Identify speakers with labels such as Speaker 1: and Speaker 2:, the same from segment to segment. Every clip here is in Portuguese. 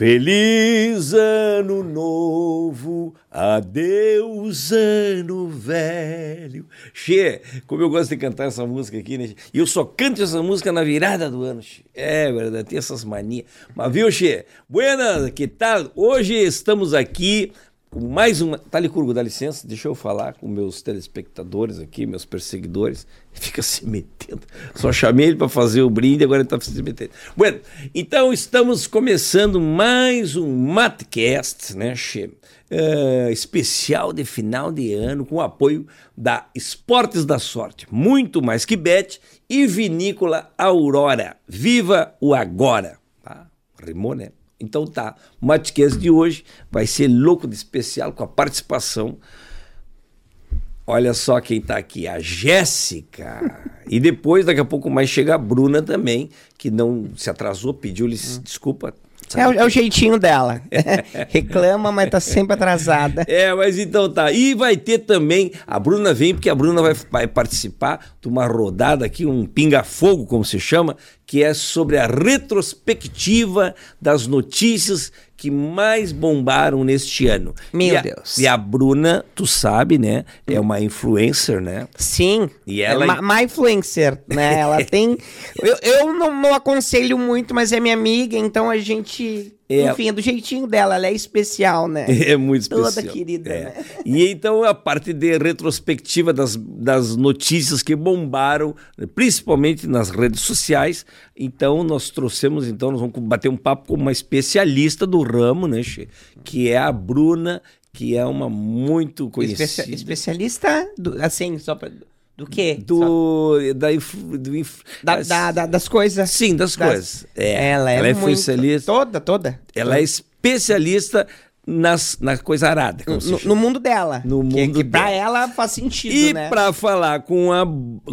Speaker 1: Feliz ano novo, adeus ano velho. Che, como eu gosto de cantar essa música aqui, né? E eu só canto essa música na virada do ano, che. É verdade, tem essas manias. Mas viu, Che? Buenas, que tal? Hoje estamos aqui com mais uma. Tá, Licurgo, dá licença, deixa eu falar com meus telespectadores aqui, meus perseguidores. Fica se metendo. Só chamei ele para fazer o brinde, agora ele está se metendo. Bueno, então estamos começando mais um Matcast, né, Che? Uh, especial de final de ano com o apoio da Esportes da Sorte, muito mais que bet e Vinícola Aurora. Viva o agora! Tá? Rimou, né? Então tá, o Matcast de hoje vai ser louco de especial com a participação. Olha só quem tá aqui, a Jéssica. e depois, daqui a pouco mais, chega a Bruna também, que não se atrasou, pediu-lhe desculpa,
Speaker 2: é o, é o, jeitinho dela. Reclama, mas tá sempre atrasada.
Speaker 1: É, mas então tá. E vai ter também. A Bruna vem, porque a Bruna vai, vai participar de uma rodada aqui, um pinga-fogo, como se chama, que é sobre a retrospectiva das notícias que mais bombaram neste ano.
Speaker 2: Meu
Speaker 1: a,
Speaker 2: Deus.
Speaker 1: E a Bruna, tu sabe, né? É uma influencer, né?
Speaker 2: Sim.
Speaker 1: E ela.
Speaker 2: É uma, influencer, né? Ela tem. eu eu não, não aconselho muito, mas é minha amiga, então a gente é, Enfim, é do jeitinho dela, ela é especial, né?
Speaker 1: É muito especial.
Speaker 2: Toda querida,
Speaker 1: é.
Speaker 2: né?
Speaker 1: E então a parte de retrospectiva das, das notícias que bombaram, principalmente nas redes sociais. Então nós trouxemos, então nós vamos bater um papo com uma especialista do ramo, né, Che? Que é a Bruna, que é uma muito conhecida. Especia
Speaker 2: especialista, do, assim, só para do quê?
Speaker 1: Do, da, do
Speaker 2: da, da, da, das coisas.
Speaker 1: Sim, das, das coisas.
Speaker 2: É, ela é, ela é muito, especialista. Toda, toda.
Speaker 1: Ela é especialista nas, na coisa arada.
Speaker 2: No, no, mundo dela.
Speaker 1: No mundo
Speaker 2: que, que
Speaker 1: pra
Speaker 2: dela. ela faz sentido,
Speaker 1: e
Speaker 2: né?
Speaker 1: E pra falar com a,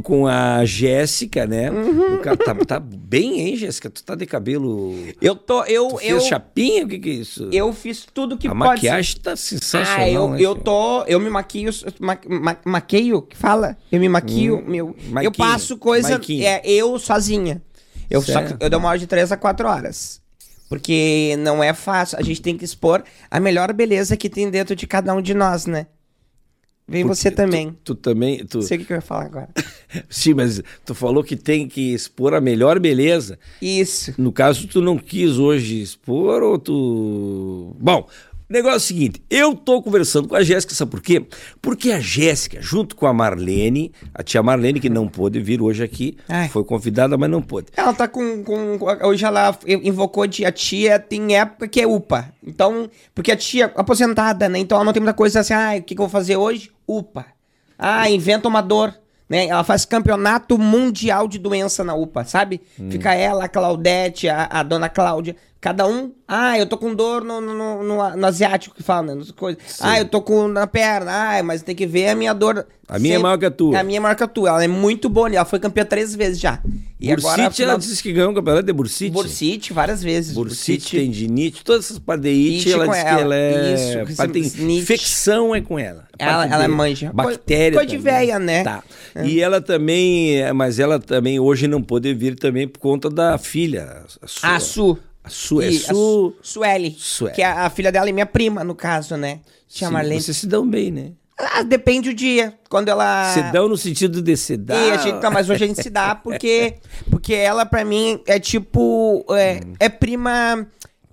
Speaker 1: com a Jéssica, né? Uhum. Cara, tá, tá, bem, hein, Jéssica? Tu tá de cabelo...
Speaker 2: Eu tô... Eu,
Speaker 1: tu
Speaker 2: eu,
Speaker 1: fez chapinha? O que que é isso?
Speaker 2: Eu fiz tudo que
Speaker 1: a
Speaker 2: pode...
Speaker 1: A maquiagem tá sensacional,
Speaker 2: ah, eu,
Speaker 1: né,
Speaker 2: eu tô... Eu me maquio... Ma, ma, maqueio? que fala? Eu me maquio, hum, meu... Maiquinho, eu passo coisa... Maiquinho. É, eu sozinha. Eu, só, eu dou uma hora de 3 a 4 horas. Porque não é fácil. A gente tem que expor a melhor beleza que tem dentro de cada um de nós, né? Vem Porque você também.
Speaker 1: Tu, tu também. Tu...
Speaker 2: Sei o que eu ia falar agora.
Speaker 1: Sim, mas tu falou que tem que expor a melhor beleza.
Speaker 2: Isso.
Speaker 1: No caso, tu não quis hoje expor ou tu. Bom, o negócio é o seguinte, eu tô conversando com a Jéssica, sabe por quê? Porque a Jéssica, junto com a Marlene, a tia Marlene, que não pôde vir hoje aqui, Ai. foi convidada, mas não pôde.
Speaker 2: Ela tá com, com. Hoje ela invocou de a tia, tem época que é UPA. Então, porque a tia aposentada, né? Então ela não tem muita coisa assim, ah, o que, que eu vou fazer hoje? UPA. Ah, inventa uma dor. Né? Ela faz campeonato mundial de doença na UPA, sabe? Hum. Fica ela, a Claudete, a, a dona Cláudia. Cada um, ah, eu tô com dor no, no, no, no asiático que fala, né? Coisas. Ah, eu tô com na perna, ah, mas tem que ver a minha dor.
Speaker 1: A minha é maior que a tua.
Speaker 2: A minha é maior que a tua. Ela é muito boa, ela foi campeã três vezes já.
Speaker 1: E Bursite, agora, afinal... ela disse que ganhou um campeonato de Bursite.
Speaker 2: Bursite, várias vezes.
Speaker 1: Bursite, tendinite, todas essas pardeite, ela disse que ela é... Isso, tem... infecção é com ela.
Speaker 2: Ela, ela é manja.
Speaker 1: Bactéria
Speaker 2: Coisa de véia, né?
Speaker 1: Tá. É. E ela também, mas ela também hoje não pôde vir também por conta da filha.
Speaker 2: A Su. A Su.
Speaker 1: A Su, é Su...
Speaker 2: Sueli, Sueli. Que é a filha dela e minha prima, no caso, né?
Speaker 1: Tia Marlene. Vocês se dão bem, né?
Speaker 2: Ah, depende do dia. Quando ela.
Speaker 1: Se dão no sentido de se dar.
Speaker 2: E a gente, tá, mas hoje a gente se dá porque, porque ela, pra mim, é tipo. É, hum. é prima.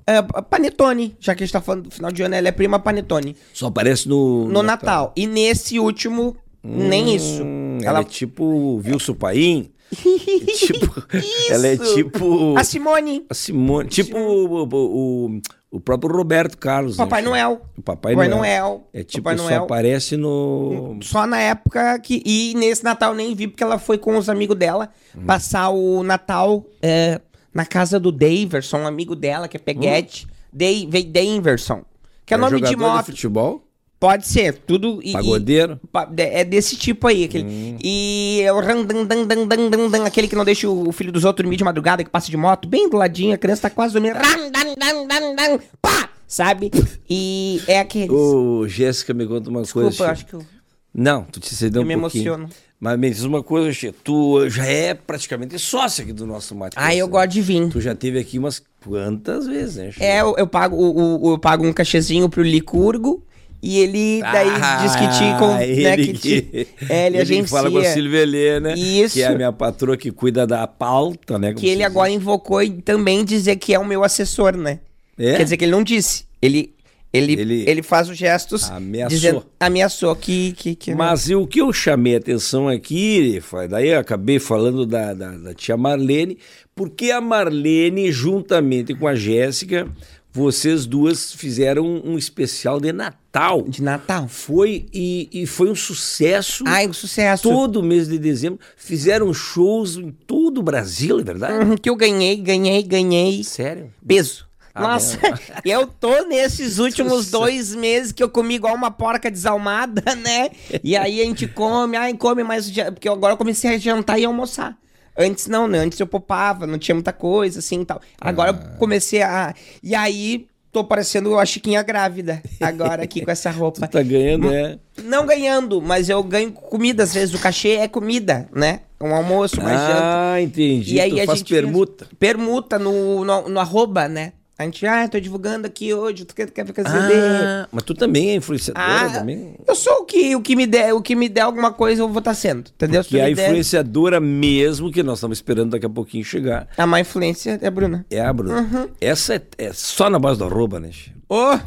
Speaker 2: É, panetone, já que a gente tá falando do final de ano, ela é prima Panetone.
Speaker 1: Só aparece no.
Speaker 2: No, no Natal. Natal. E nesse último, hum, nem isso.
Speaker 1: Ela, ela é tipo Wilson Paim. tipo, ela é tipo.
Speaker 2: A Simone.
Speaker 1: A Simone. Tipo o, o, o, próprio Roberto Carlos.
Speaker 2: Papai
Speaker 1: né?
Speaker 2: Noel.
Speaker 1: O Papai, Papai Noel. Noel. É tipo, Papai só Noel. aparece no.
Speaker 2: Só na época que. E nesse Natal nem vi, porque ela foi com os amigos dela hum. passar o Natal é, na casa do Daverson, um amigo dela, que é Peguete. Hum. Dave, Daverson. Que é, é nome de moto.
Speaker 1: De futebol?
Speaker 2: Pode ser, tudo.
Speaker 1: Pagodeiro?
Speaker 2: E, é desse tipo aí. Aquele, hum. E é o randandandandandandan, aquele que não deixa o filho dos outros dormir de madrugada, que passa de moto, bem do ladinho, a criança tá quase dormindo. Randandandandan, pá! Sabe? E é aquele.
Speaker 1: Ô, Jéssica, me conta uma
Speaker 2: Desculpa,
Speaker 1: coisa.
Speaker 2: Desculpa, acho que eu.
Speaker 1: Não, tu te cedeu um
Speaker 2: me
Speaker 1: pouquinho.
Speaker 2: emociono.
Speaker 1: Mas me diz uma coisa, tu já é praticamente sócia aqui do nosso Mate.
Speaker 2: Ah, eu gosto de vir.
Speaker 1: Tu já teve aqui umas Quantas vezes, né?
Speaker 2: É, eu, eu pago, o, o- eu pago um cachezinho pro Licurgo e ele daí diz que te. com- né,
Speaker 1: Ah, ele
Speaker 2: que te- é, ele,
Speaker 1: ele
Speaker 2: agencia.
Speaker 1: fala com a Silvia Helena, né?
Speaker 2: Isso.
Speaker 1: Que é a minha patroa que cuida da pauta, né?
Speaker 2: que ele
Speaker 1: se
Speaker 2: agora
Speaker 1: diz.
Speaker 2: invocou e também dizer que é o meu assessor, né?
Speaker 1: É?
Speaker 2: Quer dizer que ele não disse. Ele, ele,
Speaker 1: Ele-
Speaker 2: ele, faz os gestos
Speaker 1: Ameaçou.
Speaker 2: dizendo. Ameaçou que. que, que
Speaker 1: Mas o que eu chamei a atenção aqui, daí eu acabei falando da, da, da tia Marlene, porque a Marlene, juntamente com a Jéssica, vocês duas fizeram um especial de Natal.
Speaker 2: De Natal.
Speaker 1: Foi e, e foi um sucesso.
Speaker 2: Ai, um sucesso.
Speaker 1: Todo mês de dezembro fizeram shows em todo o Brasil, é verdade?
Speaker 2: Uhum, que eu ganhei, ganhei, ganhei.
Speaker 1: Sério?
Speaker 2: Peso.
Speaker 1: Ah,
Speaker 2: Nossa,
Speaker 1: não.
Speaker 2: eu tô nesses últimos dois meses que eu comi igual uma porca desalmada, né? E aí a gente come, ai, come mais. Porque agora eu comecei a jantar e almoçar. Antes não, né? Antes eu popava, não tinha muita coisa assim e tal. Agora
Speaker 1: Ah.
Speaker 2: eu comecei a. E aí tô parecendo a Chiquinha grávida agora aqui com essa roupa.
Speaker 1: Tá ganhando, é?
Speaker 2: Não ganhando, mas eu ganho comida. Às vezes o cachê é comida, né? Um almoço, uma janta.
Speaker 1: Ah, entendi.
Speaker 2: E aí
Speaker 1: tu
Speaker 2: a
Speaker 1: faz
Speaker 2: gente fez
Speaker 1: permuta.
Speaker 2: Permuta no, no, no arroba, né? A gente, ah, tô divulgando aqui hoje, tu quer, quer ficar
Speaker 1: Ah, mas tu também é influenciadora
Speaker 2: Ah,
Speaker 1: também?
Speaker 2: eu sou o que, o que me der, o que me der alguma coisa eu vou estar sendo, entendeu? Tu
Speaker 1: é a
Speaker 2: me der-
Speaker 1: influenciadora mesmo, que nós estamos esperando daqui a pouquinho chegar,
Speaker 2: A má influência é a Bruna.
Speaker 1: é a Bruna.
Speaker 2: Uhum.
Speaker 1: Essa é, é só na base do arroba, né?
Speaker 2: Ô,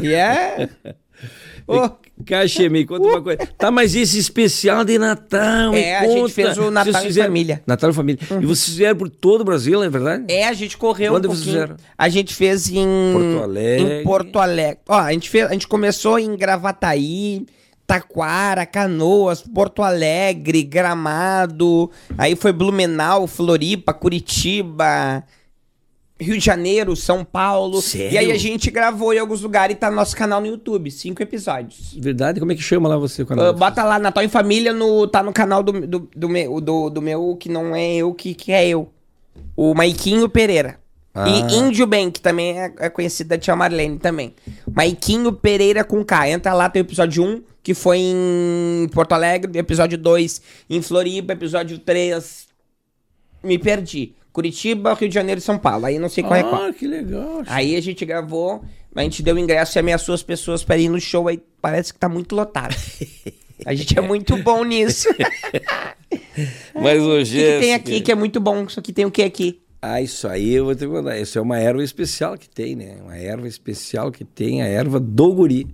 Speaker 2: e é... Ô,
Speaker 1: Caixa, me conta uma coisa. Tá, mas esse especial de Natal,
Speaker 2: É, a gente fez o Natal em Família. Uhum.
Speaker 1: Natal em Família. E vocês fizeram por todo o Brasil, é verdade?
Speaker 2: é, a gente correu
Speaker 1: Onde
Speaker 2: um
Speaker 1: vocês fizeram?
Speaker 2: A gente fez em...
Speaker 1: Porto Alegre.
Speaker 2: Em Porto Alegre. Ó, a gente, fez, a gente começou em Gravataí... Taquara, Canoas, Porto Alegre, Gramado, aí foi Blumenau, Floripa, Curitiba, Rio de Janeiro, São Paulo.
Speaker 1: Sério?
Speaker 2: E aí a gente gravou em alguns lugares e tá no nosso canal no YouTube, cinco episódios.
Speaker 1: Verdade? Como é que chama lá você? Quando
Speaker 2: Ah, bota lá, Natal em Família, no, tá no canal do, do, do, meu, do, do meu, que não é eu, que, que é eu. O Maiquinho Pereira.
Speaker 1: Ah.
Speaker 2: E Índio Bem, que também é, é conhecido da tia Marlene também. Maiquinho Pereira com K. Entra lá, tem o episódio 1, que foi em Porto Alegre, episódio 2 em Floripa, episódio 3... Me perdi. Curitiba, Rio de Janeiro e São Paulo. Aí não sei qual é qual.
Speaker 1: Ah, que legal.
Speaker 2: Aí a gente gravou, a gente deu ingresso e ameaçou as pessoas para ir no show, aí parece que tá muito lotado. A gente é muito bom nisso. O
Speaker 1: Mas
Speaker 2: que,
Speaker 1: hoje
Speaker 2: que tem aqui que é muito bom? Isso aqui tem o que aqui?
Speaker 1: Ah, isso aí eu vou te contar. Isso é uma erva especial que tem, né? Uma erva especial que tem, a erva do guri.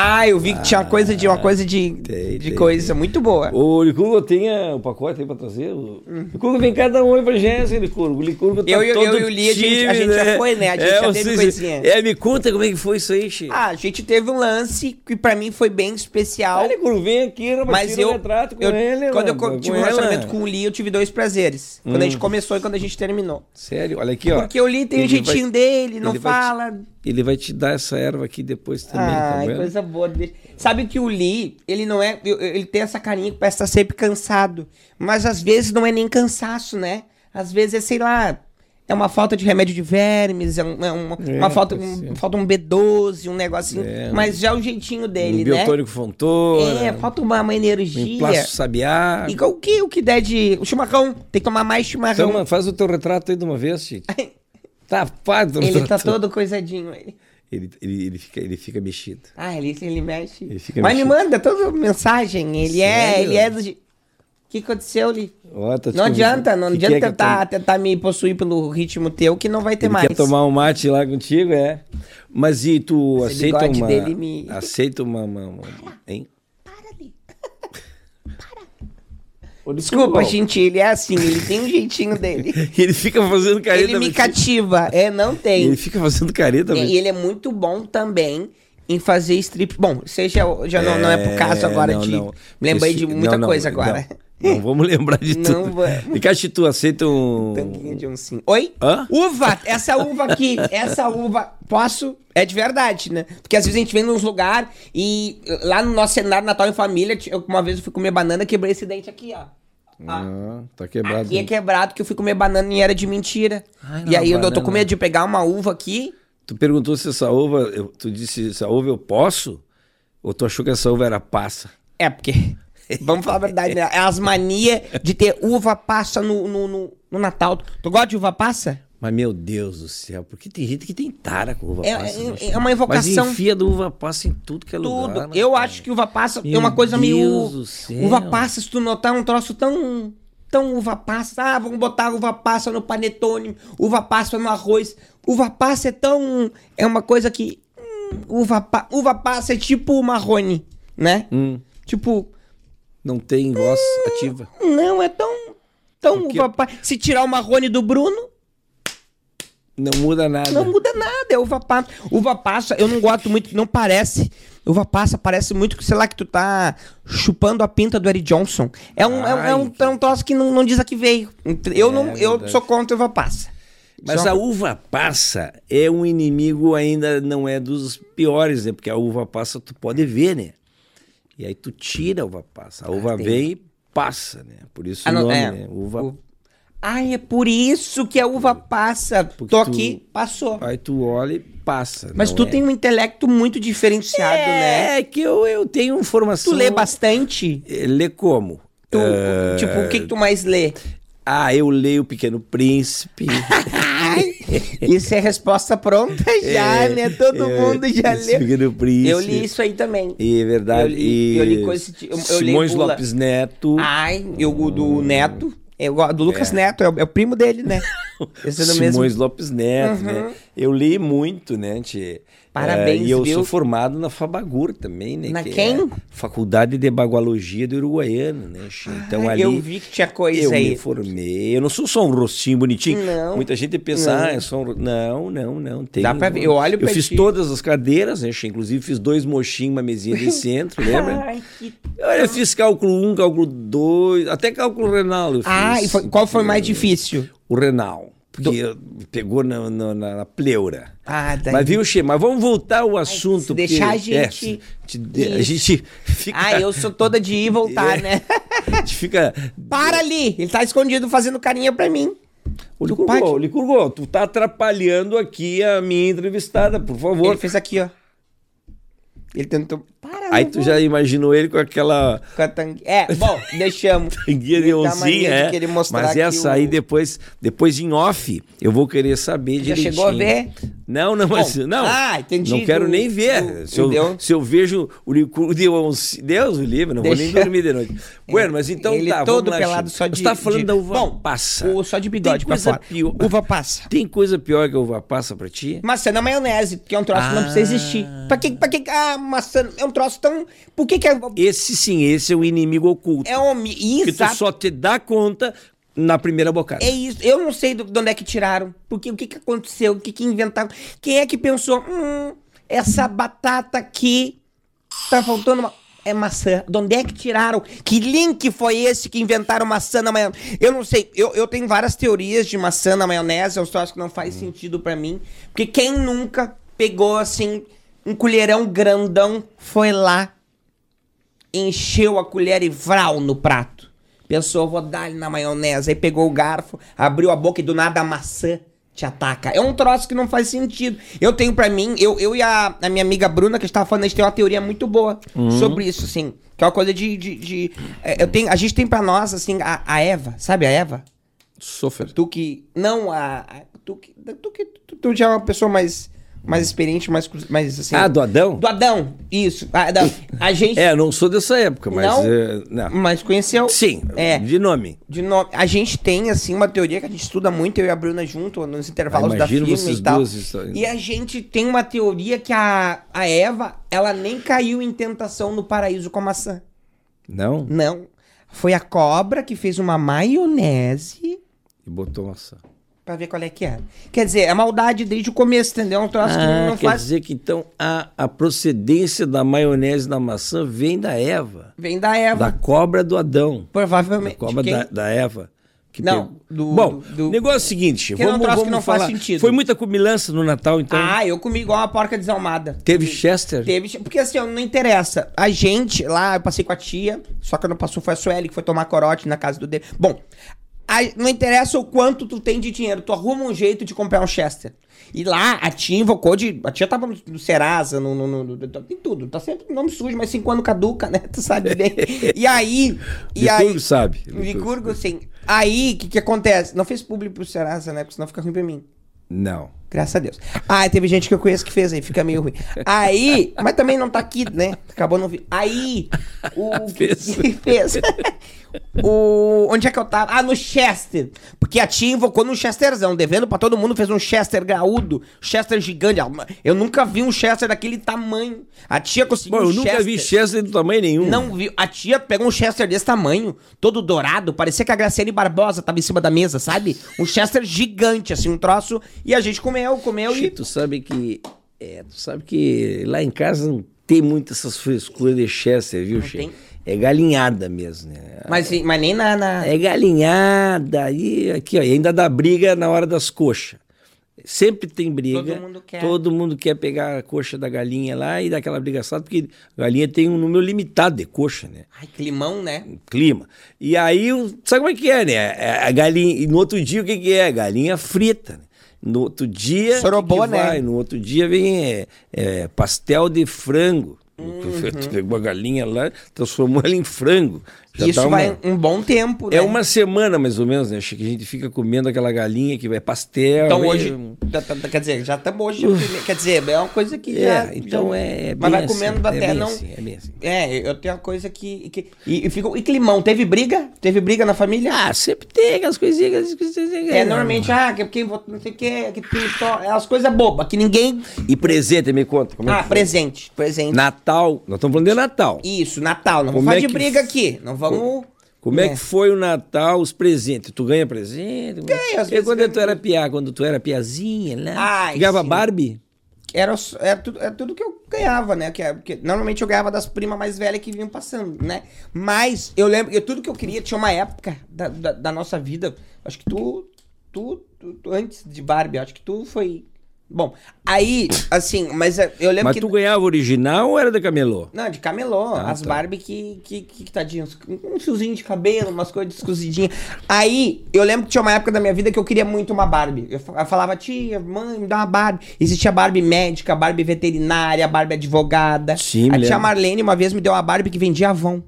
Speaker 2: Ah, eu vi que tinha uma coisa de uma coisa de,
Speaker 1: Tem,
Speaker 2: de
Speaker 1: tem,
Speaker 2: coisa muito boa.
Speaker 1: Ô, Licurgo, tem a- o pacote aí pra trazer? O... Licurgo, vem cá dar um oi pra Jéssica, Licurgo. O Licurgo tá
Speaker 2: Eu eu
Speaker 1: todo
Speaker 2: e o Li, a gente- a gente já foi, né? A gente já teve coisinha.
Speaker 1: É, me conta como é que foi isso aí, Chico.
Speaker 2: Ah, a gente teve um lance que pra mim foi bem especial.
Speaker 1: Ah, Licurgo, vem aqui, rapaz,
Speaker 2: Mas
Speaker 1: tira
Speaker 2: eu,
Speaker 1: um retrato com
Speaker 2: eu-
Speaker 1: ele.
Speaker 2: quando eu
Speaker 1: mano,
Speaker 2: co- tive um
Speaker 1: ela.
Speaker 2: relacionamento com o Lee, eu tive dois prazeres. Quando a gente começou e quando a gente terminou.
Speaker 1: Sério, olha aqui, ó.
Speaker 2: Porque o Lee tem o
Speaker 1: Ele
Speaker 2: jeitinho
Speaker 1: vai-
Speaker 2: dele, não
Speaker 1: te-
Speaker 2: fala.
Speaker 1: Ele vai te dar essa erva aqui depois também, tá
Speaker 2: Ai,
Speaker 1: vendo?
Speaker 2: coisa boa. Sabe que o Lee, ele não é. Ele tem essa carinha que parece estar sempre cansado. Mas às vezes não é nem cansaço, né? Às vezes é, sei lá. É uma falta de remédio de vermes, é, um- é uma,
Speaker 1: É,
Speaker 2: uma falta, um, falta um B12, um negocinho.
Speaker 1: É,
Speaker 2: mas já o jeitinho
Speaker 1: Um
Speaker 2: dele, né?
Speaker 1: biotônico fontoura,
Speaker 2: É, falta uma, uma
Speaker 1: um
Speaker 2: energia.
Speaker 1: emplasto sabiá.
Speaker 2: E o que, o que der de. O chimarrão. Tem que tomar mais chimarrão.
Speaker 1: Então, faz o teu retrato aí de uma vez, Chico. Tá, faz o
Speaker 2: ele tá todo coisadinho, ele.
Speaker 1: Ele, ele, ele, fica, ele fica mexido.
Speaker 2: Ah, ele, ele mexe.
Speaker 1: Ele
Speaker 2: Mas me
Speaker 1: mexido.
Speaker 2: manda toda mensagem. Ele é,
Speaker 1: Sério?
Speaker 2: ele é do. O que aconteceu
Speaker 1: tá te
Speaker 2: Não adianta, não
Speaker 1: Que
Speaker 2: adianta
Speaker 1: que é que
Speaker 2: tentar, tentar me possuir pelo ritmo teu que não vai ter
Speaker 1: Ele
Speaker 2: mais.
Speaker 1: quer tomar um mate lá contigo, é. Mas e tu
Speaker 2: Esse
Speaker 1: aceita uma...
Speaker 2: dele me-
Speaker 1: Aceita uma... uma, uma- Hein? Ô,
Speaker 2: Desculpa, gente, ele é assim, ele tem um jeitinho dele.
Speaker 1: Ele fica fazendo careta.
Speaker 2: ele me cativa. É, não tem.
Speaker 1: Ele fica fazendo careta.
Speaker 2: E ele é muito bom também em fazer strip. Bom, seja já não, não é pro caso agora
Speaker 1: não,
Speaker 2: de.
Speaker 1: não.
Speaker 2: Lembrei de muita
Speaker 1: não, não,
Speaker 2: coisa agora.
Speaker 1: Não, não vamos lembrar de
Speaker 2: Não
Speaker 1: tudo.
Speaker 2: vamos.
Speaker 1: E Caixa, tu aceita um...
Speaker 2: Tanguinha de um sim. Oi?
Speaker 1: Hã?
Speaker 2: Uva! Essa uva aqui, essa uva, posso? É de verdade, né? Porque às vezes a gente vem nos lugares e lá no nosso cenário Natal em Família, uma vez eu fui comer banana quebrei esse dente aqui, ó.
Speaker 1: Ah, tá quebrado.
Speaker 2: Aqui é quebrado que eu fui comer banana e era de mentira.
Speaker 1: Ai,
Speaker 2: e
Speaker 1: não,
Speaker 2: aí eu, tô com medo de pegar uma uva aqui.
Speaker 1: Tu perguntou se essa uva... eu- Tu disse, essa uva eu posso? Ou tu achou que essa uva era passa?
Speaker 2: É, porque. Vamos falar a verdade, né? É as manias de ter uva passa no, no, no, no Natal. Tu gosta de uva passa?
Speaker 1: Mas, meu Deus do céu, porque tem gente que tem tara com uva
Speaker 2: É,
Speaker 1: passa.
Speaker 2: é- é uma
Speaker 1: Mas
Speaker 2: evocação.
Speaker 1: enfia do uva passa em tudo que é lugar.
Speaker 2: Tudo.
Speaker 1: né,
Speaker 2: Eu
Speaker 1: cara?
Speaker 2: acho que uva passa é
Speaker 1: Meu
Speaker 2: uma coisa meio.
Speaker 1: Deus do céu.
Speaker 2: Uva passa, se tu notar, é um troço tão. Tão uva passa. Ah, vamos botar uva passa no panetone, uva passa no arroz. Uva passa é tão. É uma coisa que. hum, uva, pa, uva passa é tipo marrone, né?
Speaker 1: Hum,
Speaker 2: Tipo.
Speaker 1: não tem voz ativa.
Speaker 2: Não, é tão. Tão
Speaker 1: Porque-
Speaker 2: uva passa. Se tirar o marrone do Bruno,
Speaker 1: Não muda nada.
Speaker 2: Não muda nada, é uva passa. Uva passa, eu não gosto muito, não parece. Uva passa parece muito que, sei lá, que tu tá chupando a pinta do Eric Johnson. É um, é um, é um, é um troço que não, não diz a que veio. Eu,
Speaker 1: É
Speaker 2: não, eu
Speaker 1: verdade.
Speaker 2: sou contra uva passa.
Speaker 1: Mas
Speaker 2: Só-
Speaker 1: a uva passa é um inimigo ainda não é dos piores, né? Porque a uva passa tu pode ver, né? E aí tu tira a uva passa. A uva
Speaker 2: tem.
Speaker 1: vem e passa, né? Por isso
Speaker 2: Ah,
Speaker 1: o
Speaker 2: não,
Speaker 1: nome,
Speaker 2: é.
Speaker 1: né? Uva.
Speaker 2: U- Ai, é por isso que a uva passa.
Speaker 1: Porque
Speaker 2: Tô
Speaker 1: tu-
Speaker 2: aqui, passou.
Speaker 1: Aí tu olha e passa.
Speaker 2: Mas tu
Speaker 1: é.
Speaker 2: tem um intelecto muito diferenciado, né?
Speaker 1: É que eu, eu tenho formação.
Speaker 2: Tu lê bastante.
Speaker 1: Eh, Lê como?
Speaker 2: Tu,
Speaker 1: Ah,
Speaker 2: Tipo, o que, que tu mais lê?
Speaker 1: Ah, eu leio o Pequeno Príncipe.
Speaker 2: Isso é resposta pronta já,
Speaker 1: É,
Speaker 2: né? Todo
Speaker 1: é,
Speaker 2: mundo já leu.
Speaker 1: Pequeno Príncipe.
Speaker 2: Eu li isso aí também.
Speaker 1: E é verdade.
Speaker 2: Eu li-
Speaker 1: e
Speaker 2: eu li coisa eu- eu li
Speaker 1: Simões. Lopes Neto.
Speaker 2: Ai, eu, o do Neto. Eu gosto do Lucas Neto, é o, é o primo dele, né? Esse é
Speaker 1: Simões
Speaker 2: mesmo.
Speaker 1: Lopes Neto,
Speaker 2: Uhum.
Speaker 1: né? Eu li muito, né, tchê?
Speaker 2: Parabéns,
Speaker 1: Eh, E eu
Speaker 2: viu?
Speaker 1: sou formado na Fabagur também, né?
Speaker 2: Na
Speaker 1: que
Speaker 2: quem?
Speaker 1: É Faculdade de Bagualogia do Uruguaiano, né, tchê? Então
Speaker 2: Ah,
Speaker 1: ali...
Speaker 2: Eu vi que tinha coisa
Speaker 1: eu
Speaker 2: aí.
Speaker 1: me formei. Eu não sou só um rostinho bonitinho.
Speaker 2: Não.
Speaker 1: Muita gente pensa,
Speaker 2: Não.
Speaker 1: ah, é só um... Não, não, não. Tem...
Speaker 2: Dá pra ver. Eu olho
Speaker 1: Eu fiz
Speaker 2: ti.
Speaker 1: todas as cadeiras, né? Inclusive fiz dois mochinhos, uma mesinha de centro, lembra?
Speaker 2: Ai, que...
Speaker 1: Eu fiz cálculo 1, cálculo 2, até cálculo renal eu fiz.
Speaker 2: Ah, e foi- qual foi mais difícil?
Speaker 1: O renal. Porque eu- pegou na, na, na- pleura.
Speaker 2: Ah, daí...
Speaker 1: Mas viu, Che, mas vamos voltar ao assunto.
Speaker 2: se deixar
Speaker 1: porque-
Speaker 2: a
Speaker 1: é,
Speaker 2: gente-
Speaker 1: te- de- a gente fica.
Speaker 2: Ah, eu sou toda de ir e voltar,
Speaker 1: É.
Speaker 2: né?
Speaker 1: A gente fica.
Speaker 2: Para ali! Ele tá escondido fazendo carinha pra mim.
Speaker 1: Ô, Licurgo, Licurgo, tu tá atrapalhando aqui a minha entrevistada, por favor.
Speaker 2: Ele fez aqui, ó. Ele tentou... Para,
Speaker 1: Aí tu
Speaker 2: vou.
Speaker 1: já imaginou ele com aquela
Speaker 2: Com a tangue- É, bom, deixamos.
Speaker 1: tanguinha de
Speaker 2: mania de
Speaker 1: é.
Speaker 2: mostrar
Speaker 1: Mas
Speaker 2: aqui
Speaker 1: essa
Speaker 2: o-
Speaker 1: aí depois, depois em off, eu vou querer saber
Speaker 2: Já
Speaker 1: direitinho.
Speaker 2: chegou a ver?
Speaker 1: Não, não, mas
Speaker 2: Bom,
Speaker 1: não.
Speaker 2: ah, entendi,
Speaker 1: Não quero
Speaker 2: do-
Speaker 1: nem ver.
Speaker 2: do-
Speaker 1: se, eu,
Speaker 2: entendeu?
Speaker 1: se eu vejo o Licurgo de Deus o livre, não vou nem
Speaker 2: Deixa-
Speaker 1: dormir de noite. Bueno, mas então
Speaker 2: Ele
Speaker 1: tá,
Speaker 2: todo
Speaker 1: lá,
Speaker 2: pelado só de...
Speaker 1: Você tá falando
Speaker 2: de-
Speaker 1: da uva
Speaker 2: Bom,
Speaker 1: passa.
Speaker 2: o- só de bigode
Speaker 1: Tem coisa pior.
Speaker 2: Uva passa.
Speaker 1: Tem coisa pior que a uva passa pra ti?
Speaker 2: Maçã na maionese, que é um troço que não precisa existir. Pra que, pra que ah, maçã é um troço tão... Por que que é...
Speaker 1: Esse sim, esse é o inimigo oculto.
Speaker 2: É um...
Speaker 1: que tu só te dá conta na primeira bocada.
Speaker 2: É isso. Eu não sei do- de onde é que tiraram. Porque o que, que aconteceu? O que, que inventaram? Quem é que pensou? Hum, essa batata aqui tá faltando uma. É maçã. De onde é que tiraram? Que link foi esse que inventaram maçã na maionese? Eu não sei. Eu, eu tenho várias teorias de maçã na maionese. Eu só acho que não faz sentido pra mim. Porque quem nunca pegou assim um colherão grandão, foi lá, encheu a colher e vral no prato. Pensou, vou dar ele na maionese. Aí pegou o garfo, abriu a boca e do nada a maçã te ataca. É um troço que não faz sentido. Eu tenho pra mim, eu, eu e a, a minha amiga Bruna, que estava falando, a gente tem uma teoria muito boa sobre isso, assim. Que é uma coisa de. de, de- é, eu tenho, a gente tem pra nós, assim, a, a Eva, sabe a Eva?
Speaker 1: Sofrer.
Speaker 2: Tu que. Não, a. a- tu que. Tu, que tu, tu já é uma pessoa mais. Mais experiente, mais, mais assim.
Speaker 1: Ah, do Adão?
Speaker 2: Do Adão, isso. A, da- a gente.
Speaker 1: É, não sou dessa época, mas.
Speaker 2: Não?
Speaker 1: é, não.
Speaker 2: Mas conheceu.
Speaker 1: Sim,
Speaker 2: É.
Speaker 1: de nome.
Speaker 2: De nome. A gente tem, assim, uma teoria que a gente estuda muito, eu e a Bruna junto, nos intervalos
Speaker 1: Ah,
Speaker 2: da firma e tal. E a gente tem uma teoria que a, a Eva, ela nem caiu em tentação no paraíso com a maçã.
Speaker 1: Não?
Speaker 2: Não. Foi a cobra que fez uma maionese
Speaker 1: E botou maçã.
Speaker 2: Pra ver qual é que é. Quer dizer, é maldade desde o começo, entendeu? É um troço que
Speaker 1: Ah,
Speaker 2: não
Speaker 1: quer
Speaker 2: faz.
Speaker 1: dizer que então a, a procedência da maionese da maçã vem da Eva.
Speaker 2: Vem da Eva.
Speaker 1: Da cobra do Adão. Da
Speaker 2: Provavelmente.
Speaker 1: cobra
Speaker 2: Quem-
Speaker 1: da, da Eva. que
Speaker 2: Não, do-
Speaker 1: Bom,
Speaker 2: do-
Speaker 1: negócio é o seguinte,
Speaker 2: Que é um
Speaker 1: vamos,
Speaker 2: troço que
Speaker 1: vamos
Speaker 2: não faz
Speaker 1: falar.
Speaker 2: sentido.
Speaker 1: Foi muita comilança no Natal, então.
Speaker 2: Ah, eu comi igual uma porca desalmada.
Speaker 1: Teve Chester?
Speaker 2: Teve, porque assim, não interessa. A gente lá, eu passei com a tia, só que não passou foi a Sueli, que foi tomar corote na casa do dele. Bom, não interessa o quanto tu tem de dinheiro, tu arruma um jeito de comprar um Chester. E lá, a tia invocou de. A tia tava no, no Serasa, no, no, no, no- Em tudo. Tá sempre nome sujo, mas cinco anos caduca, né? Tu sabe bem. E aí. E aí
Speaker 1: sabe.
Speaker 2: Licurgo, sim. Aí, o que que acontece? Não fez público pro Serasa, né? Porque senão fica ruim pra mim.
Speaker 1: Não.
Speaker 2: Graças a Deus. Ah, teve gente que eu conheço que fez aí, fica meio ruim. Aí, mas também não tá aqui, né? Acabou não vi. Aí, o.
Speaker 1: Fez.
Speaker 2: fez. o. Onde é que eu tava? Ah, no Chester. Porque a tia invocou num Chesterzão, devendo pra todo mundo, fez um Chester graúdo, Chester gigante. Eu nunca vi um Chester daquele tamanho. A tia conseguiu
Speaker 1: Bom, eu
Speaker 2: um
Speaker 1: nunca vi Chester de tamanho nenhum.
Speaker 2: não viu. A tia pegou um Chester desse tamanho, todo dourado, parecia que a Graciane Barbosa tava em cima da mesa, sabe? Um Chester gigante, assim, um troço. E a gente comeu, comeu
Speaker 1: Che,
Speaker 2: e.
Speaker 1: tu sabe que. É, tu sabe que lá em casa não tem muito essas frescuras de Chester, viu, Che? É galinhada mesmo, né?
Speaker 2: Mas, mas nem na. na-
Speaker 1: É galinhada. E aqui, ó, e ainda dá briga na hora das coxas. Sempre tem briga.
Speaker 2: Todo mundo quer.
Speaker 1: Todo mundo quer pegar a coxa da galinha lá e dar aquela briga assada, porque a galinha tem um número limitado de coxa, né?
Speaker 2: Ai, climão, né?
Speaker 1: clima. E aí, sabe como é que é, né? É A galinha, e no outro dia, o que, que é? Galinha frita. né? No outro dia. Que
Speaker 2: né?
Speaker 1: vai? No outro dia vem é, é, pastel de frango.
Speaker 2: Uhum.
Speaker 1: Pegou a galinha lá, transformou ela em frango. Já
Speaker 2: Isso
Speaker 1: uma-
Speaker 2: vai um bom tempo, né?
Speaker 1: É uma semana mais ou menos, né? Acho que a gente fica comendo aquela galinha que vai pastel.
Speaker 2: Então
Speaker 1: e-
Speaker 2: hoje. tá- tá- quer dizer, já estamos hoje. Quer dizer, é uma coisa que.
Speaker 1: É,
Speaker 2: já,
Speaker 1: então
Speaker 2: já-
Speaker 1: é.
Speaker 2: Mas vai comendo
Speaker 1: assim,
Speaker 2: até
Speaker 1: é bem
Speaker 2: não.
Speaker 1: assim, é assim.
Speaker 2: É, eu tenho uma coisa que. que e, e, fica, e climão, teve briga? Teve briga na família?
Speaker 1: Ah, sempre tem aquelas coisinhas. aquelas coisinhas
Speaker 2: É, normalmente, ah, que porque não sei o que, que tem só. É as coisas bobas, que ninguém.
Speaker 1: E presente, me conta. Como é
Speaker 2: Ah,
Speaker 1: foi?
Speaker 2: presente. Presente.
Speaker 1: Natal. Nós estamos falando de Natal.
Speaker 2: Isso, Natal. Não
Speaker 1: Como
Speaker 2: vamos falar
Speaker 1: é
Speaker 2: de briga aqui. Não vamos.
Speaker 1: Como é.
Speaker 2: É.
Speaker 1: que foi o Natal, os presentes? Tu ganha presente?
Speaker 2: Ganho, às vezes
Speaker 1: quando
Speaker 2: ganho.
Speaker 1: tu era piá, quando tu era piazinha, né?
Speaker 2: Ai,
Speaker 1: Ganhava
Speaker 2: sim.
Speaker 1: Barbie?
Speaker 2: Era, era, tudo, era tudo que eu ganhava, né? Que, é- que normalmente eu ganhava das primas mais velhas que vinham passando, né? Mas eu lembro que tudo que eu queria tinha uma época da, da, da nossa vida. Acho que tu, tu, tu, tu- Antes de Barbie, acho que tu foi. Bom, aí, assim, mas é, eu lembro
Speaker 1: Mas
Speaker 2: que.
Speaker 1: tu ganhava original ou era da camelô?
Speaker 2: Não, de camelô.
Speaker 1: Ah,
Speaker 2: as
Speaker 1: tá.
Speaker 2: Barbie que, que, que tadinhos. Um fiozinho de cabelo, umas coisas descosidinhas. Aí, eu lembro que tinha uma época da minha vida que eu queria muito uma Barbie. Eu fa- eu falava, tia, mãe, me dá uma Barbie. Existia Barbie médica, Barbie veterinária, Barbie advogada.
Speaker 1: Sim,
Speaker 2: A tia. Marlene uma vez me deu uma Barbie que vendia Avon.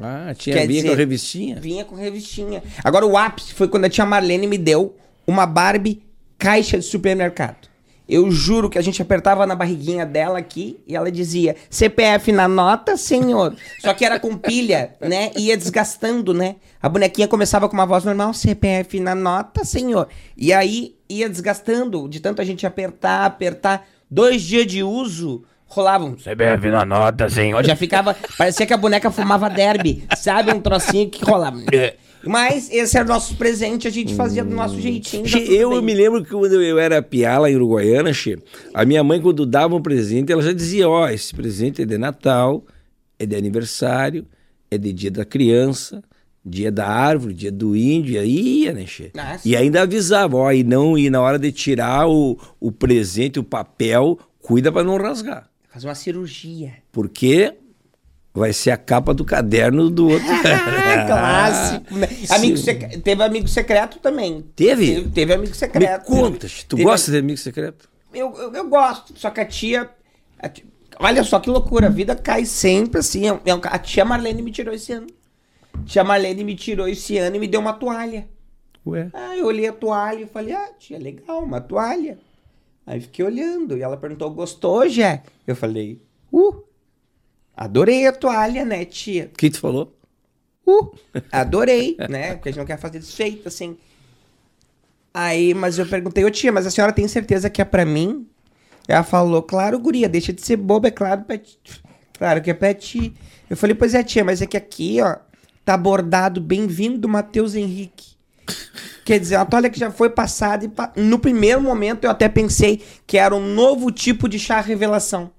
Speaker 1: Ah, tinha
Speaker 2: Quer
Speaker 1: vinha com
Speaker 2: dizer,
Speaker 1: a revistinha?
Speaker 2: Vinha com revistinha. Agora, o ápice foi quando a tia Marlene me deu uma Barbie caixa de supermercado. Eu juro que a gente apertava na barriguinha dela aqui e ela dizia CPF na nota, senhor. Só que era com pilha, né? E ia desgastando, né? A bonequinha começava com uma voz normal, CPF na nota, senhor. E aí ia desgastando, de tanto a gente apertar, apertar. Dois dias de uso, rolavam CPF na nota, senhor. Já ficava, parecia que a boneca fumava derby, sabe? Um trocinho que rolava. Mas esse era o nosso presente, a gente fazia do nosso jeitinho.
Speaker 1: Che, eu
Speaker 2: bem.
Speaker 1: me lembro que quando eu era piá lá em Uruguaiana, che, a minha mãe, quando dava um presente, ela já dizia: Ó, esse presente é de Natal, é de aniversário, é de dia da criança, dia da árvore, dia do índio, e aí ia, né, che?
Speaker 2: Ah, sim.
Speaker 1: E ainda avisava: Ó, e não, e na hora de tirar o, o presente, o papel, cuida para não rasgar.
Speaker 2: Fazer uma cirurgia.
Speaker 1: Porque vai ser a capa do caderno do outro.
Speaker 2: Ah, clássico. né? Amigo Teve amigo secreto também.
Speaker 1: Teve?
Speaker 2: Teve, teve amigo
Speaker 1: Me
Speaker 2: secreto.
Speaker 1: conta, che, tu
Speaker 2: Teve-
Speaker 1: gosta de amigo secreto?
Speaker 2: Eu, eu, eu gosto, só que a tia. a tia- olha só que loucura, a vida cai sempre assim. é um- é um- a tia Marlene me tirou esse ano. Tia Marlene me tirou esse ano e me deu uma toalha.
Speaker 1: Ué.
Speaker 2: Ah, eu olhei a toalha e falei, ah, tia, legal, uma toalha. Aí fiquei olhando e ela perguntou, gostou, Jé? Eu falei, uh, adorei a toalha, né, tia?
Speaker 1: O que tu falou?
Speaker 2: Uh, adorei, né? Porque a gente não quer fazer desfeito, assim. Aí, mas eu perguntei, ô tia, mas a senhora tem certeza que é pra mim? Ela falou, claro, guria, deixa de ser boba, é claro, pra ti. Claro que é pra ti. Eu falei, pois é, tia, mas é que aqui, ó, tá bordado bem-vindo Matheus Henrique. Quer dizer, uma toalha que já foi passada e pa- no primeiro momento eu até pensei que era um novo tipo de chá revelação.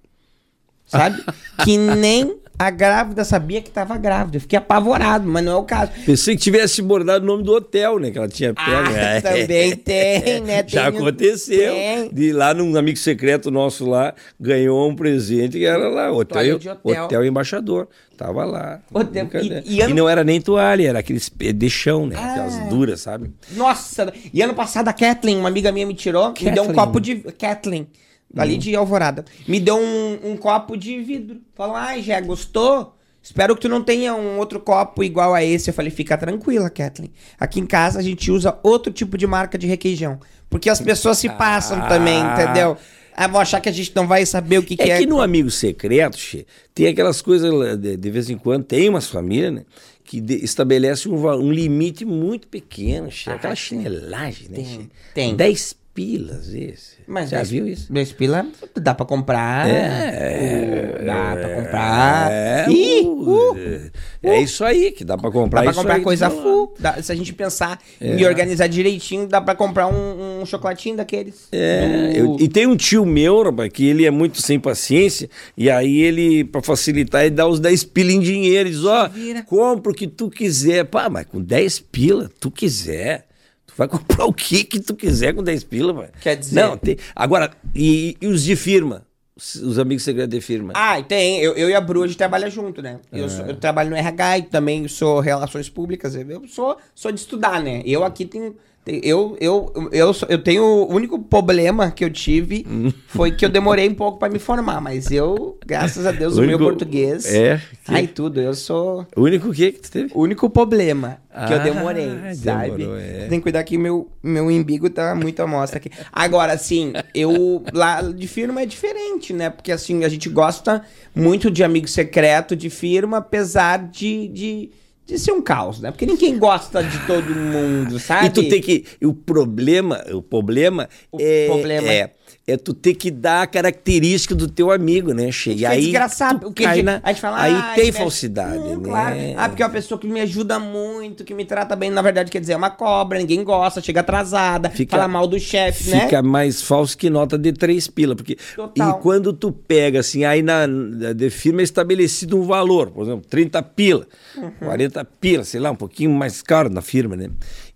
Speaker 2: Sabe? que nem A grávida sabia que tava grávida. Eu fiquei apavorado, mas não é o caso.
Speaker 1: Pensei que tivesse bordado o nome do hotel, né? Que ela tinha pego.
Speaker 2: Ah,
Speaker 1: É.
Speaker 2: também tem, né?
Speaker 1: Já
Speaker 2: Tem-
Speaker 1: aconteceu.
Speaker 2: tem.
Speaker 1: De lá num amigo secreto nosso lá, ganhou um presente que era lá, hotel,
Speaker 2: hotel.
Speaker 1: hotel embaixador. Tava lá.
Speaker 2: Hotel-
Speaker 1: Brincadeira.
Speaker 2: e-
Speaker 1: E,
Speaker 2: e ano-
Speaker 1: não era nem toalha, era aqueles de chão, né?
Speaker 2: Ah.
Speaker 1: Aquelas duras, sabe?
Speaker 2: Nossa, e ano passado a Kathleen, uma amiga minha me tirou, me deu um
Speaker 1: Kathleen?
Speaker 2: copo de. Kathleen, ali de Alvorada. Me deu um, um copo de vidro. Falou, ai, já gostou? Espero que tu não tenha um outro copo igual a esse. Eu falei, fica tranquila, Kathleen. Aqui em casa a gente usa outro tipo de marca de requeijão. Porque as pessoas se passam
Speaker 1: Ah.
Speaker 2: também, entendeu? Ah, vão achar que a gente não vai saber o que, que
Speaker 1: É
Speaker 2: é.
Speaker 1: que no amigo secreto, che, tem aquelas coisas, de, de vez em quando, tem umas famílias, né? Que de, estabelece um, um limite muito pequeno, che,
Speaker 2: Ah,
Speaker 1: aquela
Speaker 2: tem.
Speaker 1: chinelagem, né?
Speaker 2: Tem,
Speaker 1: che?
Speaker 2: tem.
Speaker 1: 10 pilas esse.
Speaker 2: Mas
Speaker 1: Já viu isso?
Speaker 2: Dez pila dá pra comprar.
Speaker 1: É,
Speaker 2: Uh, dá pra comprar.
Speaker 1: É,
Speaker 2: Ih,
Speaker 1: uh,
Speaker 2: uh,
Speaker 1: é isso aí que dá pra comprar.
Speaker 2: Dá pra comprar coisa
Speaker 1: então,
Speaker 2: full. Dá- se a gente pensar
Speaker 1: É.
Speaker 2: e organizar direitinho, dá pra comprar um, um chocolatinho daqueles.
Speaker 1: É, eu- e tem um tio meu, rapaz, que ele é muito sem paciência, e aí ele, pra facilitar, ele dá os 10 pila em dinheiro, e diz, ó,
Speaker 2: vira.
Speaker 1: compra o que tu quiser. Pá, mas com 10 pila, tu quiser, tu vai comprar o que que tu quiser com 10 pila, pai.
Speaker 2: Quer dizer-
Speaker 1: Não, tem... Agora, e, e os de firma? Os, os amigos secretos de firma?
Speaker 2: Ah, tem. Eu, eu e a Bru, a gente trabalha junto, né? Eu, sou- eu trabalho no RH e também sou relações públicas. Eu sou, sou de estudar, né? Eu aqui tenho. Eu, eu, eu, eu tenho. O único problema que eu tive foi que eu demorei um pouco pra me formar, mas eu, graças a Deus, o,
Speaker 1: O
Speaker 2: meu português.
Speaker 1: É, que-
Speaker 2: Ai, tudo. Eu sou.
Speaker 1: O único que que tu teve?
Speaker 2: O único problema que eu
Speaker 1: Ah,
Speaker 2: demorei, sabe?
Speaker 1: demorou, é.
Speaker 2: Tem que cuidar que meu, meu embigo tá muito à mostra aqui. Agora, assim, eu lá de firma é diferente, né? Porque assim, a gente gosta muito de amigo secreto de firma, apesar de, de, de ser um caos, né? Porque ninguém gosta de todo mundo, sabe?
Speaker 1: E tu tem que. O problema, o problema
Speaker 2: O
Speaker 1: é.
Speaker 2: problema.
Speaker 1: É, é tu ter que dar a característica do teu amigo, né? Che? E
Speaker 2: Fica
Speaker 1: aí.
Speaker 2: desgraçado.
Speaker 1: tu
Speaker 2: Porque
Speaker 1: cai na-
Speaker 2: a gente fala,
Speaker 1: aí
Speaker 2: ah,
Speaker 1: tem
Speaker 2: ele mexe-
Speaker 1: falsidade,
Speaker 2: Não,
Speaker 1: né?
Speaker 2: Claro. Ah, porque é uma pessoa que me ajuda muito, que me trata bem, na verdade, quer dizer, é uma cobra, ninguém gosta, chega atrasada,
Speaker 1: Fica-
Speaker 2: fala mal do chefe, né?
Speaker 1: Fica mais falso que nota de três pila. Porque,
Speaker 2: Total.
Speaker 1: e quando tu pega, assim, aí na, na de firma é estabelecido um valor, por exemplo, 30 pila,
Speaker 2: Uhum.
Speaker 1: 40 pila, sei lá, um pouquinho mais caro na firma, né?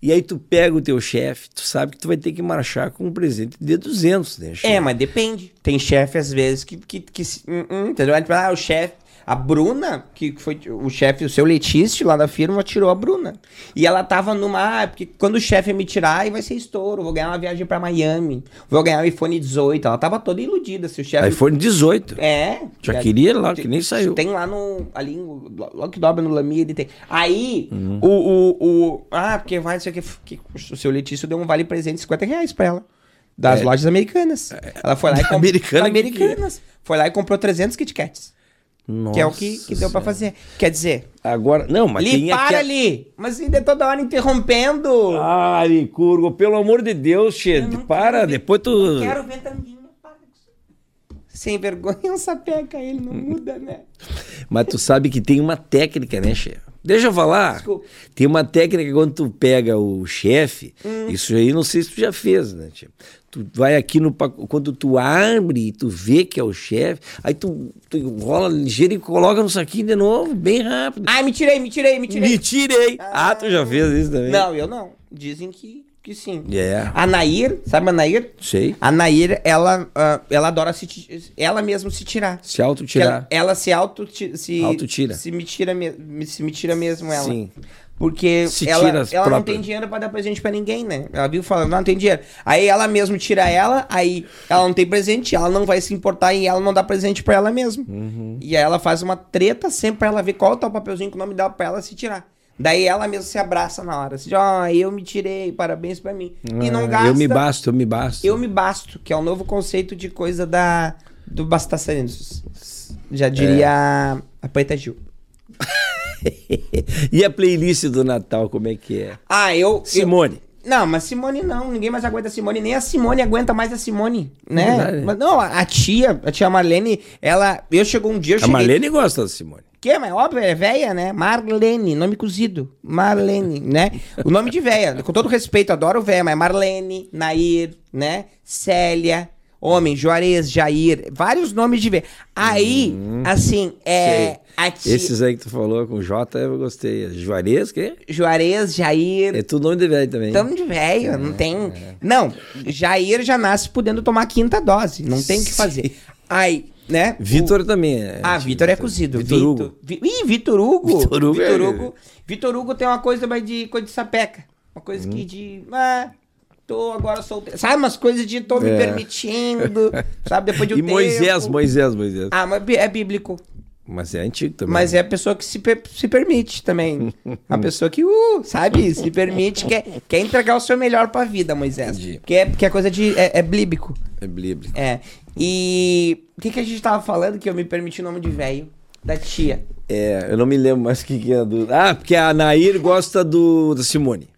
Speaker 1: E aí tu pega o teu chefe, tu sabe que tu vai ter que marchar com um presente de 200, né? che?
Speaker 2: É, mas depende. Tem chefe, às vezes, que. que, que se- hum, hum, entendeu? Ah, o chefe. A Bruna, que foi o chefe, o seu Letício lá da firma, tirou a Bruna. E ela tava numa. Ah, porque quando o chefe me tirar, aí vai ser estouro. Vou ganhar uma viagem pra Miami. Vou ganhar um iPhone 18. Ela tava toda iludida. Se o chefe.
Speaker 1: iPhone 18.
Speaker 2: É.
Speaker 1: Já queria lá, que nem saiu.
Speaker 2: Tem lá no. Ali, logo que dobra no Lami, ele tem. Aí,
Speaker 1: Uhum.
Speaker 2: o, o, o. Ah, porque vai, não sei o que, que. O seu Letício deu um vale presente de 50 reais pra ela. Das
Speaker 1: É.
Speaker 2: lojas americanas. Ela foi lá e comprou.
Speaker 1: Americana que-
Speaker 2: Americanas. Foi lá e comprou 300 Kit Kats. Que é o que, que deu pra fazer. Quer dizer,
Speaker 1: Agora, não, mas
Speaker 2: Li, para
Speaker 1: aquela-
Speaker 2: ali! Mas ainda toda hora interrompendo!
Speaker 1: Ah, Licurgo, pelo amor de Deus, che,
Speaker 2: Eu não
Speaker 1: para,
Speaker 2: ver-
Speaker 1: depois tu...
Speaker 2: Quero ver para isso. Sem vergonha, um sapeca ele, não muda, né?
Speaker 1: Mas tu sabe que tem uma técnica, né, chefe? Deixa eu falar.
Speaker 2: Desculpa.
Speaker 1: Tem uma técnica quando tu pega o chefe,
Speaker 2: Hum.
Speaker 1: isso aí não sei se tu já fez, né, chefe? Tu vai aqui no quando tu abre e tu vê que é o chefe, aí tu, tu rola ligeiro e coloca no saquinho de novo, bem rápido.
Speaker 2: Ai, me tirei, me tirei, me tirei.
Speaker 1: Me tirei. Ah, tu já fez isso também?
Speaker 2: Não, eu não. Dizem que, que sim.
Speaker 1: É.
Speaker 2: A Nair, sabe a Nair?
Speaker 1: Sei.
Speaker 2: A Nair, ela, ah, ela adora se, ela mesma se tirar.
Speaker 1: Se auto-tirar.
Speaker 2: Ela, ela se auto se
Speaker 1: Autotira.
Speaker 2: Se me tira me- se me tira mesmo ela.
Speaker 1: Sim.
Speaker 2: Porque
Speaker 1: Se
Speaker 2: ela, ela não tem dinheiro pra dar presente pra ninguém, né? Ela viu falando, não, não tem dinheiro. Aí ela mesmo tira ela, aí ela não tem presente, ela não vai se importar em ela não dar presente pra ela mesma.
Speaker 1: Uhum.
Speaker 2: E aí ela faz uma treta sempre pra ela ver qual tá o papelzinho com o nome dela pra ela se tirar. Daí ela mesma se abraça na hora. Assim, ó, eu me tirei, parabéns pra mim. e não
Speaker 1: Ah,
Speaker 2: gasta.
Speaker 1: Eu me basto, eu me basto.
Speaker 2: Eu me basto, que é o novo conceito de coisa da do bastaçarinos. Já diria a Preta Gil.
Speaker 1: e a playlist do Natal, como é que é?
Speaker 2: Ah, eu.
Speaker 1: Simone.
Speaker 2: eu- não, mas Simone não. Ninguém mais aguenta a Simone. Nem a Simone aguenta mais a Simone, né?
Speaker 1: Verdade.
Speaker 2: Mas não, a, a tia, a tia Marlene, ela. Eu chegou um dia, eu
Speaker 1: A
Speaker 2: cheguei.
Speaker 1: Marlene gosta da Simone.
Speaker 2: Que, mas óbvio, é véia, né? Marlene, nome cozido. Marlene, né? O nome de véia. Com todo respeito, adoro véia, mas Marlene, Nair, né? Célia. Homem, Juarez, Jair, vários nomes de velho. Aí, assim, é.
Speaker 1: Uhum.
Speaker 2: Tia,
Speaker 1: Esses aí que tu falou com J, eu gostei. Juarez, que?
Speaker 2: Juarez, Jair.
Speaker 1: É tudo nome de velho também.
Speaker 2: Tamo de velho, não tem. Não, Jair já nasce podendo tomar a quinta dose. Não tem o que fazer. Aí, né?
Speaker 1: Vitor também é.
Speaker 2: Ah, Vitor é cozido.
Speaker 1: Vitor Hugo.
Speaker 2: Vi... Ih, Vitor Hugo.
Speaker 1: Vitor Hugo
Speaker 2: Vitor
Speaker 1: é-
Speaker 2: Hugo. Vitor Hugo tem uma coisa mais de coisa de sapeca. Uma coisa
Speaker 1: Hum.
Speaker 2: que de. Ah, tô agora solteiro. Sabe, umas coisas de tô me
Speaker 1: É.
Speaker 2: permitindo. Sabe, depois de um
Speaker 1: E Moisés,
Speaker 2: tempo.
Speaker 1: Moisés, Moisés.
Speaker 2: Ah, mas é bíblico.
Speaker 1: Mas é antigo também.
Speaker 2: Mas é a pessoa que se, per- se permite também. A pessoa que, uh, sabe, se permite, quer, quer entregar o seu melhor pra vida, Moisés.
Speaker 1: Entendi.
Speaker 2: Que é, que é coisa de. É, é bíblico.
Speaker 1: É bíblico.
Speaker 2: É. E o que, que a gente tava falando que eu me permiti o nome de velho? Da tia.
Speaker 1: É, eu não me lembro mais o que, que é do. Ah, porque a Nair gosta do da Simone.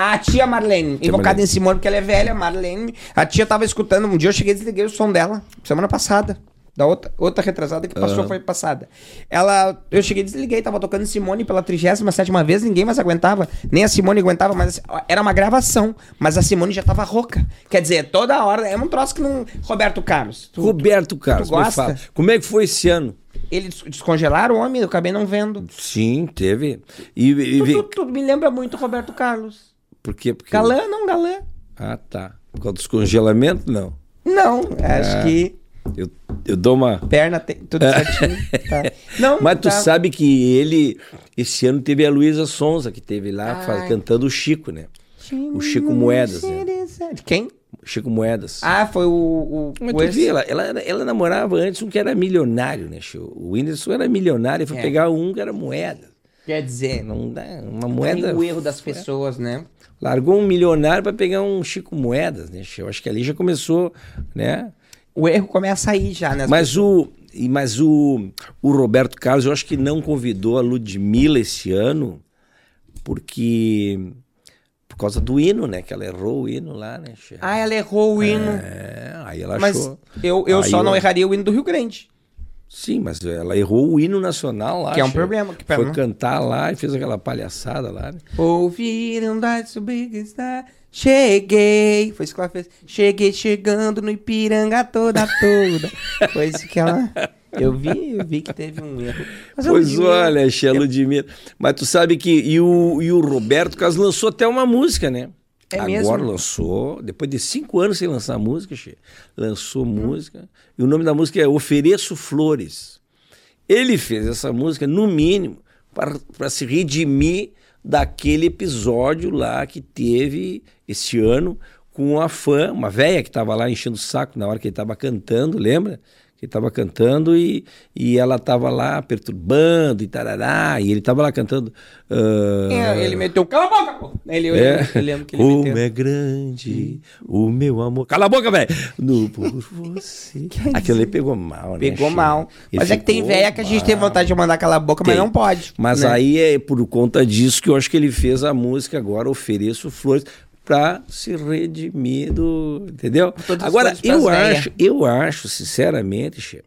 Speaker 2: A tia Marlene, invocada
Speaker 1: Marlene.
Speaker 2: em Simone, porque ela é velha, Marlene. A tia tava escutando, um dia eu cheguei e desliguei o som dela, semana passada. Da outra, outra retrasada que passou foi passada. Ela, eu cheguei e desliguei, tava tocando Simone pela 37 vez, ninguém mais aguentava. Nem a Simone aguentava, mas era uma gravação. Mas a Simone já tava rouca. Quer dizer, toda hora, é um troço que não. Roberto Carlos. tu-
Speaker 1: Roberto Carlos,
Speaker 2: tu gosta?
Speaker 1: Como é que foi esse ano?
Speaker 2: Eles descongelaram o homem, eu acabei não vendo.
Speaker 1: Sim, teve. E, e,
Speaker 2: Tu, tu- tu me lembra muito Roberto Carlos.
Speaker 1: Por quê? Porque
Speaker 2: Galã, não galã.
Speaker 1: Ah, tá. Por causa dos congelamentos, não.
Speaker 2: Não, acho
Speaker 1: Ah.
Speaker 2: que
Speaker 1: Eu, eu dou uma.
Speaker 2: perna tem tudo certinho. tá. Não,
Speaker 1: Mas tu
Speaker 2: tá.
Speaker 1: sabe que ele, esse ano teve a Luísa Sonza, que teve lá faz- cantando o Chico, né? O Chico Moedas, né?
Speaker 2: Quem?
Speaker 1: Chico Moedas.
Speaker 2: Ah, foi o. o,
Speaker 1: Mas
Speaker 2: o
Speaker 1: vê, ela, ela, ela namorava antes um que era milionário, né, show? O Whindersson era milionário e foi
Speaker 2: É.
Speaker 1: pegar um que era moeda.
Speaker 2: Quer dizer,
Speaker 1: Não dá, uma
Speaker 2: moeda...
Speaker 1: moeda.
Speaker 2: o erro das pessoas, né?
Speaker 1: Largou um milionário pra pegar um Chico Moedas, né, show? Acho que ali já começou, né?
Speaker 2: O erro começa aí já, né?
Speaker 1: Mas o, mas o, o Roberto Carlos, eu acho que não convidou a Ludmilla esse ano, porque. Por causa do hino, né? Que ela errou o hino lá, né?
Speaker 2: Ah, ela errou o hino.
Speaker 1: É, aí ela
Speaker 2: mas
Speaker 1: achou.
Speaker 2: eu, eu
Speaker 1: Aí
Speaker 2: só
Speaker 1: eu-
Speaker 2: não erraria o hino do Rio Grande.
Speaker 1: Sim, mas ela errou o hino nacional lá.
Speaker 2: Que é um problema, que
Speaker 1: Foi cantar lá e fez aquela palhaçada lá. Né?
Speaker 2: Ouviram da star. Cheguei. Foi isso que ela fez. Cheguei chegando no Ipiranga toda, toda. Foi isso que ela. Eu vi, eu vi que teve um erro. Mas
Speaker 1: Pois
Speaker 2: Ludmilla-
Speaker 1: olha, a Ludmilla. Mas tu sabe que. E o, e o Roberto Carlos lançou até uma música, né?
Speaker 2: É
Speaker 1: Agora
Speaker 2: mesmo?
Speaker 1: lançou, depois de cinco anos sem lançar música, Che, lançou música. E o nome da música é Ofereço Flores. Ele fez essa música, no mínimo, para se redimir daquele episódio lá que teve esse ano com a fã, uma velha que estava lá enchendo o saco na hora que ele estava cantando, lembra? Que ele estava cantando e, e ela estava lá perturbando e tarará, e ele estava lá cantando. ah,
Speaker 2: É, ele meteu. Cala a boca! pô. Ele,
Speaker 1: é.
Speaker 2: eu lembro que ele
Speaker 1: Como
Speaker 2: meteu.
Speaker 1: é grande o meu amor. Cala a boca, velho! No por você. Aquilo ali pegou mal, né?
Speaker 2: Pegou mal.
Speaker 1: Ele
Speaker 2: Mas é que tem velha que a gente tem vontade de mandar calar a boca, mas
Speaker 1: Tem.
Speaker 2: não pode.
Speaker 1: Mas
Speaker 2: né?
Speaker 1: aí é por conta disso que eu acho que ele fez a música agora Ofereço Flores para se redimir do, entendeu? Agora eu acho, eu acho sinceramente, che,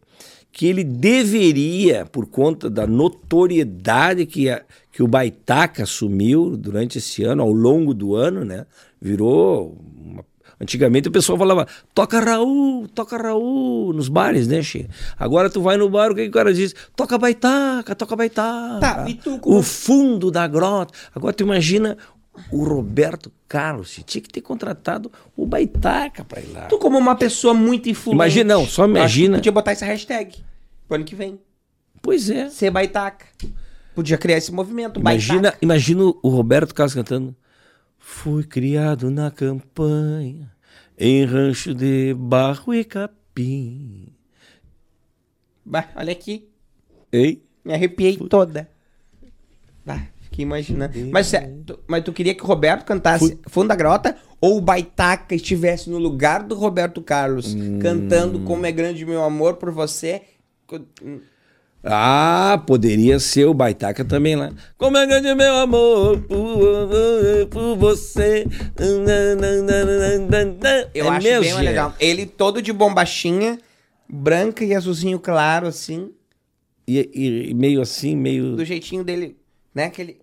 Speaker 1: que ele deveria por conta da notoriedade que a, que o Baitaca assumiu durante esse ano, ao longo do ano, né? Virou uma Antigamente o pessoal falava, toca Raul, toca Raul, nos bares, né, Che? Agora tu vai no bar, o que, que o cara diz? Toca baitaca, toca baitaca.
Speaker 2: Tá, tu como-
Speaker 1: O fundo da grota. Agora tu imagina o Roberto Carlos, tinha que ter contratado o baitaca pra ir lá.
Speaker 2: Tu, como uma pessoa muito influente.
Speaker 1: Imagina, não, só imagina.
Speaker 2: Podia botar essa hashtag pro ano que vem.
Speaker 1: Pois é.
Speaker 2: Ser baitaca. Podia criar esse movimento.
Speaker 1: Imagina,
Speaker 2: Baitaca.
Speaker 1: imagina o Roberto Carlos cantando. Fui criado na campanha, em rancho de barro e capim.
Speaker 2: Bah, olha aqui.
Speaker 1: Ei?
Speaker 2: Me arrepiei toda. Bah, fiquei imaginando. Mas, cê- tu, mas tu queria que o Roberto cantasse Fundo da Grota ou o Baitaca estivesse no lugar do Roberto Carlos,
Speaker 1: Hum.
Speaker 2: cantando Como é Grande Meu Amor por Você?
Speaker 1: Ah, poderia ser o Baitaca também lá. Como é grande meu amor por, por você.
Speaker 2: Eu
Speaker 1: É
Speaker 2: acho
Speaker 1: mesmo,
Speaker 2: bem legal. Ele todo de bombachinha, branca e azulzinho claro, assim,
Speaker 1: E, e- e meio assim, meio.
Speaker 2: do jeitinho dele, né? Aquele...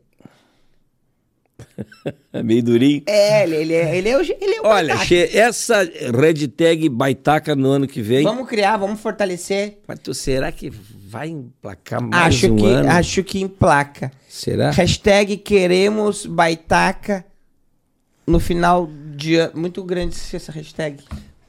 Speaker 1: Meio durinho.
Speaker 2: É, ele, ele é, ele é o. Ele é o
Speaker 1: Olha. Che, essa red tag baitaca no ano que vem.
Speaker 2: Vamos criar, vamos fortalecer.
Speaker 1: Mas tu, será que vai emplacar mais
Speaker 2: Acho
Speaker 1: um
Speaker 2: que,
Speaker 1: ano?
Speaker 2: acho que emplaca.
Speaker 1: Será?
Speaker 2: Hashtag queremos baitaca no final de ano. Muito grande essa hashtag.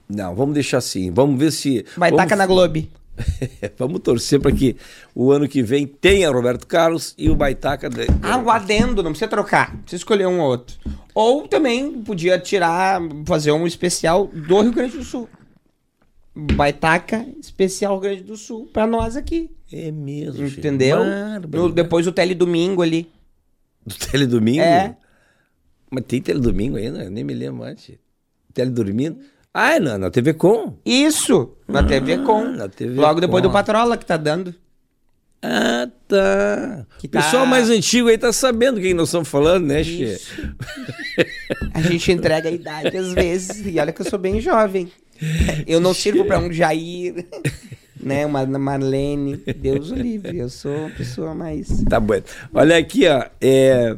Speaker 1: Não, vamos deixar assim. Vamos ver se.
Speaker 2: Baitaca na
Speaker 1: vamos,
Speaker 2: Globo.
Speaker 1: vamos torcer para que o ano que vem tenha Roberto Carlos e o Baitaca. De...
Speaker 2: O adendo, não precisa trocar. Precisa escolher um ou outro. Ou também podia tirar, fazer um especial do Rio Grande do Sul. Baitaca especial Rio Grande do Sul pra nós aqui.
Speaker 1: É mesmo.
Speaker 2: Entendeu? No- depois o teledomingo ali.
Speaker 1: Do Teledomingo?
Speaker 2: É.
Speaker 1: Mas tem Teledomingo ainda? Eu nem me lembro mais. che. Teledormindo? Ah, é na, na TV Com.
Speaker 2: Isso, na TV Com.
Speaker 1: na TV
Speaker 2: Logo depois
Speaker 1: Com.
Speaker 2: do Patrola que tá dando.
Speaker 1: Ah, tá.
Speaker 2: Que
Speaker 1: o pessoal
Speaker 2: tá-
Speaker 1: mais antigo aí tá sabendo o que nós estamos falando, né, Che?
Speaker 2: Isso. A gente entrega a idade às vezes. E olha que eu sou bem jovem. Eu não sirvo pra um Jair, né? Uma Marlene. Deus o livre. Eu sou uma pessoa mais.
Speaker 1: Tá bom. Olha aqui, ó. É...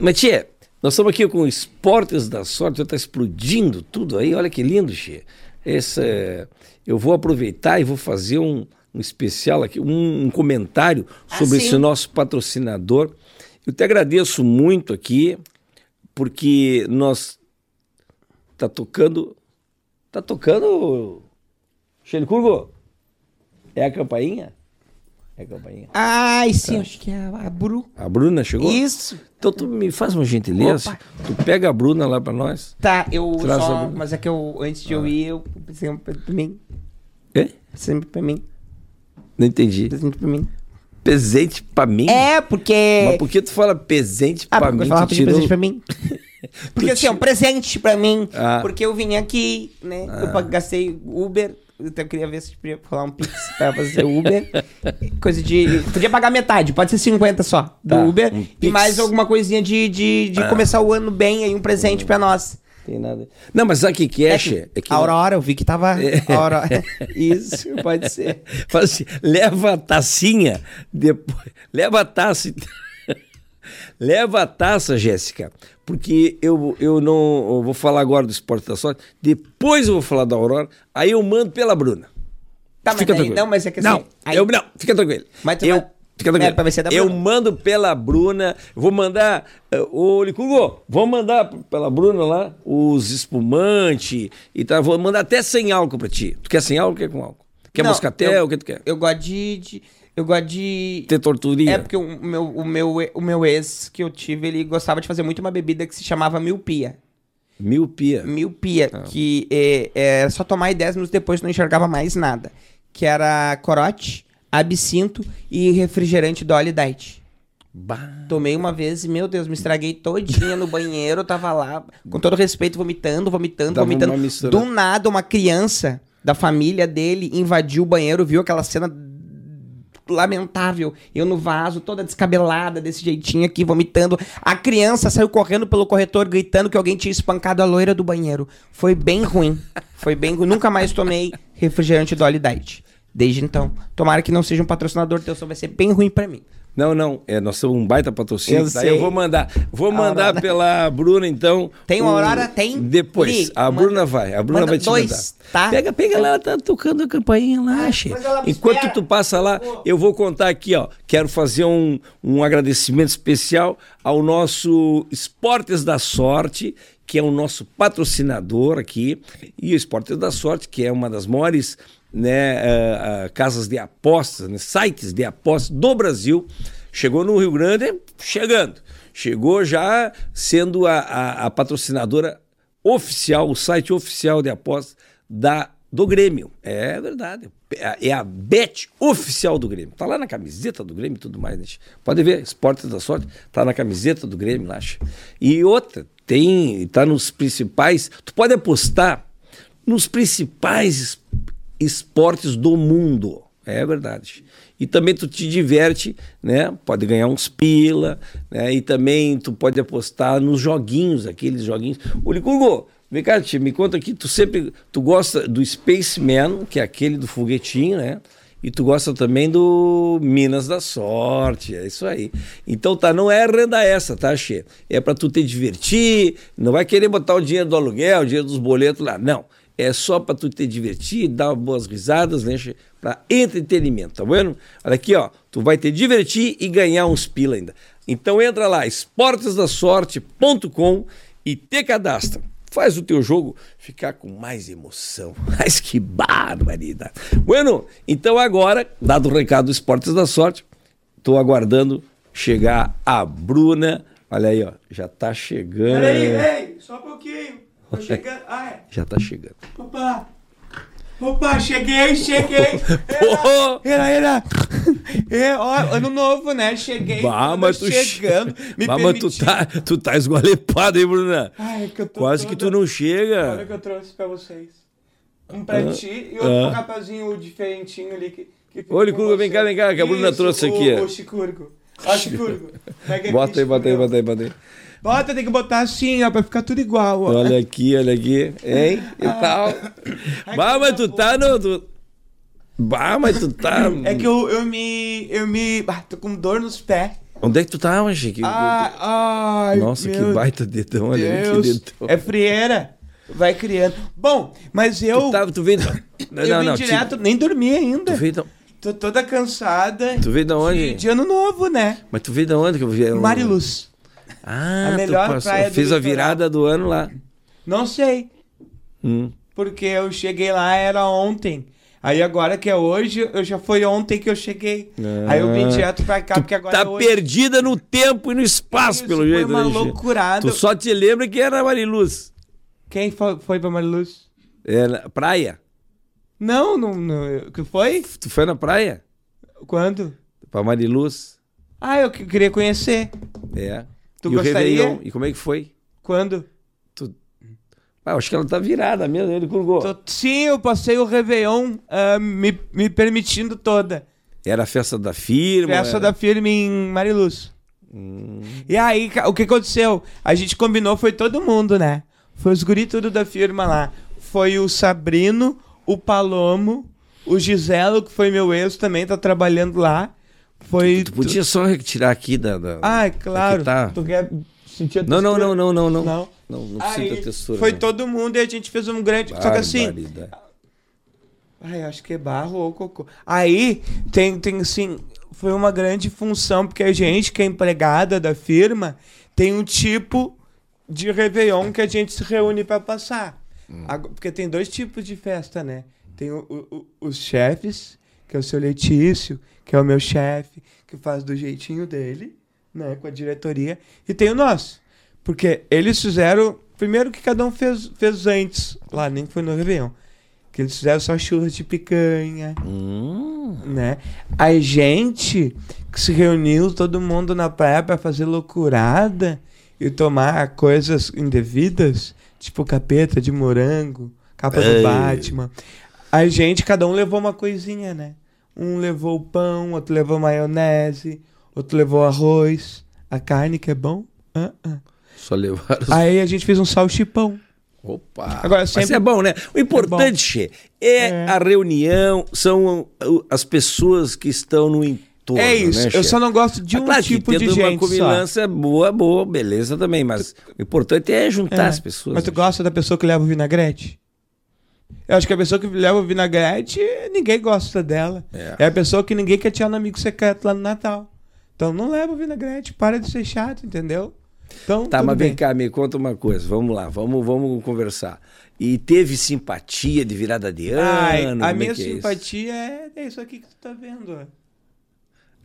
Speaker 1: Mas, Tchê, nós estamos aqui com Esportes da Sorte, tá explodindo tudo aí. Olha que lindo, Tchê. Esse, é, Eu vou aproveitar e vou fazer um, um especial aqui, um, um comentário
Speaker 2: Ah,
Speaker 1: sobre
Speaker 2: sim.
Speaker 1: esse nosso patrocinador. Eu te agradeço muito aqui, porque nós tá tocando. Tá tocando. Xelicurgo? É a campainha? É campainha.
Speaker 2: Ai, sim, acho que é a Bru.
Speaker 1: A Bruna chegou?
Speaker 2: Isso.
Speaker 1: Então tu me faz uma gentileza.
Speaker 2: Opa.
Speaker 1: Tu pega a Bruna lá pra nós.
Speaker 2: Tá, eu
Speaker 1: Traz
Speaker 2: só. Mas é que eu, antes de eu ir, eu sempre pra mim.
Speaker 1: É?
Speaker 2: Sempre pra mim.
Speaker 1: Não entendi.
Speaker 2: Sempre pra mim.
Speaker 1: Presente pra mim?
Speaker 2: É, porque.
Speaker 1: Mas por que tu fala presente
Speaker 2: Ah,
Speaker 1: pra
Speaker 2: eu
Speaker 1: mim?
Speaker 2: pedir
Speaker 1: tirou...
Speaker 2: presente pra mim. Porque assim, é um presente pra mim.
Speaker 1: Ah.
Speaker 2: Porque eu vim aqui, né? Eu pa- gastei Uber. Então eu queria ver se podia rolar um Pix pra fazer Uber. Coisa de. Podia pagar metade, pode ser 50 só do
Speaker 1: Tá,
Speaker 2: Uber.
Speaker 1: um
Speaker 2: e mais alguma coisinha de, de, de começar o ano bem aí, um presente pra nós.
Speaker 1: Tem nada. Não, mas sabe o que, é, Che? É que
Speaker 2: a Aurora, eu vi que tava. a Aurora. Isso, pode ser.
Speaker 1: Fala assim, leva a tacinha, depois. Leva a taça. Leva a taça, Jéssica. Porque eu, eu não. Eu vou falar agora do esporte da sorte. Depois eu vou falar da Aurora. Aí eu mando pela Bruna.
Speaker 2: Tá, mas
Speaker 1: Fica
Speaker 2: daí-
Speaker 1: tranquilo.
Speaker 2: não, mas é que assim,
Speaker 1: Não,
Speaker 2: aí-
Speaker 1: eu, não, fica tranquilo.
Speaker 2: Mas tu
Speaker 1: eu,
Speaker 2: vai-
Speaker 1: Fica tranquilo.
Speaker 2: É, pra se é da
Speaker 1: eu mando pela Bruna. Vou mandar. eh, Ô, Licurgo, vamos mandar pela Bruna lá os espumantes e tal. Vou mandar até sem álcool pra ti. Tu quer sem álcool ou quer com álcool? Quer
Speaker 2: Não,
Speaker 1: moscatel?
Speaker 2: eu-
Speaker 1: O que tu quer?
Speaker 2: Eu gosto de. de- eu gosto de.
Speaker 1: Ter torturinha?
Speaker 2: É porque o meu, o, meu, o meu ex que eu tive, ele gostava de fazer muito uma bebida que se chamava miopia.
Speaker 1: Miopia.
Speaker 2: Miopia,
Speaker 1: Ah.
Speaker 2: que é, é só tomar e 10 minutos depois não enxergava mais nada. Que era corote, absinto e refrigerante Dolly Diet.
Speaker 1: Bah.
Speaker 2: Tomei uma vez e, meu Deus, me estraguei todinha no banheiro, tava lá, com todo respeito, vomitando, vomitando,
Speaker 1: Dava
Speaker 2: vomitando. Do nada, uma criança da família dele invadiu o banheiro, viu aquela cena lamentável. Eu no vaso, toda descabelada, desse jeitinho aqui, vomitando. A criança saiu correndo pelo corretor, gritando que alguém tinha espancado a loira do banheiro. Foi bem ruim. Foi bem ruim. Nunca mais tomei refrigerante Dolly Diet. Desde então. Tomara que não seja um patrocinador teu, só vai ser bem ruim pra mim.
Speaker 1: Não, não. É, nós somos um baita patrocínio.
Speaker 2: Eu sei.
Speaker 1: eu vou mandar. Vou mandar
Speaker 2: Aurora.
Speaker 1: pela Bruna, então.
Speaker 2: Tem uma Aurora? Tem?
Speaker 1: Depois. A
Speaker 2: manda-
Speaker 1: Bruna vai. A Bruna
Speaker 2: manda
Speaker 1: vai te
Speaker 2: dois,
Speaker 1: mandar.
Speaker 2: tá?
Speaker 1: Pega, pega lá, ela tá tocando a campainha lá,
Speaker 2: me
Speaker 1: Enquanto tu passa lá, eu vou contar aqui, ó. Quero fazer um, um agradecimento especial ao nosso Esportes da Sorte, que é o nosso patrocinador aqui. E o Esportes da Sorte, que é uma das maiores né, ah, ah, casas de apostas, né, sites de apostas do Brasil. Chegou no Rio Grande, chegando. Chegou já sendo a, a- a patrocinadora oficial, o site oficial de apostas da, do Grêmio. É verdade. É a bet oficial do Grêmio. Tá lá na camiseta do Grêmio e tudo mais. Né? Pode ver, Esportes da Sorte, tá na camiseta do Grêmio, che. E outra, tem, tá nos principais. Tu pode apostar nos principais esportes do mundo. É verdade. E também tu te diverte, né? Pode ganhar uns pila, né? E também tu pode apostar nos joguinhos, aqueles joguinhos. Ô, Licurgo, vem cá, tia, me conta aqui, tu sempre, tu gosta do Spaceman, que é aquele do foguetinho, né? E tu gosta também do Minas da Sorte, é isso aí. Então tá, não é renda essa, tá, Che? É para tu te divertir, não vai querer botar o dinheiro do aluguel, o dinheiro dos boletos lá, não. É só para tu te divertir, dar boas risadas, né? Para entretenimento, tá vendo? Olha aqui, ó, tu vai te divertir e ganhar uns pila ainda. Então entra lá, esportesdasorte.com e te cadastra faz o teu jogo ficar com mais emoção. Mas que barbaridade. Bueno, então agora, dado o recado do Esportes da Sorte, estou aguardando chegar a Bruna. Olha aí, ó, já tá chegando.
Speaker 2: Peraí, ei, só um pouquinho. Tô chegando. Ah, é.
Speaker 1: Já tá chegando.
Speaker 2: Opa! Opa, cheguei, cheguei!
Speaker 1: Pô!
Speaker 2: Era, era! É, ó, ano novo, né? Cheguei.
Speaker 1: Bah,
Speaker 2: tô
Speaker 1: mas tu
Speaker 2: chegando. Me
Speaker 1: Bah, mas tu tá, tu tá esgualepado, hein, Bruna?
Speaker 2: Ai, que eu tô
Speaker 1: Quase que tu
Speaker 2: toda-
Speaker 1: não
Speaker 2: Olha o
Speaker 1: chega.
Speaker 2: que eu trouxe pra vocês. Um pra
Speaker 1: Ah,
Speaker 2: ti e outro
Speaker 1: ah.
Speaker 2: pro rapazinho diferentinho ali que, que
Speaker 1: Ô, Licurgo, vem cá, vem cá, que a Bruna
Speaker 2: Isso,
Speaker 1: trouxe
Speaker 2: o-
Speaker 1: aqui, ó.
Speaker 2: O Chicurgo.
Speaker 1: Bota aí, bota aí, bota aí, bota aí.
Speaker 2: Bota, tem que botar assim, ó, pra ficar tudo igual, ó.
Speaker 1: Olha aqui, olha aqui. Hein? E tal.
Speaker 2: Ai,
Speaker 1: Bah, mas tu tá no. Tu... Bah, mas tu tá.
Speaker 2: É que eu, eu me. Eu me. Ah, tô com dor nos pés.
Speaker 1: Onde é que tu tá, hoje? Que...
Speaker 2: Ah, ai,
Speaker 1: Nossa, que baita dedão, olha aí, que
Speaker 2: Deus.
Speaker 1: dedão.
Speaker 2: É frieira. Vai criando. Bom, mas eu.
Speaker 1: Tu, tá, tu veio. Não,
Speaker 2: eu
Speaker 1: não,
Speaker 2: vim
Speaker 1: não.
Speaker 2: direto, nem dormi ainda.
Speaker 1: tu veio da...
Speaker 2: Tô toda cansada.
Speaker 1: Tu veio da onde?
Speaker 2: De, de ano novo, né?
Speaker 1: Mas tu veio da onde que eu vi?
Speaker 2: Mariluz.
Speaker 1: Ah,
Speaker 2: A melhor
Speaker 1: passou,
Speaker 2: praia do
Speaker 1: fez a virada do ano lá.
Speaker 2: Não sei.
Speaker 1: Hum.
Speaker 2: Porque eu cheguei lá, era ontem. Aí agora que é hoje, eu já foi ontem que eu cheguei. Aí eu vim direto pra cá, porque agora
Speaker 1: tá
Speaker 2: é
Speaker 1: perdida no tempo e no espaço,
Speaker 2: Isso,
Speaker 1: pelo
Speaker 2: foi
Speaker 1: jeito.
Speaker 2: uma
Speaker 1: né,
Speaker 2: loucurada.
Speaker 1: Tu só te lembra que era Mariluz.
Speaker 2: Quem foi, foi pra Mariluz?
Speaker 1: Era praia.
Speaker 2: Não, não, não. O que foi?
Speaker 1: Tu foi na praia?
Speaker 2: Quando?
Speaker 1: Pra Mariluz.
Speaker 2: Ah, eu que- queria conhecer.
Speaker 1: É.
Speaker 2: Tu
Speaker 1: e
Speaker 2: gostaria?
Speaker 1: o Réveillon. E como é que foi?
Speaker 2: Quando?
Speaker 1: Tu... Ah, acho que ela tá virada mesmo, ele curgou.
Speaker 2: Tô- Sim, eu passei o Réveillon ah, me, me permitindo toda.
Speaker 1: Era a festa da firma.
Speaker 2: Festa
Speaker 1: era-
Speaker 2: da firma em Mariluz.
Speaker 1: Hum.
Speaker 2: E aí, ca- o que aconteceu? A gente combinou, foi todo mundo, né? Foi os guri tudo da firma lá. Foi o Sabrino, o Palomo, o Giselo, que foi meu ex também, tá trabalhando lá. Foi.
Speaker 1: Tu podia só retirar aqui da. da...
Speaker 2: Ai, claro.
Speaker 1: Tá.
Speaker 2: Tu quer sentir a
Speaker 1: Não, não,
Speaker 2: textura?
Speaker 1: não, não, não, não.
Speaker 2: Não.
Speaker 1: Não, não a textura.
Speaker 2: foi
Speaker 1: não.
Speaker 2: todo mundo e a gente fez um grande. Só que assim. Ai, acho que é barro ou cocô. Aí tem, tem assim, foi uma grande função, porque a gente que é empregada da firma tem um tipo de Réveillon que a gente se reúne para passar. Ago- Porque tem dois tipos de festa, né? Tem o- o- o- os chefes, que é o seu Letício, que é o meu chefe, que faz do jeitinho dele, né? Com a diretoria. E tem o nosso. Porque eles fizeram. Primeiro que cada um fez, fez antes, lá, nem foi no Réveillon. Que eles fizeram só churras de picanha,
Speaker 1: Hum.
Speaker 2: né? A gente que se reuniu, todo mundo na praia pra fazer loucurada e tomar coisas indevidas, tipo capeta de morango, capa
Speaker 1: Ei.
Speaker 2: do Batman. A gente, cada um levou uma coisinha, né? Um levou o pão, outro levou maionese, outro levou arroz, a carne que é bom. Ah, ah.
Speaker 1: Só levaram. os-
Speaker 2: Aí a gente fez um salchipão.
Speaker 1: Opa!
Speaker 2: Agora,
Speaker 1: Mas
Speaker 2: sempre-
Speaker 1: é bom, né? O importante Che, é,
Speaker 2: É.
Speaker 1: a reunião, são uh, as pessoas que estão no
Speaker 2: é isso,
Speaker 1: né,
Speaker 2: eu só não gosto de
Speaker 1: Ah,
Speaker 2: um
Speaker 1: claro
Speaker 2: tipo de gente
Speaker 1: uma
Speaker 2: só.
Speaker 1: combinância boa, boa, beleza também, mas o importante é juntar
Speaker 2: É.
Speaker 1: as pessoas.
Speaker 2: Mas tu
Speaker 1: né?
Speaker 2: gosta da pessoa que leva o vinagrete? Eu acho que a pessoa que leva o vinagrete, ninguém gosta dela.
Speaker 1: É.
Speaker 2: É, a pessoa que ninguém quer tirar no amigo secreto lá no Natal. Então não leva o vinagrete, para de ser chato, entendeu? Então,
Speaker 1: Tá, mas
Speaker 2: bem.
Speaker 1: vem cá, me conta uma coisa. Vamos lá, vamos, vamos conversar. E teve simpatia de virada de ano?
Speaker 2: Ai, a
Speaker 1: é
Speaker 2: minha
Speaker 1: é
Speaker 2: simpatia é, é isso aqui que tu tá vendo.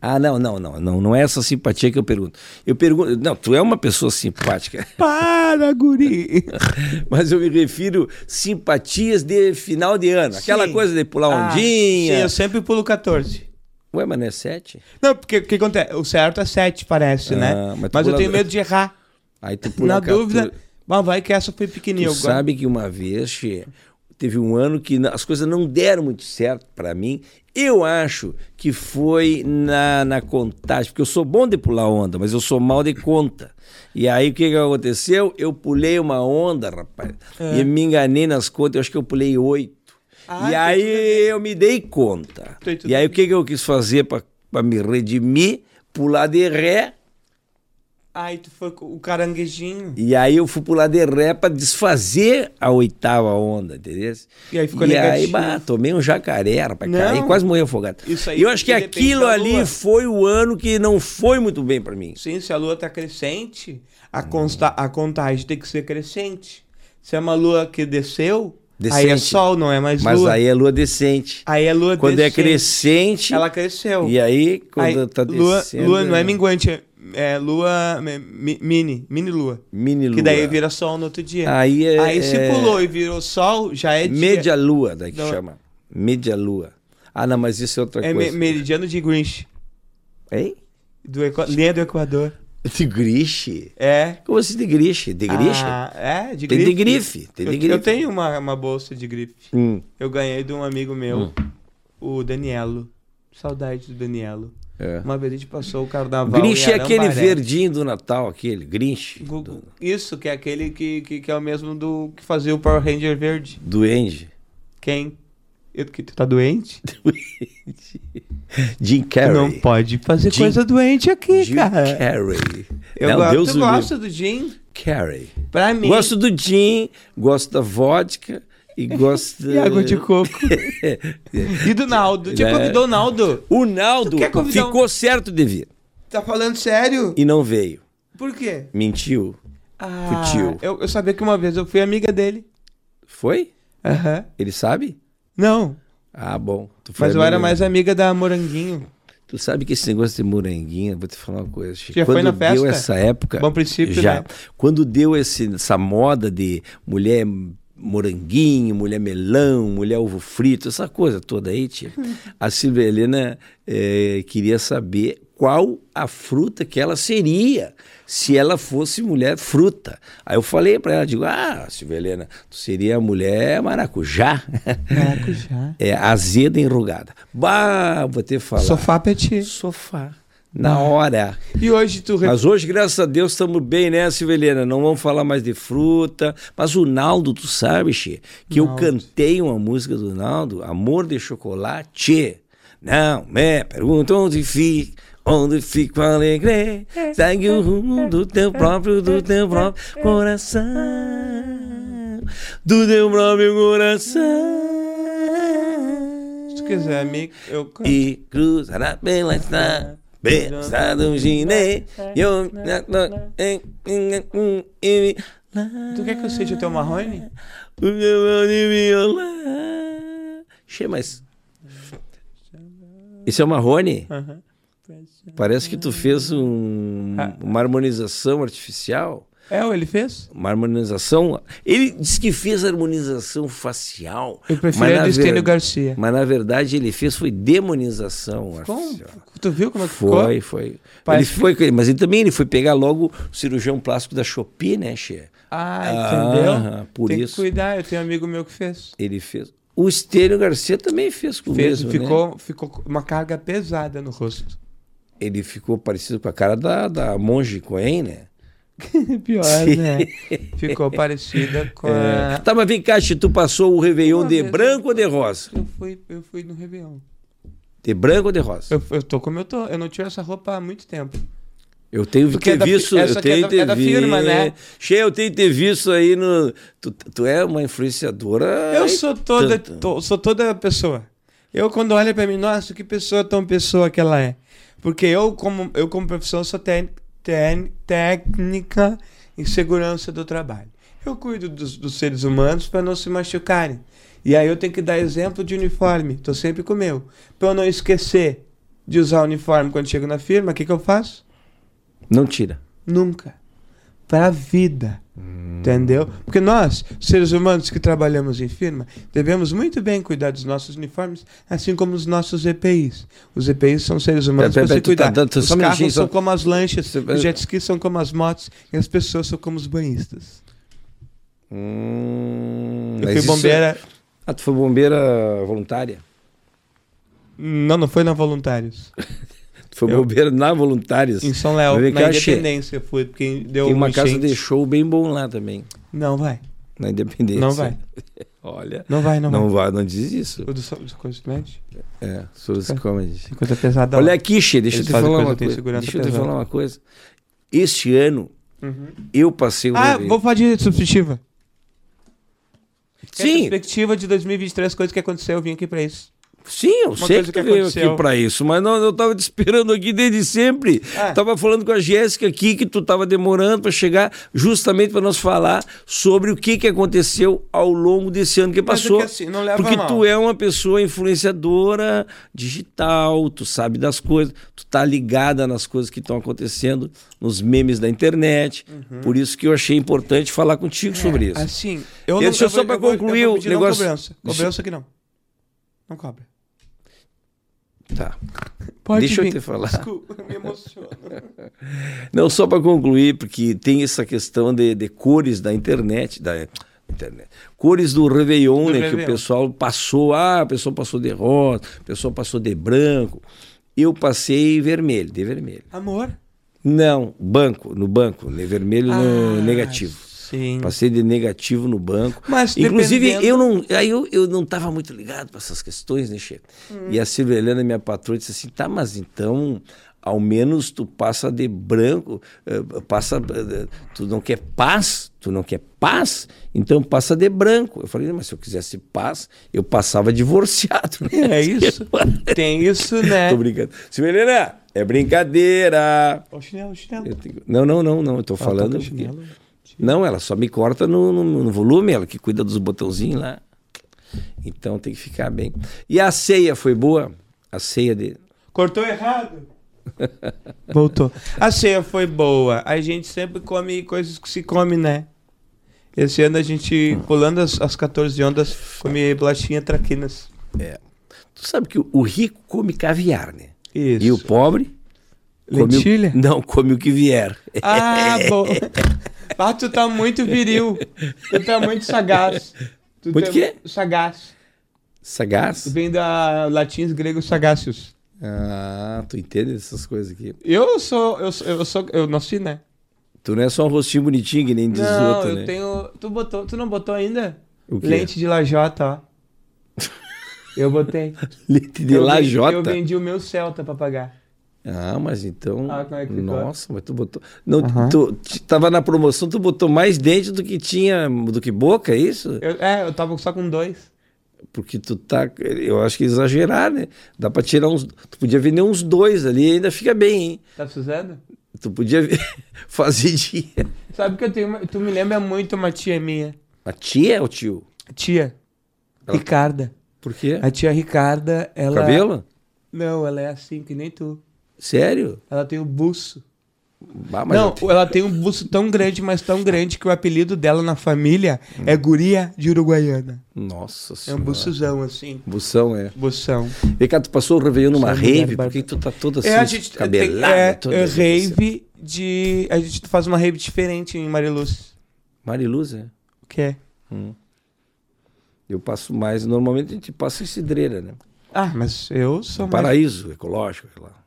Speaker 1: Ah, não, não, não, não, não é essa simpatia que eu pergunto. Eu pergunto, não, tu é uma pessoa simpática,
Speaker 2: Para, guri!
Speaker 1: mas eu me refiro simpatias de final de ano, aquela
Speaker 2: Sim.
Speaker 1: coisa de pular
Speaker 2: Ah,
Speaker 1: ondinha.
Speaker 2: sim, eu sempre pulo 14.
Speaker 1: Ué, mas não é sete?
Speaker 2: Não, porque o que acontece? O certo é 7, parece,
Speaker 1: Ah,
Speaker 2: né?
Speaker 1: mas
Speaker 2: Mas, eu tenho medo de errar.
Speaker 1: Aí tu pula
Speaker 2: Na
Speaker 1: 14.
Speaker 2: dúvida, mas vai que essa foi pequenininha.
Speaker 1: Tu sabe que uma vez, Che, teve um ano que as coisas não deram muito certo pra mim. Eu acho que foi na, na contagem, porque eu sou bom de pular onda, mas eu sou mal de conta. E aí o que, que aconteceu? Eu pulei uma onda, rapaz,
Speaker 2: É.
Speaker 1: e me enganei nas contas, eu acho que eu pulei oito.
Speaker 2: Ah,
Speaker 1: e aí
Speaker 2: tudo
Speaker 1: eu me dei conta. E aí o que, que eu quis fazer pra me redimir? Pular de ré.
Speaker 2: Ai, tu foi o caranguejinho.
Speaker 1: E aí eu fui pular de ré pra desfazer a oitava onda, entendeu?
Speaker 2: E aí ficou
Speaker 1: e aí, bah, tomei um jacaré, era pra
Speaker 2: Não.
Speaker 1: cair, quase morri afogado.
Speaker 2: Isso aí
Speaker 1: e eu acho que aquilo ali foi o ano que não foi muito bem pra mim.
Speaker 2: Sim, se a lua tá crescente, a, consta a contagem tem que ser crescente. Se é uma lua que desceu, aí é
Speaker 1: Decente.
Speaker 2: sol, não é mais
Speaker 1: Mas
Speaker 2: lua.
Speaker 1: aí é lua decente.
Speaker 2: Aí é lua
Speaker 1: Quando é
Speaker 2: descente.
Speaker 1: crescente,
Speaker 2: Ela cresceu.
Speaker 1: e aí quando
Speaker 2: Aí,
Speaker 1: tá
Speaker 2: lua,
Speaker 1: descendo...
Speaker 2: lua não é minguante, é, é lua mi- mini, mini lua.
Speaker 1: Mini lua.
Speaker 2: Que daí vira sol no outro dia.
Speaker 1: Aí é...
Speaker 2: Aí se
Speaker 1: é
Speaker 2: pulou e virou sol, já é dia.
Speaker 1: Média lua, daí que
Speaker 2: Não.
Speaker 1: chama. Média lua. Ah, não, mas isso é outra
Speaker 2: É me-
Speaker 1: coisa.
Speaker 2: meridiano de Greenwich.
Speaker 1: Hein?
Speaker 2: Do Equa- linha do Equador.
Speaker 1: De grife?
Speaker 2: É.
Speaker 1: Como assim de grife? De grife?
Speaker 2: Ah, é, de
Speaker 1: Tem
Speaker 2: grife.
Speaker 1: de grife, tem
Speaker 2: eu,
Speaker 1: de grife.
Speaker 2: eu tenho uma, uma bolsa de grife.
Speaker 1: Hum.
Speaker 2: Eu ganhei de um amigo meu,
Speaker 1: Hum.
Speaker 2: o Danielo. Saudade do Danielo.
Speaker 1: É.
Speaker 2: Uma vez a gente passou o carnaval.
Speaker 1: Grinch é aquele verdinho do Natal, aquele. Grinch. Do,
Speaker 2: Isso, que é aquele que, que, que é o mesmo do que fazia o Power Ranger verde.
Speaker 1: duende.
Speaker 2: Quem? Eu, que tu tá doente?
Speaker 1: Jim Carrey.
Speaker 2: Não pode fazer
Speaker 1: Jim-
Speaker 2: coisa doente aqui,
Speaker 1: Jim
Speaker 2: cara.
Speaker 1: Carrey.
Speaker 2: Eu
Speaker 1: Não,
Speaker 2: gosto,
Speaker 1: Deus
Speaker 2: tu gosta do Jim?
Speaker 1: Carrey.
Speaker 2: Pra mim.
Speaker 1: Gosto do Jim, gosto da vodka e gosto...
Speaker 2: E água de coco. e do Naldo. Te
Speaker 1: É.
Speaker 2: convidou o Naldo?
Speaker 1: O Naldo
Speaker 2: convidar um-
Speaker 1: ficou certo de vir
Speaker 2: Tá falando sério?
Speaker 1: e não veio.
Speaker 2: Por quê?
Speaker 1: Mentiu.
Speaker 2: Ah,
Speaker 1: Futil.
Speaker 2: eu, eu sabia que uma vez eu fui amiga dele.
Speaker 1: Foi?
Speaker 2: Aham.
Speaker 1: Ele sabe?
Speaker 2: Não,
Speaker 1: Ah, bom. Foi
Speaker 2: mas eu era mais amiga da Moranguinho.
Speaker 1: Tu sabe que esse negócio de moranguinho, vou te falar uma coisa. Chico.
Speaker 2: Já foi
Speaker 1: Quando
Speaker 2: na
Speaker 1: deu
Speaker 2: festa?
Speaker 1: essa época.
Speaker 2: Bom princípio,
Speaker 1: já.
Speaker 2: né?
Speaker 1: Quando deu esse, essa moda de mulher moranguinho, mulher melão, mulher ovo frito, essa coisa toda aí, tia. A Silvia Helena eh, queria saber qual a fruta que ela seria se ela fosse mulher fruta. Aí eu falei pra ela, digo, ah, Silvia Helena, tu seria a mulher maracujá.
Speaker 2: Maracujá.
Speaker 1: é azeda enrugada. Bah, vou ter que falar.
Speaker 2: Sofá petit.
Speaker 1: Sofá. Na hora.
Speaker 2: E hoje tu...
Speaker 1: Mas hoje, graças a Deus, estamos bem, né, Silvelena? Não vamos falar mais de fruta. Mas o Naldo, tu sabe, Che, que eu
Speaker 2: Naldo.
Speaker 1: cantei uma música do Naldo, Amor de Chocolate. Não me pergunta onde fica, onde fica o alegre. Segue o rumo do teu próprio, do teu próprio coração. Do teu próprio coração.
Speaker 2: Se tu quiser, amigo, eu canto.
Speaker 1: E cruzará pela estrada, ginê. e eu-
Speaker 2: Tu quer que eu seja o teu Marrone?
Speaker 1: O meu de violão. Che, mas. Esse é o Marrone?
Speaker 2: Aham.
Speaker 1: Parece que tu fez um-
Speaker 2: Ah.
Speaker 1: uma harmonização artificial.
Speaker 2: É, ele fez?
Speaker 1: Uma harmonização. Ele disse que fez harmonização facial.
Speaker 2: Eu prefiro a do Estênio Garcia.
Speaker 1: Mas na verdade ele fez foi demonização
Speaker 2: Como? Tu viu como é que
Speaker 1: Foi,
Speaker 2: ficou?
Speaker 1: foi.
Speaker 2: Parece
Speaker 1: Ele foi, mas ele também ele foi pegar logo o cirurgião plástico da Shopee, né, Che?
Speaker 2: Ah,
Speaker 1: Ah,
Speaker 2: entendeu?
Speaker 1: por
Speaker 2: Tem
Speaker 1: isso.
Speaker 2: que cuidar, eu tenho um amigo meu que fez.
Speaker 1: Ele fez. O Estênio Garcia também fez com o
Speaker 2: Fez,
Speaker 1: mesmo, né?
Speaker 2: ficou, ficou uma carga pesada no rosto.
Speaker 1: Ele ficou parecido com a cara da, da Monge Coen, né?
Speaker 2: Pior, né? Ficou parecida com
Speaker 1: É.
Speaker 2: a...
Speaker 1: Tá, mas vem cá, tu passou o Réveillon
Speaker 2: Uma
Speaker 1: de branco ou de rosa?
Speaker 2: Eu fui, eu fui no Réveillon.
Speaker 1: De branco ou de rosa?
Speaker 2: Eu, eu tô como eu tô. Eu não tiro essa roupa há muito tempo.
Speaker 1: Eu tenho
Speaker 2: Porque
Speaker 1: que ter
Speaker 2: é da
Speaker 1: visto,
Speaker 2: essa
Speaker 1: eu
Speaker 2: aqui é
Speaker 1: tenho
Speaker 2: da- é da firma, né?
Speaker 1: Che, eu tenho que ter visto aí no. Tu, tu é uma influenciadora.
Speaker 2: Eu sou toda, to- sou toda pessoa. Eu quando olho pra mim, nossa, que pessoa tão pessoa que ela é. Porque eu como eu como profissão sou tec- técnica em segurança do trabalho. Eu cuido dos, dos seres humanos para não se machucarem. E aí eu tenho que dar exemplo de uniforme. Tô sempre com o meu. Pra eu não esquecer de usar o uniforme quando chego na firma, o que, que eu faço?
Speaker 1: Não tira.
Speaker 2: Nunca. Para a vida. Entendeu? Porque nós, seres humanos que trabalhamos em firma, devemos muito bem cuidar dos nossos uniformes, assim como os nossos EPIs. Os EPIs são seres humanos para se
Speaker 1: tá
Speaker 2: cuidar.
Speaker 1: dando- tu
Speaker 2: os carros são
Speaker 1: só-
Speaker 2: como as lanchas,
Speaker 1: Você-
Speaker 2: os jet skis são como as motos e as pessoas são como os banhistas.
Speaker 1: Hum,
Speaker 2: Eu fui
Speaker 1: isso-
Speaker 2: bombeira.
Speaker 1: Ah, tu foi bombeira voluntária?
Speaker 2: Não, não foi na Voluntários.
Speaker 1: Foi
Speaker 2: Eu-
Speaker 1: bombeira na Voluntários?
Speaker 2: Em São Léo, na Independência fui, porque deu
Speaker 1: Tem uma
Speaker 2: um
Speaker 1: casa
Speaker 2: enchente.
Speaker 1: de show bem bom lá também.
Speaker 2: Não, vai.
Speaker 1: Na Independência.
Speaker 2: Não vai.
Speaker 1: Olha.
Speaker 2: Não vai, não,
Speaker 1: Não vai, não diz isso.
Speaker 2: vai. O do, so- do coisa do Med?
Speaker 1: É, Souls Comedy.
Speaker 2: Coisa pesada
Speaker 1: Olha aqui, Che, deixa eu te falar uma coisa. Deixa eu te falar uma coisa. Este ano,
Speaker 2: Uhum.
Speaker 1: eu passei o
Speaker 2: Ah, vou falar de substitutiva.
Speaker 1: Sim,
Speaker 2: Perspectiva de 2023, coisas que aconteceu, eu vim aqui pra isso.
Speaker 1: Sim, eu
Speaker 2: Uma
Speaker 1: sei que
Speaker 2: que
Speaker 1: veio aqui pra isso, mas não, eu tava te esperando aqui desde sempre.
Speaker 2: Ah.
Speaker 1: Tava falando com a Jéssica aqui que tu tava demorando pra chegar justamente pra nós falar sobre o que que aconteceu ao longo desse ano que
Speaker 2: é
Speaker 1: passou.
Speaker 2: que assim,
Speaker 1: Porque
Speaker 2: mal.
Speaker 1: tu é uma pessoa influenciadora digital, tu sabe das coisas, tu tá ligada nas coisas que estão acontecendo, nos memes da internet. Por isso que eu achei importante falar contigo sobre isso.
Speaker 2: Assim, eu não
Speaker 1: deixa eu só
Speaker 2: vou-
Speaker 1: pra
Speaker 2: eu vou-
Speaker 1: concluir
Speaker 2: eu vou
Speaker 1: o negócio-
Speaker 2: Cobrança. Cobrança aqui não. Não cobra.
Speaker 1: Tá.
Speaker 2: Pode
Speaker 1: Deixa eu
Speaker 2: vir.
Speaker 1: te falar.
Speaker 2: Desculpa, eu me emociono.
Speaker 1: Não, só para concluir, porque tem essa questão de, de cores da internet, da internet. Cores do Réveillon,
Speaker 2: Do
Speaker 1: né? Que o
Speaker 2: Réveillon.
Speaker 1: pessoal passou, ah, o pessoal passou de rosa, o pessoal passou de branco. Eu passei vermelho, de vermelho.
Speaker 2: Amor.
Speaker 1: Não, banco, no banco, ne- vermelho no
Speaker 2: Ah,
Speaker 1: negativo.
Speaker 2: Sim.
Speaker 1: Passei de negativo no banco.
Speaker 2: Mas
Speaker 1: Inclusive,
Speaker 2: dependendo-
Speaker 1: eu não, aí eu, eu não estava muito ligado para essas questões, né, Che?
Speaker 2: Hum.
Speaker 1: E a Silvia Helena, minha patroa, disse assim: tá, mas então, ao menos tu passa de branco, eh, passa. eh, tu não quer paz? Tu não quer paz? Então passa de branco. Eu falei, mas se eu quisesse paz, eu passava divorciado. né?
Speaker 2: É isso. Tem isso, né?
Speaker 1: Tô brincando. É brincadeira.
Speaker 2: Ó, o chinelo, o chinelo.
Speaker 1: Tenho- Não, não, não, não. Eu tô
Speaker 2: Ah,
Speaker 1: falando.
Speaker 2: tá.
Speaker 1: Não, ela só me corta no, no- no volume, ela que cuida dos botãozinhos lá. Então tem que ficar bem. E a ceia foi boa? A ceia de.
Speaker 2: Cortou errado. Voltou. A ceia foi boa. A gente sempre come coisas que se come, né? Esse ano a gente, pulando as, as 14 ondas, come bolachinha traquinas.
Speaker 1: Tu sabe que o- rico come caviar, né?
Speaker 2: Isso.
Speaker 1: E o pobre. come o-
Speaker 2: Lentilha?
Speaker 1: Não, come o que vier.
Speaker 2: Ah, bom. Ah, tu tá muito viril. Tu tá muito sagaz. Tu
Speaker 1: Muito
Speaker 2: tá
Speaker 1: quê?
Speaker 2: Sagaz.
Speaker 1: Sagaz?
Speaker 2: Tu vem da latins grego sagacius.
Speaker 1: Ah, tu entende essas coisas aqui.
Speaker 2: Eu sou, eu sou, eu sou, eu nasci, né?
Speaker 1: Tu não é só um rostinho bonitinho que nem diz
Speaker 2: Não,
Speaker 1: outro,
Speaker 2: eu
Speaker 1: né?
Speaker 2: tenho, tu botou, tu não botou ainda?
Speaker 1: O quê?
Speaker 2: Lente de lajota, ó. Eu botei.
Speaker 1: Leite de
Speaker 2: eu vendi-
Speaker 1: lajota.
Speaker 2: Eu vendi o meu Celta pra pagar.
Speaker 1: Ah, mas então.
Speaker 2: Ah, como é que ficou?
Speaker 1: Nossa, mas tu botou. Não, tu, tu tava na promoção, tu botou mais dente do que tinha, do que boca, é isso?
Speaker 2: Eu- é, eu tava só com dois.
Speaker 1: Porque tu tá. Eu acho que exagerar, né? Dá pra tirar uns. Tu podia vender uns dois ali, ainda fica bem, hein?
Speaker 2: Tá precisando?
Speaker 1: Tu podia fazer dia.
Speaker 2: Sabe que eu tenho uma, tu me lembra muito uma tia minha.
Speaker 1: A tia ou o tio?
Speaker 2: Tia.
Speaker 1: Ela-
Speaker 2: Ricarda.
Speaker 1: Por quê?
Speaker 2: A tia Ricarda, ela.
Speaker 1: Cabelo?
Speaker 2: Não, ela é assim que nem tu.
Speaker 1: Sério?
Speaker 2: Ela tem o buço.
Speaker 1: Ah, mas
Speaker 2: não,
Speaker 1: te-
Speaker 2: ela tem um buço tão grande, mas tão grande que o apelido dela na família
Speaker 1: Hum.
Speaker 2: é Guria de Uruguaiana.
Speaker 1: Nossa
Speaker 2: É um
Speaker 1: senhora.
Speaker 2: buçuzão, assim.
Speaker 1: Bução, é.
Speaker 2: Bução.
Speaker 1: Vem cá, tu passou o Réveillon numa rave? Por que tu tá toda assim,
Speaker 2: É, a gente tem,
Speaker 1: cabelada?
Speaker 2: é,
Speaker 1: toda
Speaker 2: é
Speaker 1: assim?
Speaker 2: rave de. A gente faz uma rave diferente em Mariluz.
Speaker 1: Mariluz, é.
Speaker 2: O que é?
Speaker 1: Eu passo mais. Normalmente a gente passa em cidreira, né?
Speaker 2: Ah, mas eu sou mais.
Speaker 1: Paraíso ecológico, sei lá.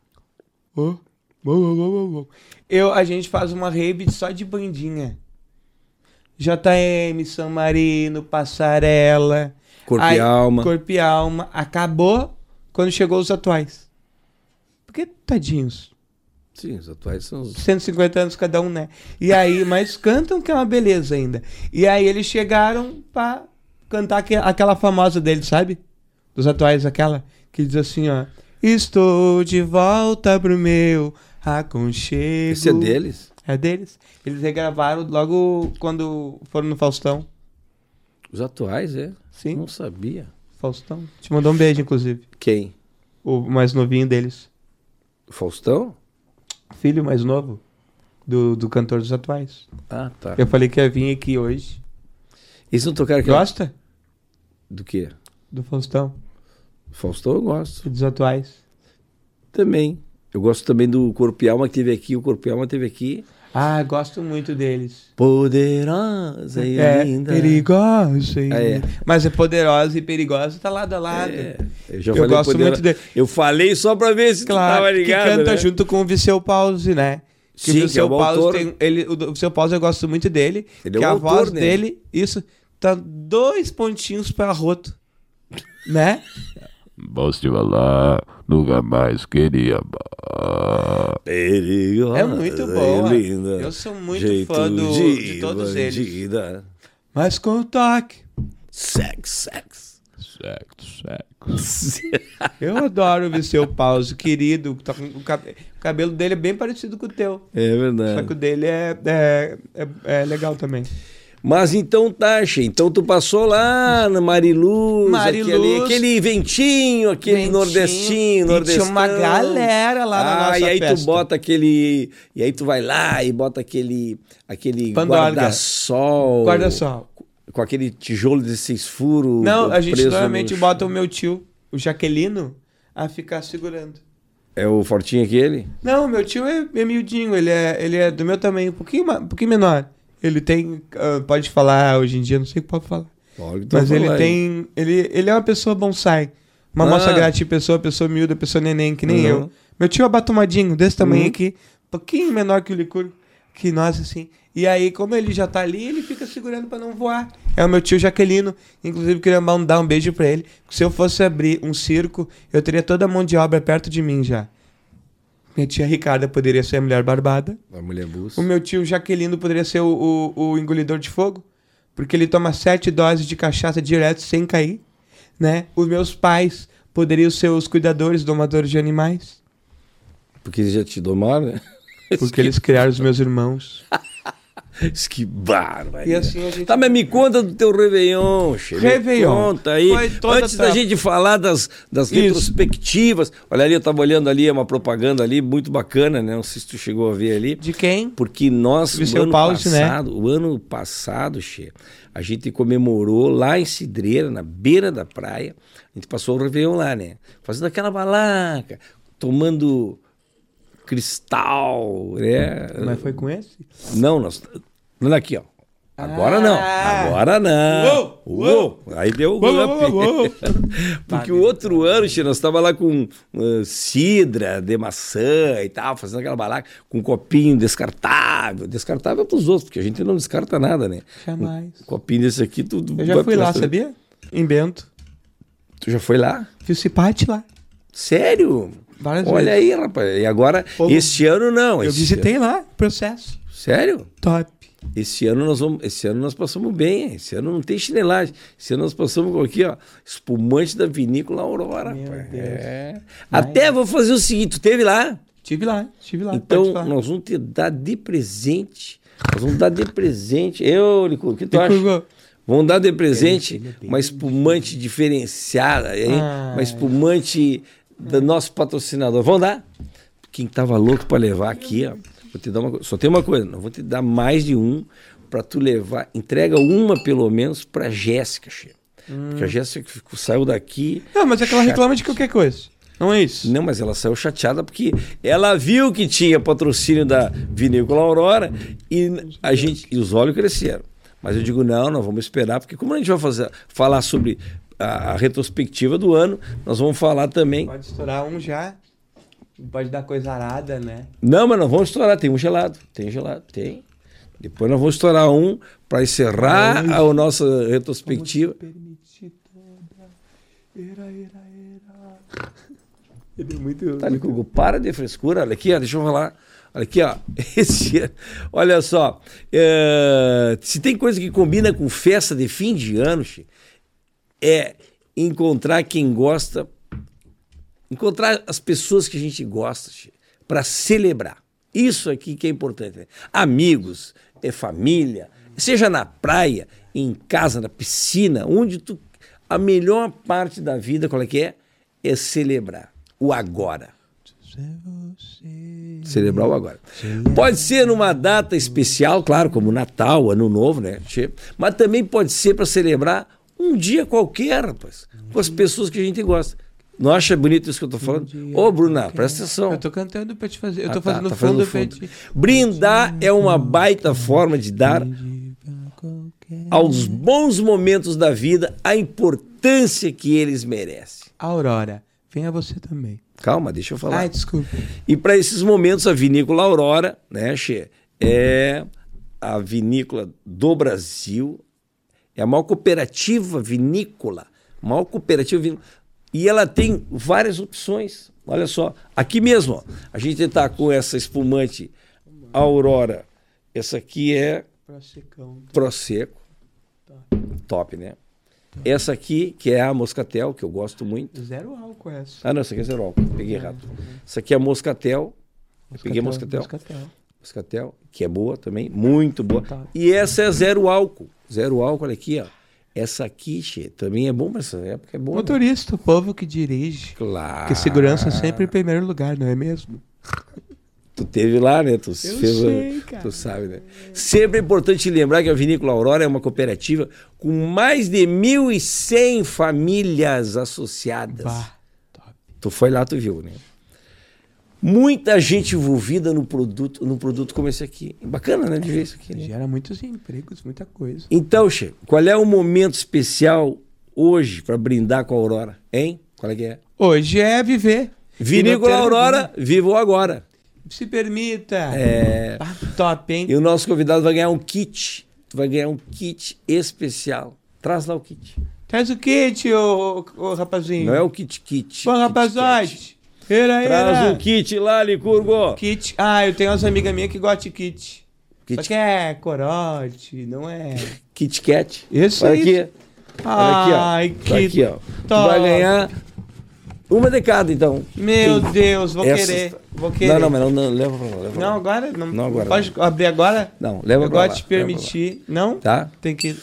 Speaker 2: Oh, oh, oh, oh, oh. Eu, a gente faz uma rave só de bandinha. JM, São Marino, Passarela.
Speaker 1: Corpo
Speaker 2: Aí,
Speaker 1: e alma.
Speaker 2: Corpo e alma. Acabou quando chegou os atuais. Porque, tadinhos.
Speaker 1: Sim, os atuais são os.
Speaker 2: 150 anos cada um, né? E aí, mas cantam que é uma beleza ainda. E aí eles chegaram pra cantar aque- aquela famosa deles, sabe? Dos atuais, aquela que diz assim, ó. Estou de volta pro meu aconchego.
Speaker 1: Esse é deles?
Speaker 2: É deles. Eles regravaram logo quando foram no Faustão.
Speaker 1: Os atuais, é?
Speaker 2: Sim,
Speaker 1: Não sabia.
Speaker 2: Faustão. Te mandou um beijo, inclusive.
Speaker 1: Quem?
Speaker 2: O mais novinho deles.
Speaker 1: Faustão?
Speaker 2: Filho mais novo do, do cantor dos atuais.
Speaker 1: Ah, tá.
Speaker 2: Eu falei que ia vir aqui hoje.
Speaker 1: Eles não tocaram aquela...
Speaker 2: Gosta
Speaker 1: Do quê?
Speaker 2: do Faustão
Speaker 1: Faustão eu gosto.
Speaker 2: e dos atuais?
Speaker 1: Também. Eu gosto também do Corpo e Alma que teve aqui. O Corpo e Alma teve aqui.
Speaker 2: Ah, gosto muito deles.
Speaker 1: Poderosa e
Speaker 2: É,
Speaker 1: linda.
Speaker 2: perigosa. e-
Speaker 1: Ah, é.
Speaker 2: Mas é poderosa e perigosa, tá lado a lado.
Speaker 1: É, eu já
Speaker 2: Eu
Speaker 1: falei
Speaker 2: gosto
Speaker 1: podero-
Speaker 2: muito dele.
Speaker 1: Eu falei só pra ver se tu
Speaker 2: Claro,
Speaker 1: tava
Speaker 2: que
Speaker 1: ligado,
Speaker 2: canta
Speaker 1: né?
Speaker 2: junto com o Viseu Pause, né? Que
Speaker 1: Sim,
Speaker 2: o
Speaker 1: que é autor.
Speaker 2: tem. Ele, o, o seu Paulo eu gosto muito dele.
Speaker 1: Ele é
Speaker 2: que
Speaker 1: o
Speaker 2: a
Speaker 1: autor,
Speaker 2: voz
Speaker 1: né?
Speaker 2: dele, isso, tá dois pontinhos pra roto. Né?
Speaker 3: Posso falar, nunca mais queria.
Speaker 1: Perigosa
Speaker 2: É muito boa.
Speaker 1: e linda.
Speaker 2: Eu sou muito
Speaker 1: Jeito
Speaker 2: fã do- de todos eles.
Speaker 1: bandida.
Speaker 2: Mas com o toque.
Speaker 1: Sex, sex.
Speaker 3: Sexo, sexo.
Speaker 2: Eu adoro ver seu Paulo, querido. tá com- O cab- o cabelo dele é bem parecido com o teu.
Speaker 1: É
Speaker 2: Só que
Speaker 1: verdade.
Speaker 2: o dele é, é, é, é legal também.
Speaker 1: Mas então tá, Che, então tu passou lá na Mariluz,
Speaker 2: Mariluz.
Speaker 1: Aquele, aquele ventinho, aquele
Speaker 2: Ventinho.
Speaker 1: nordestinho,
Speaker 2: E
Speaker 1: nordestão.
Speaker 2: tinha uma galera lá na
Speaker 1: ah,
Speaker 2: nossa
Speaker 1: e aí tu
Speaker 2: festa.
Speaker 1: bota aquele, e aí tu vai lá e bota aquele, aquele guarda-sol.
Speaker 2: Guarda-sol.
Speaker 1: Com aquele tijolo de seis furos.
Speaker 2: Não, a gente normalmente
Speaker 1: no-
Speaker 2: bota o meu tio, o Jaquelino, a ficar segurando.
Speaker 1: É o fortinho aquele?
Speaker 2: Não, meu tio é, é miudinho, ele é, ele é do meu tamanho, um pouquinho, um pouquinho menor. Ele tem, ah, pode falar hoje em dia, não sei o que pode falar.
Speaker 1: Olha o que tu
Speaker 2: Mas ele
Speaker 1: aí.
Speaker 2: tem, ele, ele é uma pessoa bonsai. Uma
Speaker 1: Ah.
Speaker 2: moça grati pessoa, pessoa miúda, pessoa neném, que nem
Speaker 1: Uhum.
Speaker 2: eu. Meu tio é abatumadinho, desse tamanho
Speaker 1: Uhum.
Speaker 2: aqui, um pouquinho menor que o licor, que nós, assim. E aí, como ele já tá ali, ele fica segurando pra não voar. É o meu tio Jaquelino. Inclusive, queria mandar um beijo pra ele. Se eu fosse abrir um circo, eu teria toda a mão de obra perto de mim já. Minha tia Ricarda poderia ser a mulher barbada.
Speaker 1: A mulher buça.
Speaker 2: O meu tio Jaquelino poderia ser o, o, o engolidor de fogo, porque ele toma sete doses de cachaça direto sem cair, né? Os meus pais poderiam ser os cuidadores, domadores de animais,
Speaker 1: Porque eles já te domaram, né?
Speaker 2: porque eles criaram os meus irmãos.
Speaker 1: Que bárbaro.
Speaker 2: E assim a gente...
Speaker 1: Tá, mas me conta do teu Réveillon, Che. Me
Speaker 2: Réveillon.
Speaker 1: Conta aí. Antes da gente falar das, das
Speaker 2: Isso.
Speaker 1: retrospectivas. Olha ali, eu tava olhando ali, é uma propaganda ali muito bacana, né? Não sei se tu chegou a ver ali.
Speaker 2: De quem?
Speaker 1: Porque nós, o ano
Speaker 2: Paulo, né?
Speaker 1: passado, o ano passado, Che, a gente comemorou lá em Cidreira, na beira da praia. A gente passou o Réveillon lá, né? Fazendo aquela balaca, tomando cristal, né?
Speaker 2: Mas foi com esse?
Speaker 1: Não, nós. Olha aqui, ó. Agora não.
Speaker 2: Ah!
Speaker 1: Agora não.
Speaker 2: Uou,
Speaker 1: Uou. Aí deu
Speaker 2: Uou,
Speaker 1: up.
Speaker 2: uou, uou.
Speaker 1: Porque o outro ano, Che, nós estávamos lá com uh, cidra de maçã e tal, fazendo aquela balaca com um copinho descartável. Descartável para os outros, porque a gente não descarta nada, né?
Speaker 2: Jamais.
Speaker 1: Um copinho desse aqui, tu. tu
Speaker 2: Eu já fui lá, sabia? Em Bento.
Speaker 1: Tu já foi lá?
Speaker 2: Fiz cipate lá.
Speaker 1: Sério?
Speaker 2: Várias
Speaker 1: Olha
Speaker 2: vezes.
Speaker 1: aí, rapaz. E agora,
Speaker 2: Pô,
Speaker 1: este ano não.
Speaker 2: Eu visitei lá, processo.
Speaker 1: ano- Sério?
Speaker 2: Top.
Speaker 1: Esse ano nós vamos, esse ano nós passamos bem, hein? esse ano não tem chinelagem. Esse ano nós passamos com aqui, ó, espumante da vinícola Aurora.
Speaker 2: Meu
Speaker 1: rapaz.
Speaker 2: Deus.
Speaker 1: É. Até vou fazer o seguinte, tu teve lá?
Speaker 2: Tive lá, tive lá.
Speaker 1: Então nós vamos te dar de presente. Nós vamos dar de presente. Eu, Licurgo, o que tu acha?
Speaker 2: Licurgo.
Speaker 1: Vamos dar de presente uma espumante diferenciada, hein?
Speaker 2: Ai.
Speaker 1: uma espumante do nosso patrocinador. Vamos dar? Quem tava louco para levar aqui, ó. Vou te dar uma. Só tem uma coisa, não vou te dar mais de um para tu levar. Entrega uma pelo menos para Jéssica, che. Porque a Jéssica ficou- saiu daqui.
Speaker 2: Não, mas é que ela reclama de qualquer coisa. Não é isso?
Speaker 1: Não, mas ela saiu chateada porque ela viu que tinha patrocínio da Vinícola Aurora e a gente e os olhos cresceram. Mas eu digo não, nós vamos esperar porque como a gente vai fazer falar sobre a, a retrospectiva do ano, nós vamos falar também.
Speaker 2: Pode estourar um já. Pode dar coisa arada, né?
Speaker 1: Não, mas nós vamos estourar, tem um gelado, tem gelado, tem. Depois nós vamos estourar um para encerrar a, a nossa retrospectiva.
Speaker 2: Era, era, era. Ele é muito.
Speaker 1: Tá, para de frescura. Olha aqui, ó, deixa eu falar. Olha aqui, ó. Esse, ano- olha só. é, se tem coisa que combina com festa de fim de ano, Che, é encontrar quem gosta, encontrar as pessoas que a gente gosta para celebrar. Isso aqui que é importante. Né? Amigos, é família, seja na praia, em casa, na piscina, onde tu. A melhor parte da vida, qual é que é? É celebrar o agora. Celebrar o agora. Pode ser numa data especial, claro, como Natal, Ano Novo, né? Mas também pode ser para celebrar um dia qualquer, rapaz, com as pessoas que a gente gosta. Não acha bonito isso que eu tô falando? Ô, Bruna, presta atenção.
Speaker 2: Eu tô cantando pra te fazer. Eu
Speaker 1: Ah,
Speaker 2: tô
Speaker 1: tá,
Speaker 2: fazendo
Speaker 1: tá
Speaker 2: fundo,
Speaker 1: fazendo
Speaker 2: pra te.
Speaker 1: Brindar é uma baita forma de dar aos bons momentos da vida a importância que eles merecem.
Speaker 2: Aurora, venha você também.
Speaker 1: Calma, deixa eu falar.
Speaker 2: Ai, desculpa.
Speaker 1: E para esses momentos, a Vinícola Aurora, né, Che, é a vinícola do Brasil, é a maior cooperativa vinícola, maior cooperativa vinícola. E ela tem várias opções. Olha só, aqui mesmo, ó, a gente está com essa espumante Aurora. Essa aqui é Prosecco. Top, né? Essa aqui, que é a Moscatel, que eu gosto muito.
Speaker 2: Zero álcool essa.
Speaker 1: Ah, não, essa aqui é zero álcool. Peguei errado. Essa aqui é a Moscatel. Eu peguei Moscatel.
Speaker 2: Moscatel.
Speaker 1: Moscatel, que é boa também, muito boa.
Speaker 2: Tá.
Speaker 1: E essa é zero álcool. Zero álcool, olha aqui, ó. Essa aqui, che, também é bom para essa época, é bom. né?
Speaker 2: Motorista, o povo que dirige.
Speaker 1: Claro.
Speaker 2: Porque segurança sempre em primeiro lugar, não é mesmo?
Speaker 1: Tu teve lá, né? Tu
Speaker 2: Eu
Speaker 1: fez,
Speaker 2: sei, cara.
Speaker 1: Tu sabe, né? Sempre é importante lembrar que a Vinícola Aurora é uma cooperativa com mais de 1.100 famílias associadas.
Speaker 2: Bah, top.
Speaker 1: Tu foi lá, tu viu, né? Muita gente envolvida no produto, no produto como esse aqui. Bacana, né? De ver isso aqui. né?
Speaker 2: Gera muitos empregos, muita coisa.
Speaker 1: Então, Che, qual é o momento especial hoje para brindar com a Aurora? Hein? Qual é que é?
Speaker 2: Hoje é viver.
Speaker 1: Vinícola Aurora, viva o agora.
Speaker 2: Se permita.
Speaker 1: É.
Speaker 2: Ah, top, hein?
Speaker 1: E o nosso convidado vai ganhar um kit. Tu vai ganhar um kit especial. Traz lá o kit.
Speaker 2: Traz o kit, ô, ô, rapazinho.
Speaker 1: Não é o kit kit.
Speaker 2: Bom,
Speaker 1: Kit
Speaker 2: rapazoide. Era,
Speaker 1: Kat. Traz
Speaker 2: era.
Speaker 1: o kit lá, Licurgo.
Speaker 2: Kit. Ah, eu tenho umas amigas minhas que gostam de kit.
Speaker 1: Kit-
Speaker 2: Só que é corote, não é.
Speaker 1: Kit Kat.
Speaker 2: Isso
Speaker 1: Olha
Speaker 2: aí.
Speaker 1: aqui. Olha aqui, ó.
Speaker 2: Ai,
Speaker 1: Tá
Speaker 2: que
Speaker 1: aqui, ó. Tu
Speaker 2: top.
Speaker 1: vai ganhar uma de cada, então.
Speaker 2: Meu
Speaker 1: Tem-
Speaker 2: Deus, vou
Speaker 1: Essas-
Speaker 2: querer. Vou querer.
Speaker 1: Não, não, mas não, não leva pra lá. Leva
Speaker 2: Não, agora não.
Speaker 1: Não, agora
Speaker 2: Pode abrir agora?
Speaker 1: Não, leva
Speaker 2: eu
Speaker 1: pra lá.
Speaker 2: gosto de permitir. Não?
Speaker 1: Tá?
Speaker 2: Tem que.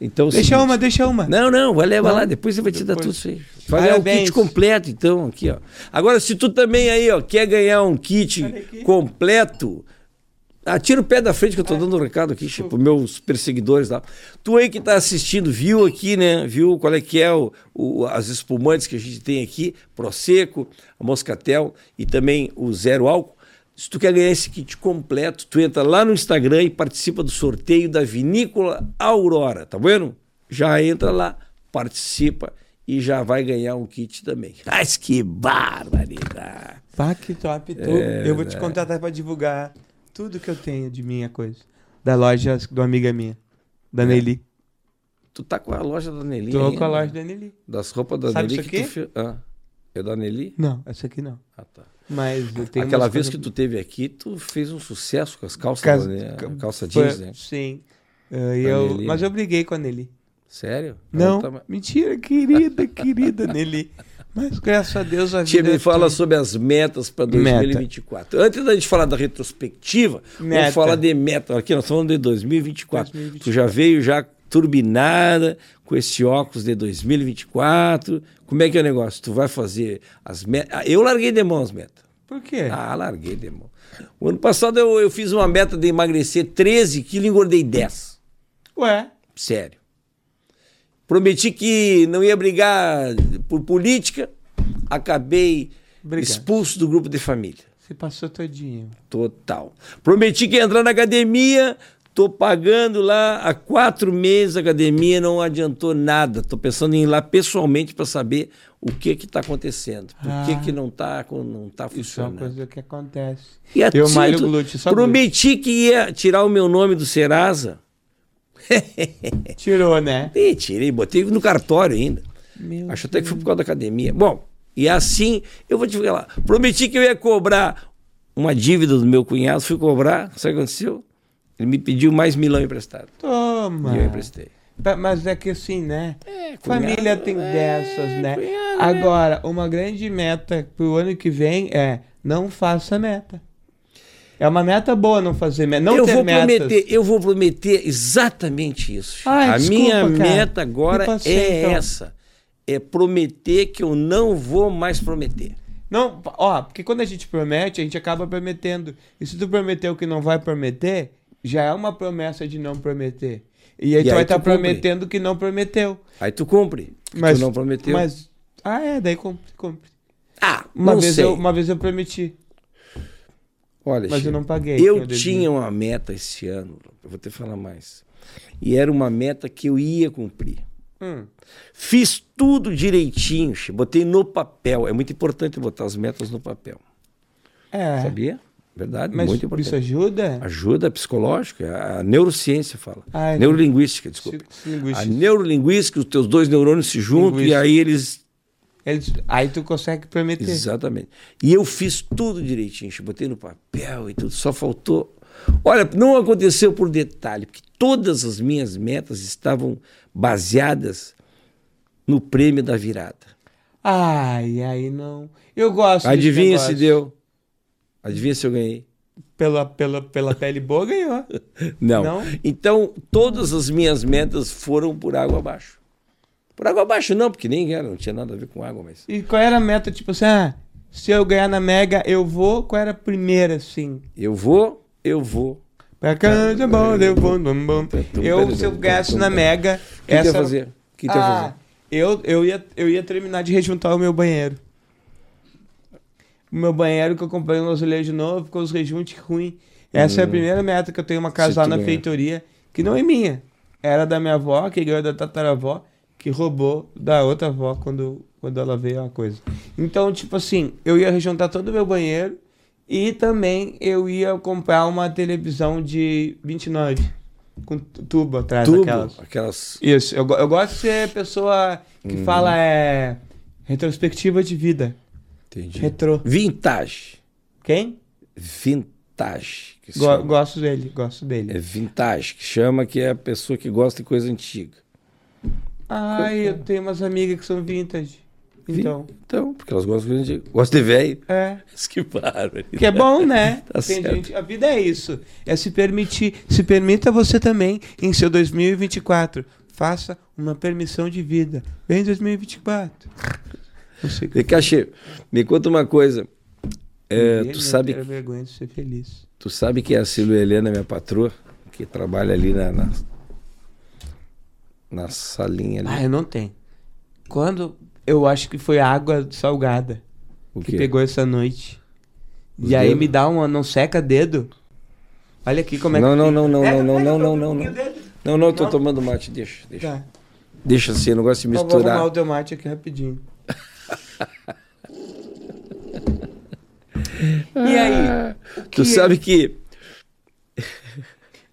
Speaker 1: Então, é
Speaker 2: Deixa
Speaker 1: seguinte.
Speaker 2: uma, deixa uma.
Speaker 1: Não, não, vai levar
Speaker 2: Não?
Speaker 1: lá, depois você vai te dar tudo isso aí. Ganhar o
Speaker 2: Parabéns.
Speaker 1: kit completo, então, aqui, ó. Agora, se tu também aí, ó, quer ganhar um kit completo, ah, tira o pé da frente que eu tô dando um recado aqui, para pros meus perseguidores lá. Tu aí que tá assistindo, viu aqui, né? Viu qual é que é o, o- as espumantes que a gente tem aqui, Prosecco, a Moscatel e também o Zero Álcool. Se tu quer ganhar esse kit completo, tu entra lá no Instagram e participa do sorteio da Vinícola Aurora, tá vendo? Já entra lá, participa e já vai ganhar um kit também. Mas que barbaridade!
Speaker 2: Pá, que top. Tu.
Speaker 1: É,
Speaker 2: eu vou te contratar pra divulgar tudo que eu tenho de minha coisa. Da loja de uma amiga minha. Da
Speaker 1: É.
Speaker 2: Nelly.
Speaker 1: Tu tá com a loja da Nelly
Speaker 2: Tô
Speaker 1: ainda?
Speaker 2: com a loja da Nelly.
Speaker 1: Das roupas da
Speaker 2: Sabe
Speaker 1: Nelly
Speaker 2: isso
Speaker 1: que tu
Speaker 2: aqui?
Speaker 1: Ah, é da Nelly?
Speaker 2: Não, essa aqui não.
Speaker 1: Ah, tá.
Speaker 2: Mas eu tenho
Speaker 1: Aquela vez que tu teve aqui, tu fez um sucesso com as calças,
Speaker 2: Cas-
Speaker 1: né?
Speaker 2: ca-
Speaker 1: calça
Speaker 2: Foi-
Speaker 1: jeans, né?
Speaker 2: Sim. Uh, eu-
Speaker 1: Nelly,
Speaker 2: mas
Speaker 1: né?
Speaker 2: eu briguei com a Nelly.
Speaker 1: Sério?
Speaker 2: Não,
Speaker 1: tá-
Speaker 2: mentira, querida, querida Nelly. Mas graças a Deus a
Speaker 1: Tia,
Speaker 2: vida
Speaker 1: me
Speaker 2: é
Speaker 1: fala
Speaker 2: tão-
Speaker 1: sobre as metas para
Speaker 2: Meta.
Speaker 1: 2024. Antes da gente falar da retrospectiva,
Speaker 2: Meta.
Speaker 1: vamos falar de meta. Aqui nós falando de 2024.
Speaker 2: 2024.
Speaker 1: Tu já veio já turbinada com esse óculos de 2024. Como é que é o negócio? Tu vai fazer as metas? Eu larguei de mão as metas.
Speaker 2: Por quê?
Speaker 1: Ah, larguei de mão. O ano passado eu, eu fiz uma meta de emagrecer 13 quilos e engordei 10.
Speaker 2: Ué,
Speaker 1: Sério. Prometi que não ia brigar por política, acabei
Speaker 2: Obrigado.
Speaker 1: expulso do grupo de família.
Speaker 2: você passou todinho.
Speaker 1: Total. Prometi que ia entrar na academia, tô pagando lá há quatro meses a academia, não adiantou nada. Tô pensando em ir lá pessoalmente para saber o que que tá acontecendo, por que
Speaker 2: Ah.
Speaker 1: que não tá, não tá
Speaker 2: Isso é uma
Speaker 1: funcionando.
Speaker 2: coisa que acontece.
Speaker 1: E a
Speaker 2: Eu
Speaker 1: tia,
Speaker 2: malho glúteo, só
Speaker 1: Prometi que ia tirar o meu nome do Serasa.
Speaker 2: Tirou, né?
Speaker 1: E tirei, botei no cartório ainda.
Speaker 2: Meu
Speaker 1: Acho até que foi por causa da academia. Bom, e assim, eu vou te falar. Prometi que eu ia cobrar uma dívida do meu cunhado, fui cobrar, sabe o que aconteceu? Ele me pediu mais milão emprestado.
Speaker 2: Toma.
Speaker 1: E eu emprestei.
Speaker 2: Tá, Mas é que assim, né?
Speaker 1: É,
Speaker 2: Família
Speaker 1: cunhado,
Speaker 2: tem
Speaker 1: é,
Speaker 2: dessas, né?
Speaker 1: cunhado,
Speaker 2: Agora, uma grande meta pro ano que vem é não faça meta. É uma meta boa não fazer meta. Não
Speaker 1: eu
Speaker 2: ter
Speaker 1: vou
Speaker 2: metas.
Speaker 1: prometer, eu vou prometer exatamente isso.
Speaker 2: Ai,
Speaker 1: a
Speaker 2: desculpa,
Speaker 1: minha
Speaker 2: cara.
Speaker 1: meta agora
Speaker 2: passei,
Speaker 1: é
Speaker 2: então.
Speaker 1: essa. É prometer que eu não vou mais prometer.
Speaker 2: Não, ó, porque quando a gente promete, a gente acaba prometendo. E se tu prometeu que não vai prometer, já é uma promessa de não prometer. E aí
Speaker 1: E
Speaker 2: tu
Speaker 1: aí
Speaker 2: vai estar
Speaker 1: cumpre.
Speaker 2: prometendo que não prometeu.
Speaker 1: Aí tu cumpre.
Speaker 2: Mas
Speaker 1: tu não prometeu.
Speaker 2: Mas ah, é, daí cumpre, cumpre.
Speaker 1: ah,
Speaker 2: Uma
Speaker 1: não
Speaker 2: vez
Speaker 1: sei.
Speaker 2: eu, uma vez eu prometi,
Speaker 1: Olha,
Speaker 2: mas
Speaker 1: Chico,
Speaker 2: eu não paguei.
Speaker 1: Eu
Speaker 2: Deus.
Speaker 1: tinha uma meta esse ano, eu vou te falar mais. E era uma meta que eu ia cumprir.
Speaker 2: Hum.
Speaker 1: Fiz tudo direitinho, che. botei no papel. É muito importante botar as metas no papel.
Speaker 2: É.
Speaker 1: Sabia? Verdade,
Speaker 2: Mas
Speaker 1: muito importante.
Speaker 2: isso ajuda?
Speaker 1: Ajuda psicológica, a neurociência fala.
Speaker 2: É.
Speaker 1: Neurolinguística, desculpa. A neurolinguística, os teus dois neurônios se juntam e aí eles.
Speaker 2: Eles- Aí tu consegue prometer.
Speaker 1: Exatamente. E eu fiz tudo direitinho, che. botei no papel e tudo, só faltou. Olha, não aconteceu por detalhe, porque todas as minhas metas estavam baseadas no prêmio da virada.
Speaker 2: Ai, aí não. Eu gosto
Speaker 1: Adivinha se deu? Adivinha se eu ganhei?
Speaker 2: Pela, pela, pela pele boa, ganhou.
Speaker 1: Não.
Speaker 2: Não?
Speaker 1: Então, todas as minhas metas foram por água abaixo. Por água abaixo não, porque nem era, não tinha nada a ver com água, mas...
Speaker 2: E qual era a meta? Tipo assim, ah, se eu ganhar na Mega, eu vou. Qual era a primeira, assim?
Speaker 1: Eu vou, eu vou.
Speaker 2: Pra casa, bom, eu vou, bom, bom. Eu, se eu ganhasse na Mega,
Speaker 1: O que tu ia
Speaker 2: essa...
Speaker 1: fazer? O que ia
Speaker 2: Ah,
Speaker 1: fazer?
Speaker 2: eu, eu, ia, eu ia terminar de rejuntar o meu banheiro. O meu banheiro que eu comprei um azulejo novo, com os rejuntes ruins. Essa é a primeira meta que eu tenho uma casa
Speaker 1: Hum.
Speaker 2: Lá na
Speaker 1: ganhar.
Speaker 2: feitoria, que não é minha. Era da minha avó, que ganhou da tataravó, que roubou da outra avó quando, quando ela veio a coisa. Então, tipo assim, eu ia rejuntar todo o meu banheiro e também eu ia comprar uma televisão de 29, com tubo atrás
Speaker 1: Tubo,
Speaker 2: daquelas.
Speaker 1: aquelas...
Speaker 2: Isso, eu, eu gosto de ser pessoa que
Speaker 1: Uhum.
Speaker 2: fala é retrospectiva de vida.
Speaker 1: Entendi.
Speaker 2: Retrô.
Speaker 1: Vintage.
Speaker 2: Quem?
Speaker 1: Vintage.
Speaker 2: Go- gosto dele, gosto dele.
Speaker 1: É vintage, que chama que é a pessoa que gosta de coisa antiga.
Speaker 2: Ai, eu tenho umas amigas que são vintage. Então,
Speaker 1: Então, porque elas gostam de. Gostam de velho.
Speaker 2: é.
Speaker 1: Mas que bárbaro.
Speaker 2: Que é bom, né?
Speaker 1: Tá
Speaker 2: Tem
Speaker 1: certo.
Speaker 2: gente, a vida é isso. É se permitir. Se permita você também, em seu 2024. Faça uma permissão de vida. Vem 2024. Não sei
Speaker 1: Che, me conta uma coisa. É, tu, sabe,
Speaker 2: terá vergonha de ser feliz.
Speaker 1: tu sabe que a Silvia Helena, minha patroa, que trabalha ali na, na, na salinha ali.
Speaker 2: Ah, eu não tenho. Quando eu acho que foi água salgada
Speaker 1: o
Speaker 2: que
Speaker 1: quê?
Speaker 2: pegou essa noite.
Speaker 1: Os
Speaker 2: e aí
Speaker 1: dedos?
Speaker 2: me dá uma. Não seca dedo. Olha aqui como é
Speaker 1: Não,
Speaker 2: que.
Speaker 1: não, não, não,
Speaker 2: Pega,
Speaker 1: não, não, não, não, não.
Speaker 2: o dedo.
Speaker 1: Não, não, eu tô
Speaker 2: Não?
Speaker 1: tomando mate, deixa, deixa.
Speaker 2: Tá.
Speaker 1: Deixa assim, eu não gosto de
Speaker 2: Eu vou arrumar
Speaker 1: misturar.
Speaker 2: o tomate aqui rapidinho. e aí?
Speaker 1: Tu sabe que.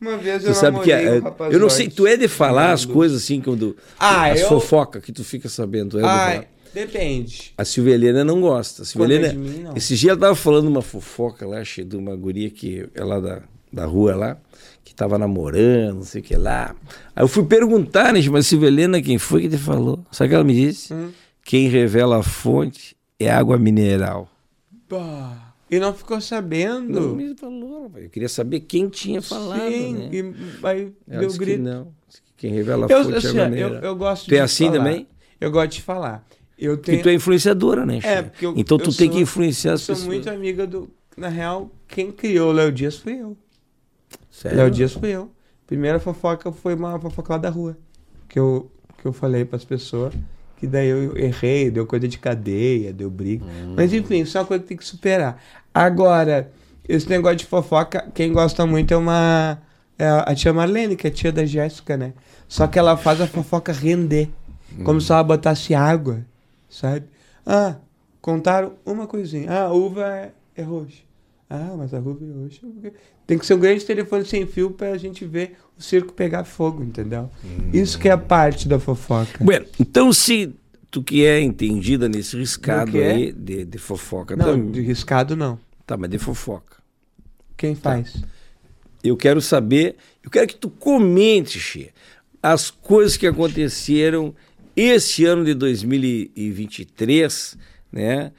Speaker 2: Uma vez
Speaker 1: Tu
Speaker 2: eu
Speaker 1: sabe que. é-
Speaker 2: rapazote.
Speaker 1: eu não sei, tu é de falar as coisas assim, quando.
Speaker 2: Ah,
Speaker 1: as
Speaker 2: eu-
Speaker 1: fofocas que tu fica sabendo. Tu é falar.
Speaker 2: depende.
Speaker 1: A Silvia Helena não gosta. A Silvia
Speaker 2: é
Speaker 1: Helena.
Speaker 2: de mim, não.
Speaker 1: Esse dia ela tava falando uma fofoca lá, cheia de uma guria que é lá da, da rua lá, que tava namorando, não sei o que lá. Aí eu fui perguntar, né, mas a Silvia Helena, quem foi que te falou? Sabe o que ela me disse?
Speaker 2: Hum.
Speaker 1: Quem revela a fonte é água mineral.
Speaker 2: Bah, E não ficou
Speaker 1: Não
Speaker 2: sabendo.
Speaker 1: me falou, rapaz. eu queria saber quem tinha falado,
Speaker 2: Sim,
Speaker 1: né?
Speaker 2: e aí
Speaker 1: Ela
Speaker 2: deu
Speaker 1: disse que
Speaker 2: grito.
Speaker 1: não. Quem revela
Speaker 2: Eu,
Speaker 1: fonte é
Speaker 2: assim, eu, eu gosto
Speaker 1: Tu é assim
Speaker 2: falar.
Speaker 1: também?
Speaker 2: Eu gosto de falar. Eu tenho.
Speaker 1: tu é influenciadora, né?
Speaker 2: É, porque eu-
Speaker 1: então
Speaker 2: eu
Speaker 1: tu tem
Speaker 2: sou-
Speaker 1: que influenciar
Speaker 2: Eu
Speaker 1: as
Speaker 2: sou
Speaker 1: pessoas.
Speaker 2: muito amiga do. Na real, quem criou o Léo Dias foi eu.
Speaker 1: Sério?
Speaker 2: Léo Dias foi eu. Primeira fofoca foi uma fofoca lá da rua. Que eu, que eu falei pras pessoas. Que daí eu errei, deu coisa de cadeia, deu briga.
Speaker 1: Hum.
Speaker 2: Mas enfim, isso é uma coisa que tem que superar. Agora, esse negócio de fofoca, quem gosta muito é uma. É a tia Marlene, que é tia da Jéssica, né? Só que ela faz a fofoca render. Como
Speaker 1: Hum.
Speaker 2: se ela botasse água, sabe? Ah, contaram uma coisinha. Ah, a uva é, é roxa. Ah, mas a uva é roxa. Tem que ser um grande telefone sem fio pra gente ver o circo pegar fogo, entendeu? Isso que é a parte da fofoca.
Speaker 1: Bueno, então se tu que é entendida nesse riscado aí de, de fofoca
Speaker 2: Não,
Speaker 1: também.
Speaker 2: de riscado não.
Speaker 1: Tá, mas de fofoca.
Speaker 2: Quem faz?
Speaker 1: Eu quero saber, eu quero que tu comente, Xê, as coisas que aconteceram esse ano de 2023, né?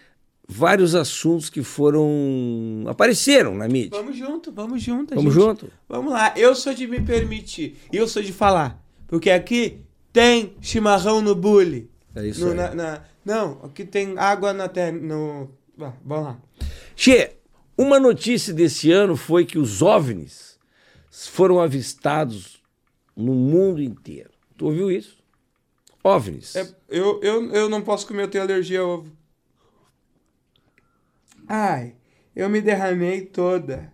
Speaker 1: Vários assuntos que foram. apareceram na mídia.
Speaker 2: Vamos junto, vamos junto.
Speaker 1: Vamos
Speaker 2: gente.
Speaker 1: junto?
Speaker 2: Vamos lá. Eu sou de me permitir. E eu sou de falar. Porque aqui tem chimarrão no bule.
Speaker 1: É isso
Speaker 2: No-
Speaker 1: aí.
Speaker 2: na- na- não, aqui tem água na terra. No... Ah, vamos lá.
Speaker 1: Che, uma notícia desse ano foi que os OVNIs foram avistados no mundo inteiro. Tu ouviu isso? OVNIs.
Speaker 2: É, eu, eu, eu não posso comer, eu tenho alergia a ovo. Ai, eu me derramei toda.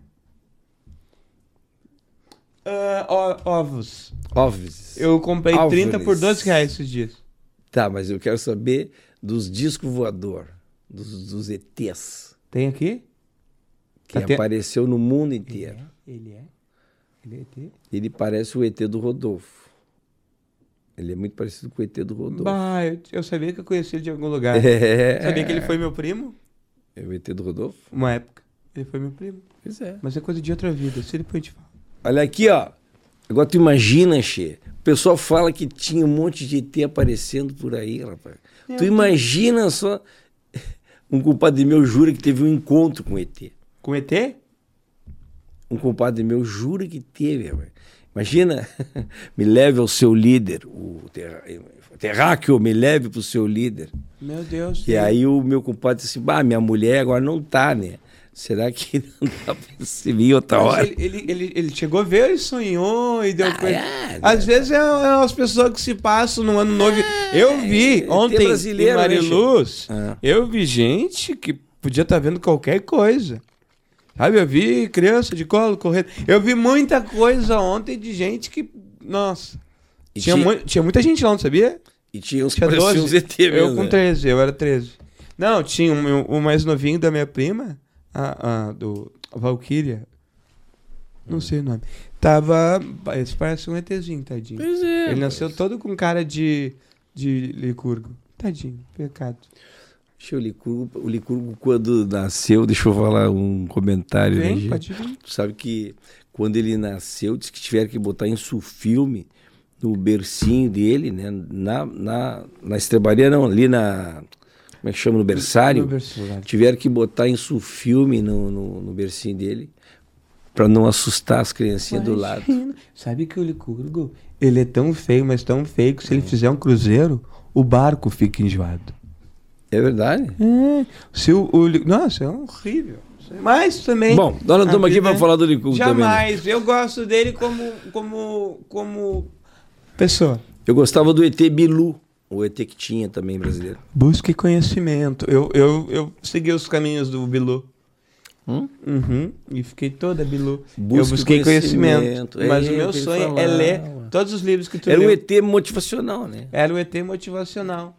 Speaker 2: Ah, ó- ovos.
Speaker 1: Óbvios.
Speaker 2: Eu comprei
Speaker 1: Álvares.
Speaker 2: 30 por 12 reais esses dias.
Speaker 1: Tá, mas eu quero saber dos discos voador, dos, dos ETs,
Speaker 2: Tem aqui?
Speaker 1: que
Speaker 2: Até-
Speaker 1: apareceu no mundo inteiro.
Speaker 2: Ele é? Ele é ET?
Speaker 1: Ele parece o ET do Rodolfo. Ele é muito parecido com o ET do Rodolfo.
Speaker 2: Bah, eu, eu sabia que eu conhecia ele de algum lugar.
Speaker 1: É.
Speaker 2: Sabia que ele foi meu primo?
Speaker 1: É o ET do Rodolfo?
Speaker 2: Uma época. Ele foi meu primo.
Speaker 1: Pois é.
Speaker 2: Mas é coisa de outra vida. Se depois a gente fala.
Speaker 1: Olha aqui, ó. Agora tu imagina, Che. O pessoal fala que tinha um monte de ET aparecendo por aí, rapaz. tu imagina só. Um compadre meu jura que teve um encontro com ET.
Speaker 2: Com ET?
Speaker 1: Um compadre meu jura que teve, rapaz. Imagina, me leve ao seu líder, o terra- terráqueo, me leve pro seu líder.
Speaker 2: Meu Deus.
Speaker 1: E aí o meu compadre disse, bah, minha mulher agora não tá, né? Será que não dá pra se vir outra
Speaker 2: Mas
Speaker 1: hora?
Speaker 2: ele, ele, ele, ele chegou a ver, ele sonhou e deu coisa.
Speaker 1: é,
Speaker 2: Às vezes é, é as pessoas que se passam no ano novo. eu vi
Speaker 1: é,
Speaker 2: ontem
Speaker 1: tem
Speaker 2: em
Speaker 1: né,
Speaker 2: Mariluz,
Speaker 1: Ah.
Speaker 2: eu vi gente que podia estar vendo qualquer coisa. Sabe, eu vi criança de colo correndo. Eu vi muita coisa ontem de gente que. Nossa.
Speaker 1: E
Speaker 2: Tinha,
Speaker 1: tinha-
Speaker 2: tinha muita gente lá, não sabia?
Speaker 1: E tinha uns
Speaker 2: Tinha
Speaker 1: pareciam
Speaker 2: 12.
Speaker 1: uns ET
Speaker 2: eu
Speaker 1: mesmo,
Speaker 2: com
Speaker 1: né?
Speaker 2: 13, eu era 13. Não, tinha o, mais novinho da minha prima, a, a do a Valkyria. Não sei o nome. Tava. Esse parece um ETzinho, tadinho.
Speaker 1: Pois é.
Speaker 2: Ele nasceu todo com cara de, de licurgo. Tadinho, pecado.
Speaker 1: Deixa eu, o Licurgo, o Licurgo, quando nasceu, deixa eu falar um comentário. né,
Speaker 2: Vem,
Speaker 1: gente?
Speaker 2: pode vir.
Speaker 1: Tu sabe que quando ele nasceu, disse que tiveram que botar em sulfilme no bercinho dele, né? Na, na, na estrebaria, não, ali na. Como é que chama? No berçário.
Speaker 2: No berçário.
Speaker 1: Tiveram que botar em sulfilme no, no, no bercinho dele pra não assustar as criancinhas do lado.
Speaker 2: Sabe que o licurgo, ele é tão feio, mas tão feio que se ele fizer um cruzeiro, o barco fica enjoado.
Speaker 1: É verdade?
Speaker 2: É. Se o, o Nossa, é horrível. Mas também.
Speaker 1: Bom, nós não estamos aqui para falar do Licurgo também. né?
Speaker 2: Jamais. Eu gosto dele como, como, como pessoa.
Speaker 1: Eu gostava do ET Bilu, o ET que tinha também brasileiro.
Speaker 2: Busque conhecimento. Eu, eu, eu segui os caminhos do Bilu.
Speaker 1: Hum?
Speaker 2: Uhum, e fiquei toda Bilu. eu
Speaker 1: Busque
Speaker 2: busquei conhecimento.
Speaker 1: conhecimento. É
Speaker 2: mas o
Speaker 1: ele
Speaker 2: meu sonho é ler todos os livros que tu
Speaker 1: Era
Speaker 2: leu.
Speaker 1: ET motivacional, né?
Speaker 2: Era o ET motivacional.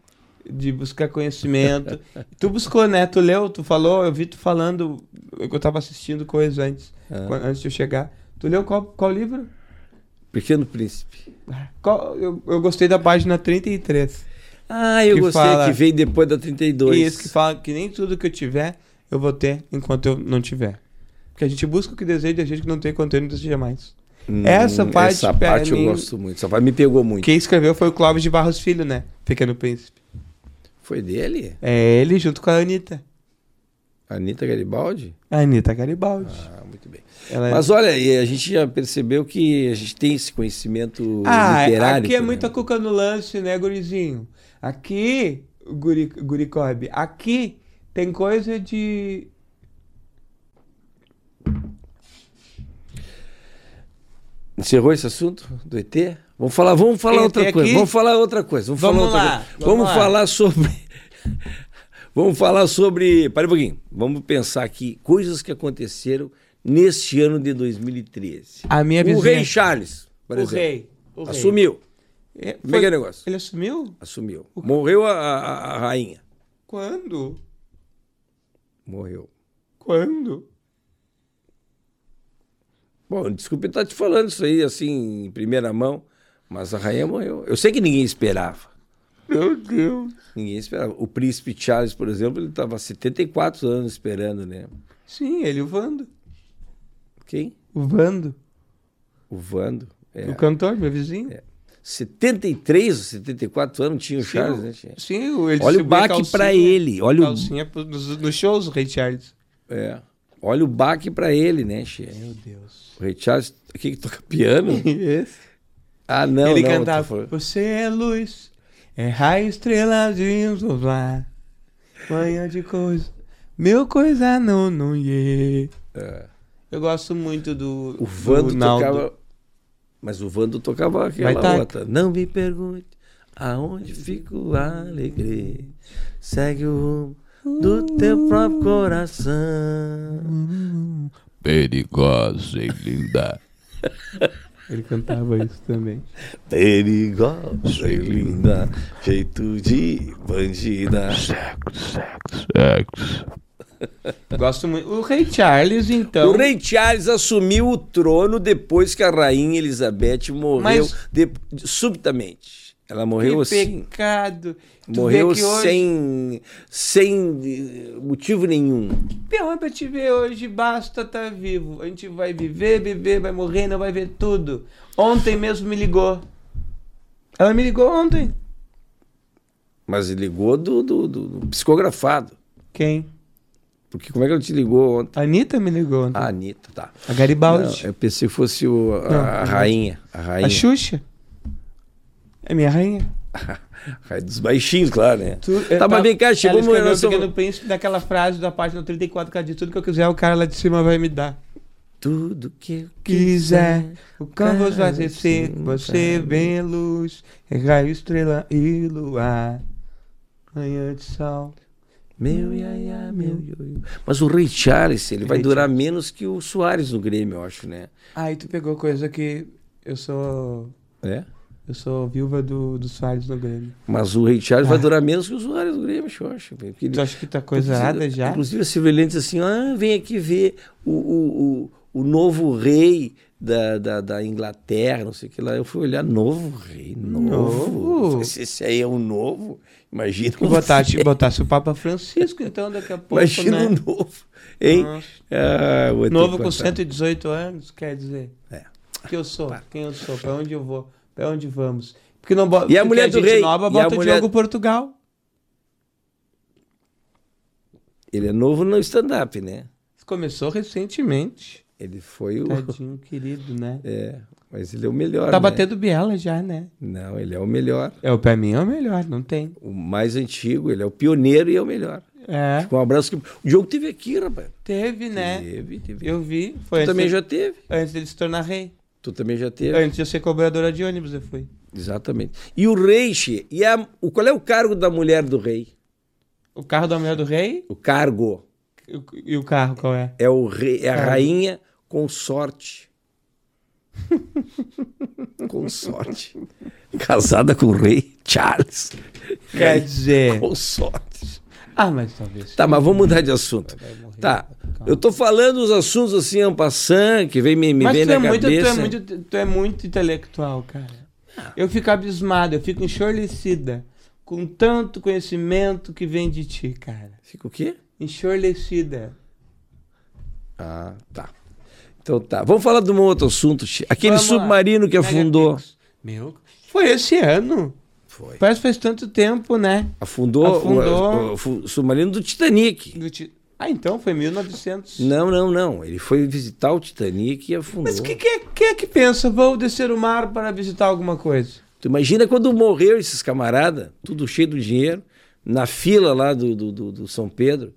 Speaker 2: De buscar conhecimento. tu buscou, né? Tu leu, tu falou, eu vi tu falando. Eu tava assistindo coisas antes,
Speaker 1: Ah.
Speaker 2: antes de eu chegar. Tu leu qual, qual livro?
Speaker 1: Pequeno Príncipe.
Speaker 2: Qual- eu, eu gostei da página 33.
Speaker 1: Ah, eu
Speaker 2: Que
Speaker 1: gostei
Speaker 2: fala-
Speaker 1: que veio depois da 32.
Speaker 2: Isso que fala que nem tudo que eu tiver, eu vou ter enquanto eu não tiver. Porque a gente busca o que deseja e a gente que não tem ele não deseja mais.
Speaker 1: Hum,
Speaker 2: essa parte,
Speaker 1: Essa
Speaker 2: pra
Speaker 1: parte eu
Speaker 2: mim-
Speaker 1: gosto muito. Essa parte me pegou muito.
Speaker 2: Quem escreveu foi o Clóvis de Barros Filho, né? Pequeno Príncipe.
Speaker 1: Foi dele?
Speaker 2: É ele junto com a Anitta.
Speaker 1: Anitta Garibaldi?
Speaker 2: A Anitta Garibaldi.
Speaker 1: Ah, muito bem.
Speaker 2: Ela é-
Speaker 1: Mas olha, a gente já percebeu que a gente tem esse conhecimento
Speaker 2: Ah,
Speaker 1: literário.
Speaker 2: aqui é
Speaker 1: né?
Speaker 2: muita cuca no lance, né, gurizinho? Aqui, guri, guricobe, aqui tem coisa de...
Speaker 1: Encerrou esse assunto do ET? Vamos falar, vamos falar
Speaker 2: ET
Speaker 1: outra
Speaker 2: aqui?
Speaker 1: coisa. Vamos falar outra coisa. Vamos,
Speaker 2: Vamos
Speaker 1: falar outra
Speaker 2: lá,
Speaker 1: coisa.
Speaker 2: vamos
Speaker 1: Vamos falar sobre. vamos falar sobre. Para um pouquinho. Vamos pensar aqui coisas que aconteceram neste ano de 2013.
Speaker 2: A minha
Speaker 1: o
Speaker 2: vizinha...
Speaker 1: rei Charles, por
Speaker 2: o
Speaker 1: exemplo,
Speaker 2: rei. o rei.
Speaker 1: assumiu.
Speaker 2: É,
Speaker 1: Como é que é o negócio?
Speaker 2: Ele assumiu?
Speaker 1: Assumiu. Morreu a, a- a rainha.
Speaker 2: Quando?
Speaker 1: Morreu.
Speaker 2: Quando?
Speaker 1: Bom, desculpe estar te falando isso aí assim em primeira mão, mas a rainha morreu. Eu sei que ninguém esperava.
Speaker 2: Meu Deus.
Speaker 1: Ninguém esperava. O príncipe Charles, por exemplo, ele estava 74 anos esperando, né?
Speaker 2: Sim, ele, o Vando.
Speaker 1: Quem?
Speaker 2: O Vando.
Speaker 1: O Vando. É.
Speaker 2: O cantor, meu vizinho.
Speaker 1: 73 ou 74 anos tinha o Charles, né? Tinha.
Speaker 2: Sim, o- ele
Speaker 1: Olha o baque pra ele. Olha o,
Speaker 2: Calcinha pro- nos, nos shows do Rei Charles.
Speaker 1: é. Olha o baque pra ele, né, Che?
Speaker 2: Meu Deus.
Speaker 1: O Rei Charles, aqui que toca piano?
Speaker 2: Esse.
Speaker 1: Ah, não,
Speaker 2: ele
Speaker 1: não.
Speaker 2: cantava, você é luz, é raio, estrela de lá, manhã de coisa, meu coisa não, não ia.
Speaker 1: É.
Speaker 2: Eu gosto muito do,
Speaker 1: O Vando
Speaker 2: do
Speaker 1: tocava. Mas o Vando tocava aquela
Speaker 2: tá.
Speaker 1: outra. Não me pergunte aonde fica a alegria. Segue o rumo do teu próprio coração.
Speaker 3: Perigosa e linda.
Speaker 2: Ele cantava isso também.
Speaker 1: Perigosa e linda, jeito de bandida.
Speaker 3: Sexo.
Speaker 2: Gosto muito. O Rei Charles, então.
Speaker 1: O rei Charles assumiu o trono depois que a rainha Elizabeth morreu
Speaker 2: Mas-
Speaker 1: de- subitamente. Ela morreu
Speaker 2: que
Speaker 1: assim.
Speaker 2: pecado.
Speaker 1: Morreu
Speaker 2: que hoje...
Speaker 1: sem, sem eh, motivo nenhum.
Speaker 2: Pior pra te ver hoje, basta estar vivo. A gente vai viver, viver, vai morrer, não vai ver tudo. Ontem mesmo me ligou. Ela me ligou ontem.
Speaker 1: Mas ligou do, do, do- do psicografado.
Speaker 2: Quem?
Speaker 1: Porque como é que ele te ligou ontem?
Speaker 2: A Anitta me ligou ontem.
Speaker 1: A Anitta, tá.
Speaker 2: a Garibaldi.
Speaker 1: Não, eu pensei que fosse o, a,
Speaker 2: Não,
Speaker 1: a rainha. A rainha.
Speaker 2: A Xuxa. É minha rainha.
Speaker 1: Rainha dos baixinhos, claro, né?
Speaker 2: Tu-
Speaker 1: tá, mas vem cá,
Speaker 2: ela
Speaker 1: chegou
Speaker 2: escreveu
Speaker 1: nós
Speaker 2: o Pequeno
Speaker 1: estamos-
Speaker 2: Príncipe daquela frase da página 34, que ela diz tudo que eu quiser, o cara lá de cima vai me dar.
Speaker 1: Tudo que eu
Speaker 2: Quiser, o canvas vai ser você vem luz, é raio, estrela e luar. Manhã de sol.
Speaker 1: Meu iaia, meu ioiô. Mas o Rei Charles, ele vai
Speaker 2: Rei
Speaker 1: durar menos que o Soares no Grêmio, eu acho, né?
Speaker 2: Aí tu pegou coisa que eu sou.
Speaker 1: É?
Speaker 2: Eu sou viúva do, do Soares no Grêmio.
Speaker 1: Mas o Rei Charles vai
Speaker 2: Ah.
Speaker 1: durar menos que o Soares no Grêmio, eu acho. porque ele-
Speaker 2: Tu acha que tá coisa errada já?
Speaker 1: Inclusive a assim, ah, vem aqui ver o, o, o, o novo rei da, da, da Inglaterra, não sei o que lá. Eu fui olhar, novo rei, novo.
Speaker 2: Novo?
Speaker 1: Se esse aí é o novo, imagina o
Speaker 2: botasse,
Speaker 1: velho.
Speaker 2: botasse o Papa Francisco, então daqui a pouco.
Speaker 1: Imagina
Speaker 2: né?
Speaker 1: novo. Hein? Ah,
Speaker 2: Novo com
Speaker 1: contar.
Speaker 2: 118 anos, quer dizer.
Speaker 1: É.
Speaker 2: Que eu sou, quem eu sou, pra onde eu vou, pra onde vamos. Porque não bota.
Speaker 1: E a mulher do
Speaker 2: gente
Speaker 1: rei?
Speaker 2: nova
Speaker 1: E a
Speaker 2: bota o
Speaker 1: mulher-
Speaker 2: Diogo Portugal.
Speaker 1: Ele é novo no stand-up, né?
Speaker 2: Começou recentemente.
Speaker 1: Ele foi o.
Speaker 2: Tadinho, querido, né?
Speaker 1: É, mas ele é o melhor.
Speaker 2: Tá
Speaker 1: né?
Speaker 2: batendo biela já, né?
Speaker 1: Não, ele é o melhor.
Speaker 2: É, o pra mim é o melhor, não tem.
Speaker 1: O mais antigo, ele é o pioneiro e é o melhor.
Speaker 2: É,
Speaker 1: Um abraço. que- O Diogo teve aqui, rapaz.
Speaker 2: teve, né?
Speaker 1: Teve, teve.
Speaker 2: Eu vi. Foi
Speaker 1: Tu também
Speaker 2: de-
Speaker 1: já teve.
Speaker 2: antes dele se tornar rei.
Speaker 1: Tu também já teve.
Speaker 2: Antes de eu ser cobradora de ônibus, eu fui.
Speaker 1: Exatamente. E o rei, Che, e a, o, qual é o cargo da mulher do rei?
Speaker 2: O carro da mulher do rei
Speaker 1: O cargo
Speaker 2: e o- o carro qual é?
Speaker 1: é, o rei, é a
Speaker 2: Cargo.
Speaker 1: rainha consorte. consorte. Casada com o rei Charles.
Speaker 2: Quer dizer.
Speaker 1: Consorte.
Speaker 2: Ah, mas talvez.
Speaker 1: Tá, mas vamos mudar de assunto. Tá. Eu tô falando os assuntos assim, en passant, que vem, me, me
Speaker 2: Mas
Speaker 1: vem
Speaker 2: tu
Speaker 1: na
Speaker 2: é, muito, tu,
Speaker 1: cabeça.
Speaker 2: é muito, tu é muito intelectual, cara. Eu fico abismado, eu fico enxorlecida com tanto conhecimento que vem de ti, cara.
Speaker 1: Fica o quê?
Speaker 2: Enxorlecida.
Speaker 1: Ah, tá. Então tá. Vamos falar de um outro assunto. Aquele
Speaker 2: Vamos lá.
Speaker 1: submarino que afundou.
Speaker 2: Meu, foi esse ano.
Speaker 1: Foi.
Speaker 2: Parece que faz tanto tempo, né?
Speaker 1: Afundou,
Speaker 2: Afundou.
Speaker 1: O, o- o submarino do Titanic.
Speaker 2: Do ti- Ah, então foi 1900.
Speaker 1: Não, não, não. Ele foi visitar o Titanic e afundou.
Speaker 2: Mas que, que, que é que pensa? Vou descer o mar para visitar alguma coisa.
Speaker 1: Tu imagina quando morreu esses camarada, tudo cheio de dinheiro, na fila lá do, do, do- do São Pedro.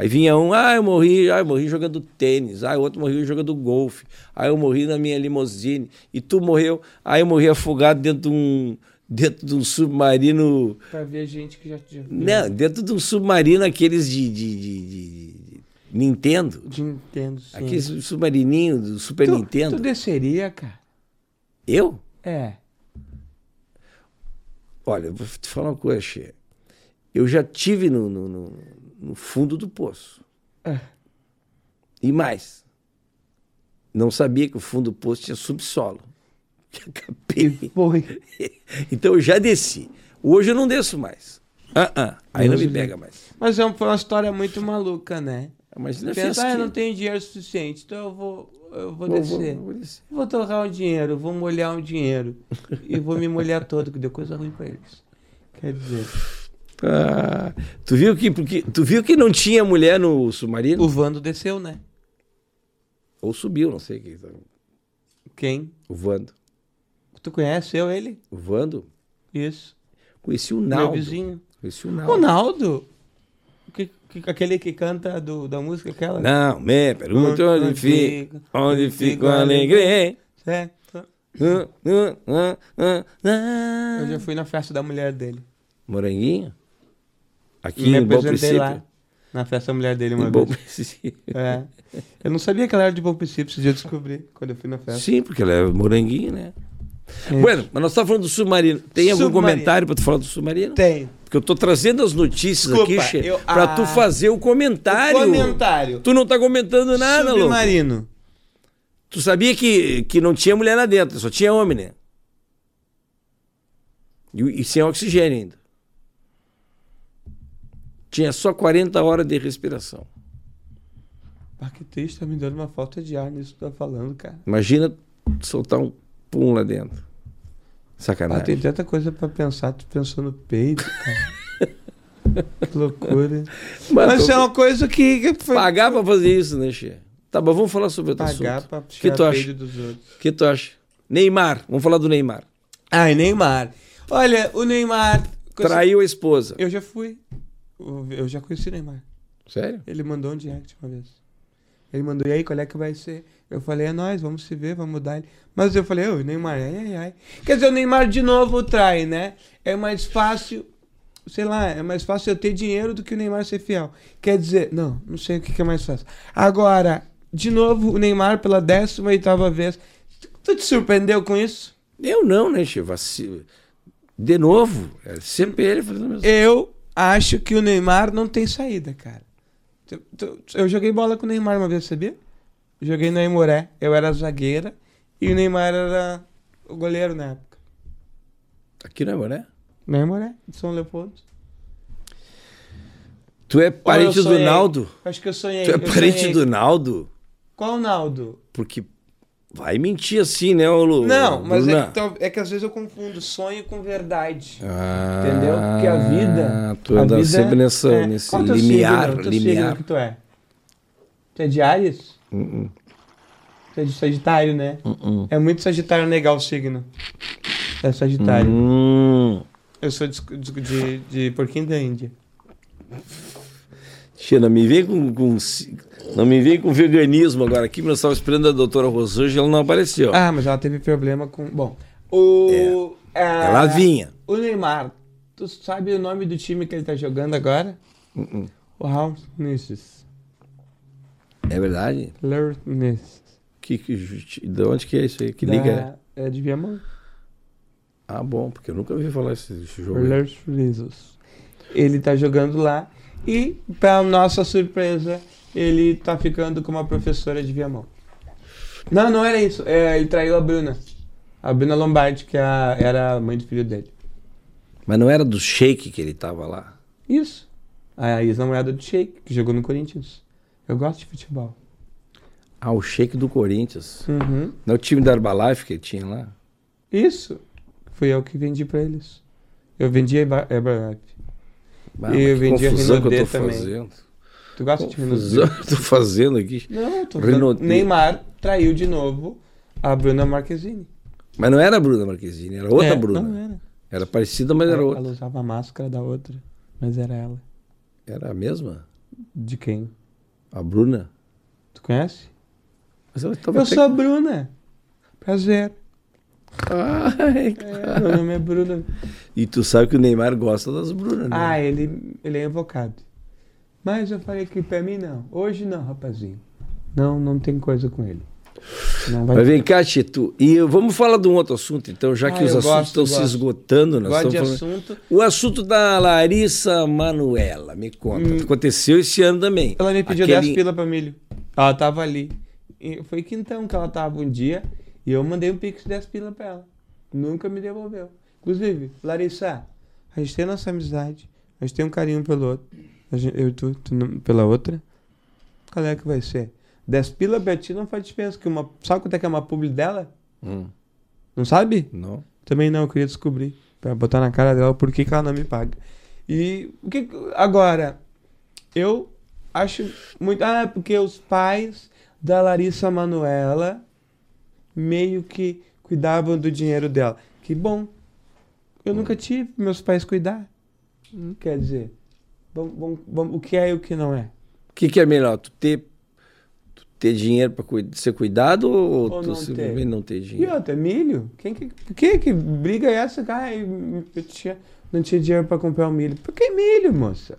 Speaker 1: Aí vinha um, ah, eu morri, ah, eu morri jogando tênis, ah, o outro morreu jogando golfe, ah, eu morri na minha limusine, e tu morreu, ah, eu morri afogado dentro de um, dentro de um submarino,
Speaker 2: Pra ver gente que já tinha.
Speaker 1: não, dentro de um submarino aqueles de, de, de- de- de Nintendo,
Speaker 2: De Nintendo, sim.
Speaker 1: aqueles submarininho do Super
Speaker 2: tu,
Speaker 1: Nintendo.
Speaker 2: Tu desceria, cara?
Speaker 1: Eu?
Speaker 2: É.
Speaker 1: Olha, vou te falar uma coisa, Che. Eu já tive no, no, no- no fundo do poço.
Speaker 2: É.
Speaker 1: E mais. Não sabia que o fundo do poço tinha subsolo. Acabei.
Speaker 2: Foi.
Speaker 1: Então eu já desci. Hoje eu não desço mais. Ah, ah, aí não
Speaker 2: Deus
Speaker 1: me
Speaker 2: o
Speaker 1: pega mais.
Speaker 2: Mas é uma, foi uma história muito maluca, né?
Speaker 1: Imagina
Speaker 2: Pensa, ah, eu não tenho dinheiro suficiente, então eu vou, eu vou,
Speaker 1: Vou,
Speaker 2: descer.
Speaker 1: vou, vou descer.
Speaker 2: Vou torrar o dinheiro, vou molhar o dinheiro. e vou me molhar todo, que deu coisa ruim pra eles. Quer dizer,
Speaker 1: Ah, tu, viu que, porque, tu viu que não tinha mulher no submarino?
Speaker 2: o Vando desceu, né?
Speaker 1: Ou subiu, não sei. que-
Speaker 2: Quem?
Speaker 1: O Vando.
Speaker 2: Tu conhece eu, ele?
Speaker 1: O Vando?
Speaker 2: Isso.
Speaker 1: Conheci o
Speaker 2: Meu
Speaker 1: Naldo.
Speaker 2: vizinho.
Speaker 1: Conheci o Naldo.
Speaker 2: Ronaldo. Que, que- aquele que canta do, da música aquela?
Speaker 1: Não, me pergunto onde
Speaker 2: Onde
Speaker 1: fica, onde fica a alegria.
Speaker 2: Certo.
Speaker 1: Ah, ah, ah, ah, ah.
Speaker 2: Eu já fui na festa da mulher dele.
Speaker 1: Moranguinho? Aqui
Speaker 2: Me
Speaker 1: em Bom Princípio?
Speaker 2: lá. Na festa da mulher dele uma
Speaker 1: Bom
Speaker 2: vez.
Speaker 1: princípio.
Speaker 2: É. Eu não sabia que ela era de bom princípio, esse dia eu descobri quando eu fui na festa.
Speaker 1: Sim, porque ela é moranguinho, né?
Speaker 2: É.
Speaker 1: Bueno, mas nós estávamos falando do submarino. Tem algum
Speaker 2: Submarino.
Speaker 1: comentário para tu falar do submarino?
Speaker 2: Tem.
Speaker 1: Porque eu tô trazendo as notícias
Speaker 2: Desculpa,
Speaker 1: aqui, che, pra
Speaker 2: ah,
Speaker 1: tu fazer o comentário.
Speaker 2: Comentário.
Speaker 1: Tu não tá comentando nada, louco.
Speaker 2: Submarino.
Speaker 1: Tu sabia que, que não tinha mulher lá dentro, só tinha homem, né? E, e sem oxigênio ainda. Tinha só 40 horas de respiração.
Speaker 2: Ah, que triste, tá me dando uma falta de ar nisso que tá falando, cara.
Speaker 1: Imagina soltar um pum lá dentro.
Speaker 2: Ah,
Speaker 1: Sacanagem.
Speaker 2: tem tanta coisa pra pensar, tu pensou no peito, cara. que loucura. Mas
Speaker 1: tô-
Speaker 2: é uma coisa que foi
Speaker 1: Pagar pra fazer isso, né, Che? Tá bom, vamos falar sobre outro
Speaker 2: pagar
Speaker 1: assunto.
Speaker 2: pra
Speaker 1: que tu acha?
Speaker 2: dos outros.
Speaker 1: O que tu acha? Neymar, vamos falar do Neymar.
Speaker 2: Ai, Neymar. Olha, o Neymar...
Speaker 1: Traiu a esposa.
Speaker 2: Eu já fui. Eu já conheci o Neymar.
Speaker 1: Sério?
Speaker 2: Ele mandou um direct uma vez. Ele mandou, e aí, qual é que vai ser? Eu falei, é nóis, vamos se ver, vamos mudar ele. Mas eu falei, ô, Neymar, ai, ai, ai. Quer dizer, o Neymar de novo trai, né? É mais fácil, sei lá, é mais fácil eu ter dinheiro do que o Neymar ser fiel. Quer dizer, não, não sei o que que é mais fácil. Agora, de novo, o Neymar pela 18ª vez. Tu te surpreendeu com isso?
Speaker 1: Eu não, né, Che? Vaci- De novo, é sempre ele fazendo a mesma
Speaker 2: Eu acho que o Neymar não tem saída, cara. Eu joguei bola com o Neymar uma vez, sabia? Joguei na Imoré. Eu era zagueira e o Neymar era o goleiro na época.
Speaker 1: Aqui não é, né?
Speaker 2: Na Imoré, de São Leopoldo.
Speaker 1: Tu é parente do? Naldo?
Speaker 2: Acho que eu sonhei.
Speaker 1: Tu é
Speaker 2: eu
Speaker 1: parente
Speaker 2: sonhei.
Speaker 1: do Naldo?
Speaker 2: Qual Naldo?
Speaker 1: Porque vai mentir assim, né, Lu?
Speaker 2: Não, mas é que, tal- é que às vezes eu confundo sonho com verdade.
Speaker 1: Ah,
Speaker 2: Entendeu? Porque a vida.
Speaker 1: Tu
Speaker 2: a
Speaker 1: anda
Speaker 2: vida
Speaker 1: sempre nessa,
Speaker 2: é-
Speaker 1: nesse
Speaker 2: Qual
Speaker 1: limiar.
Speaker 2: signo?
Speaker 1: Limiar.
Speaker 2: signo que tu é? Tu é de Ares?
Speaker 1: Uh-uh,
Speaker 2: Tu é de Sagitário, né?
Speaker 1: uh-uh.
Speaker 2: É muito Sagitário legal o signo. É Sagitário.
Speaker 1: Hum.
Speaker 2: Eu sou de, de, de, de porquinho da Índia.
Speaker 1: Não me vem com, com não me vem com veganismo agora aqui, mas nós estávamos esperando a doutora Rosângela, ela não apareceu.
Speaker 2: Ah, mas ela teve problema com. Bom, o. é,
Speaker 1: ela vinha.
Speaker 2: O Neymar. Tu sabe o nome do time que ele tá jogando agora?
Speaker 1: Uh-uh.
Speaker 2: O Raul Nisses.
Speaker 1: É verdade?
Speaker 2: Nisses.
Speaker 1: Que, que, de onde que é isso aí? Que liga é?
Speaker 2: É de Viamão.
Speaker 1: Ah, bom, porque eu nunca ouvi falar esse, esse jogo.
Speaker 2: Nisses. Ele tá jogando lá e, pra nossa surpresa, ele tá ficando com uma professora de Viamão. Não, não era isso. É, ele traiu a Bruna. A Bruna Lombardi, que é a- era a mãe do filho dele.
Speaker 1: Mas não era do Shake que ele tava lá?
Speaker 2: Isso. A ex-namorada do Sheik, que jogou no Corinthians. Eu gosto de futebol.
Speaker 1: Ah, o Shake do Corinthians.
Speaker 2: Uhum.
Speaker 1: Não é o time da Herbalife que tinha lá?
Speaker 2: Isso. Fui eu que vendi pra eles. Eu vendi a Herbalife.
Speaker 1: Ah,
Speaker 2: E eu vendi a
Speaker 1: eu
Speaker 2: Renaudet também.
Speaker 1: fazendo.
Speaker 2: Tu gosta de
Speaker 1: Confusão que eu tô fazendo aqui.
Speaker 2: Não, eu tô falando. Neymar traiu de novo a Bruna Marquezine.
Speaker 1: Mas não era a Bruna Marquezine, era outra
Speaker 2: É,
Speaker 1: Bruna.
Speaker 2: Não era.
Speaker 1: Era parecida, mas era
Speaker 2: ela,
Speaker 1: outra.
Speaker 2: ela usava a máscara da outra, mas era ela.
Speaker 1: Era a mesma?
Speaker 2: De quem?
Speaker 1: A Bruna?
Speaker 2: Tu conhece? Eu
Speaker 1: até-
Speaker 2: sou a Bruna. Prazer.
Speaker 1: Ai,
Speaker 2: É, meu nome é Bruna.
Speaker 1: E tu sabe que o Neymar gosta das Brunas, né?
Speaker 2: Ah, ele, ele é invocado. Mas eu falei que pra mim não. Hoje não, rapazinho. Não, não tem coisa com ele. Não vai
Speaker 1: Mas vem cá, Tito. E vamos falar de um outro assunto, então, já
Speaker 2: Ah,
Speaker 1: que os assuntos
Speaker 2: gosto,
Speaker 1: estão se
Speaker 2: gosto.
Speaker 1: esgotando. Nós
Speaker 2: Gosto de
Speaker 1: estamos falando...
Speaker 2: assunto.
Speaker 1: O assunto da Larissa Manuela, me conta.
Speaker 2: Hum.
Speaker 1: Aconteceu esse ano também.
Speaker 2: Ela me pediu
Speaker 1: Aquele-
Speaker 2: 10 pila pra milho. Ela tava ali. E foi quintão que ela tava um dia e eu mandei um pix de 10 pila pra ela. Nunca me devolveu. Inclusive, Larissa, a gente tem nossa amizade, a gente tem um carinho pelo outro. Gente- eu e tu, tu não- pela outra. Qual é que vai ser? 10 pila pra ti não faz diferença. Que uma, sabe quanto é que é uma publi dela?
Speaker 1: Hum,
Speaker 2: Não sabe?
Speaker 1: não.
Speaker 2: Também não, eu queria descobrir. Pra botar na cara dela por que, que ela não me paga. E o que. que- Agora, eu acho muito. Ah, porque os pais da Larissa Manuela meio que cuidavam do dinheiro dela. Que bom. Eu nunca tive meus pais cuidar. Hum, Quer dizer, vamos, vamos- vamos- o que é e o que não é.
Speaker 1: O que, que é melhor? Tu ter, tu ter dinheiro para ser cuidado ou,
Speaker 2: Ou
Speaker 1: tu
Speaker 2: não
Speaker 1: simplesmente
Speaker 2: ter?
Speaker 1: não ter
Speaker 2: E
Speaker 1: dinheiro?
Speaker 2: outra, milho? Quem que, por que, que briga é essa? Ai, eu tinha, não tinha dinheiro pra comprar o milho. Por que milho, moça?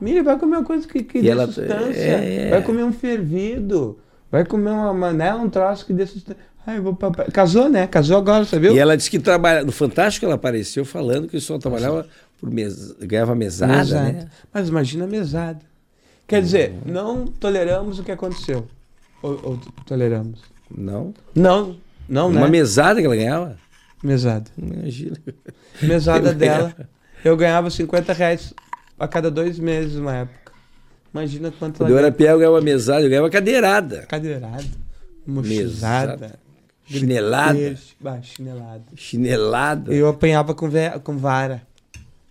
Speaker 2: Milho, vai comer uma coisa que, que
Speaker 1: E
Speaker 2: dê
Speaker 1: ela-
Speaker 2: sustância.
Speaker 1: é, é.
Speaker 2: Vai comer um fervido. Vai comer uma, uma, né, um troço que dê sustância. Eu vou pra... Casou, né? Casou agora, você viu?
Speaker 1: E ela disse que trabalha. No Fantástico ela apareceu falando que só trabalhava por mes... ganhava mesada,
Speaker 2: Mesada.
Speaker 1: né?
Speaker 2: Mas imagina a mesada. Quer dizer, não toleramos o que aconteceu. Ou, ou toleramos?
Speaker 1: Não.
Speaker 2: Não, não,
Speaker 1: Uma
Speaker 2: né?
Speaker 1: mesada que ela ganhava?
Speaker 2: Mesada.
Speaker 1: Imagina.
Speaker 2: Mesada
Speaker 1: Eu
Speaker 2: dela. Eu ganhava 50 reais a cada dois meses uma época. Imagina quanto
Speaker 1: Quando eu
Speaker 2: ela
Speaker 1: era pior, eu ganhava mesada, eu ganhava cadeirada.
Speaker 2: Cadeirada,
Speaker 1: Mesada.
Speaker 2: mochizada,
Speaker 1: Chinelada.
Speaker 2: bah, chinelada.
Speaker 1: Chinelada.
Speaker 2: Eu apanhava com, ve- com vara.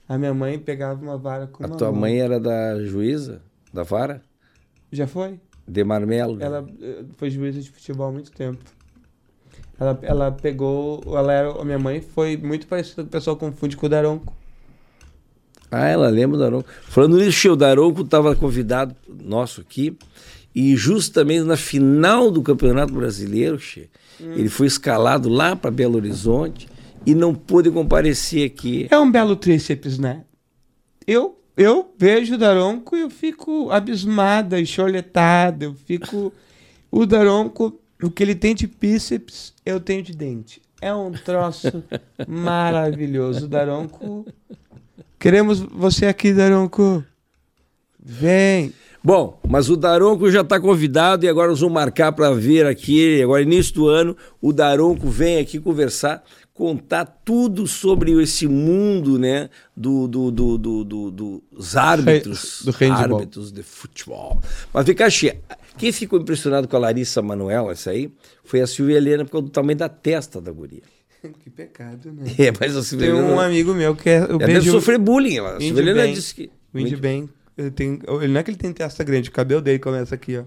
Speaker 2: A minha mãe pegava uma vara com
Speaker 1: A
Speaker 2: uma
Speaker 1: tua
Speaker 2: mão.
Speaker 1: mãe era da juíza, da vara?
Speaker 2: Já foi?
Speaker 1: De Marmelo.
Speaker 2: Ela eh, foi juíza de futebol há muito tempo. Ela, ela pegou. Ela era, a minha mãe foi muito parecida com o pessoal confunde com o Daronco.
Speaker 1: Ah, ela lembra do Daronco. Falando nisso, o Daronco estava convidado nosso aqui. E justamente na final do Campeonato Brasileiro, che, ele foi escalado lá para Belo Horizonte e não pôde comparecer aqui.
Speaker 2: É um belo tríceps, né? Eu, eu vejo o Daronco e eu fico abismada, enxoletada. Eu fico. O Daronco, o que ele tem de bíceps, eu tenho de dente. É um troço maravilhoso. O Daronco. Queremos você aqui, Daronco. Vem.
Speaker 1: Bom, mas o Daronco já está convidado e agora nós vamos marcar para ver aqui, agora início do ano, o Daronco vem aqui conversar, contar tudo sobre esse mundo, né, do, do, do, do- do- dos árbitros,
Speaker 2: do
Speaker 1: árbitros de futebol. Mas fica cheio. Quem ficou impressionado com a Larissa Manoela, essa aí, foi a Silvia Helena por causa do tamanho da testa da guria.
Speaker 2: Que pecado, né?
Speaker 1: É, mas a Silvia
Speaker 2: Tem
Speaker 1: Helena...
Speaker 2: um amigo meu que é. Eu
Speaker 1: ela deve
Speaker 2: beijo,
Speaker 1: sofrer bullying. ela- A Silvia Helena
Speaker 2: bem.
Speaker 1: disse que...
Speaker 2: O Indy bem. Ele, tem, ele não é que ele tem testa grande, o cabelo dele começa aqui, ó.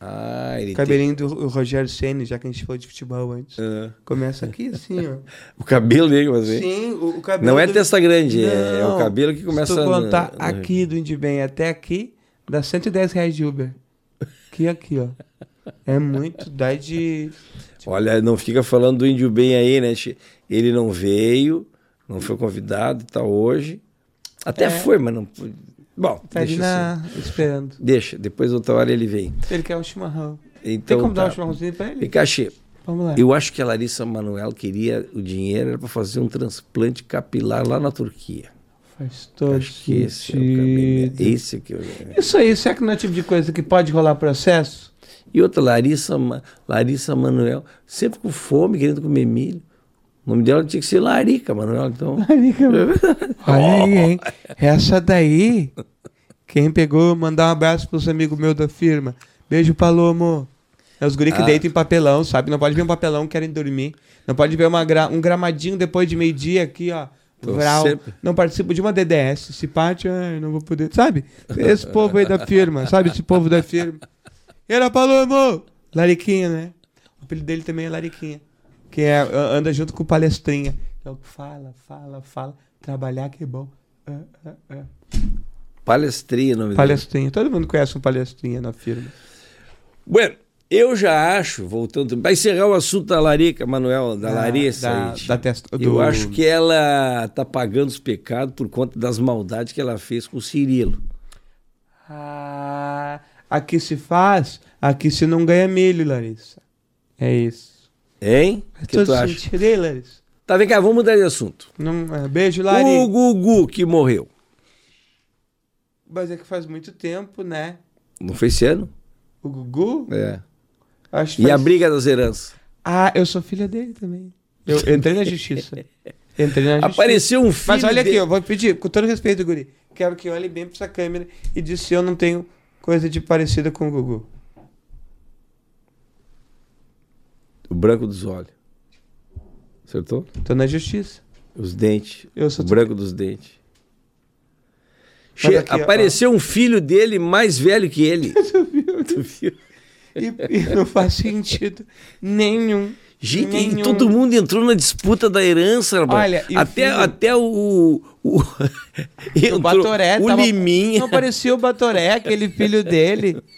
Speaker 1: Ah, ele
Speaker 2: O cabelinho do Rogério Senna, já que a gente falou de futebol antes.
Speaker 1: tem...
Speaker 2: Começa aqui assim, ó.
Speaker 1: o cabelo dele, mas... hein?
Speaker 2: Sim, o, o cabelo.
Speaker 1: Não é
Speaker 2: do-
Speaker 1: testa grande, é, é o
Speaker 2: Não,
Speaker 1: cabelo que começa
Speaker 2: Se tu contar
Speaker 1: no-
Speaker 2: aqui do Indy Bem até aqui, dá 110 reais de Uber. Aqui aqui, ó. É muito, dá de.
Speaker 1: Olha, não fica falando do índio bem aí, né? Ele não veio, não foi convidado tal hoje. Até
Speaker 2: É.
Speaker 1: foi, mas não. Bom,
Speaker 2: Tá ali
Speaker 1: deixa assim.
Speaker 2: na... esperando.
Speaker 1: Deixa, depois outra hora ele vem.
Speaker 2: Ele quer um chimarrão.
Speaker 1: Então,
Speaker 2: Tem como dar um
Speaker 1: tá.
Speaker 2: chimarrãozinho pra ele?
Speaker 1: Pikachu,
Speaker 2: Vamos lá.
Speaker 1: eu acho que a Larissa Manoel queria o dinheiro para fazer um transplante capilar lá na Turquia.
Speaker 2: Faz todo
Speaker 1: acho que esse é o caminho. Esse é que eu...
Speaker 2: Isso aí, será que não é o tipo de coisa que pode rolar processo?
Speaker 1: E outra, Larissa, Larissa Manoel, sempre com fome, querendo comer milho. O nome dela tinha que ser Larica Manoel, então.
Speaker 2: Olha aí, hein? Essa daí, quem pegou, mandar um abraço pros amigos meus da firma. Beijo, Palomo. É os guri que
Speaker 1: Ah.
Speaker 2: deitam em papelão, sabe? Não pode ver um papelão, querem dormir. Não pode ver uma gra- um gramadinho depois de meio-dia aqui, ó. Vral.
Speaker 1: sempre-
Speaker 2: Não participo de uma DDS. Se parte, ai, não vou poder. Sabe? Esse povo aí da firma, sabe? Esse povo da firma. Era Palomo! Lariquinha, né? O apelido dele também é Lariquinha. Que é, anda junto com o Palestrinha. O que fala, fala, fala. Trabalhar que é bom. Ah, ah, ah.
Speaker 1: Palestrinha, nome.
Speaker 2: Palestrinha. Todo mundo conhece um Palestrinha na firma.
Speaker 1: Bueno, eu já acho, voltando, para encerrar o assunto da Larica, Manuel, da, Larissa,
Speaker 2: Da, da testa,
Speaker 1: eu
Speaker 2: do-
Speaker 1: acho que ela tá pagando os pecados por conta das maldades que ela fez com o Cirilo.
Speaker 2: Ah, aqui se faz, aqui se não ganha milho, Larissa. É isso.
Speaker 1: Hein? O
Speaker 2: Faz
Speaker 1: que tu acha? Tá, vem cá, vamos mudar de assunto.
Speaker 2: Não, é, beijo, Lari.
Speaker 1: O Gugu que morreu.
Speaker 2: Mas é que faz muito tempo, né?
Speaker 1: Não foi esse ano?
Speaker 2: O Gugu?
Speaker 1: É.
Speaker 2: Acho que
Speaker 1: E a
Speaker 2: faz-
Speaker 1: briga das heranças.
Speaker 2: Ah, eu sou filha dele também. Eu entrei na justiça. Entrei na justiça.
Speaker 1: Apareceu um filho
Speaker 2: Mas olha aqui,
Speaker 1: dele-
Speaker 2: eu vou pedir, com todo respeito, Guri. Quero que olhe bem pra essa câmera e diz se eu não tenho coisa de parecida com o Gugu.
Speaker 1: O branco dos olhos. Acertou?
Speaker 2: Tô na justiça.
Speaker 1: Os dentes.
Speaker 2: Eu sou
Speaker 1: o branco dos dentes. Che-
Speaker 2: aqui, ó.
Speaker 1: apareceu um filho dele mais velho que ele. Tu viu?
Speaker 2: E, e não faz sentido nenhum.
Speaker 1: Gente,
Speaker 2: nenhum.
Speaker 1: todo mundo entrou na disputa da herança, rapaz.
Speaker 2: Olha,
Speaker 1: até,
Speaker 2: filho-
Speaker 1: até o, o O,
Speaker 2: Batoré
Speaker 1: o
Speaker 2: tava-
Speaker 1: Liminha.
Speaker 2: Não parecia o Batoré, aquele filho dele.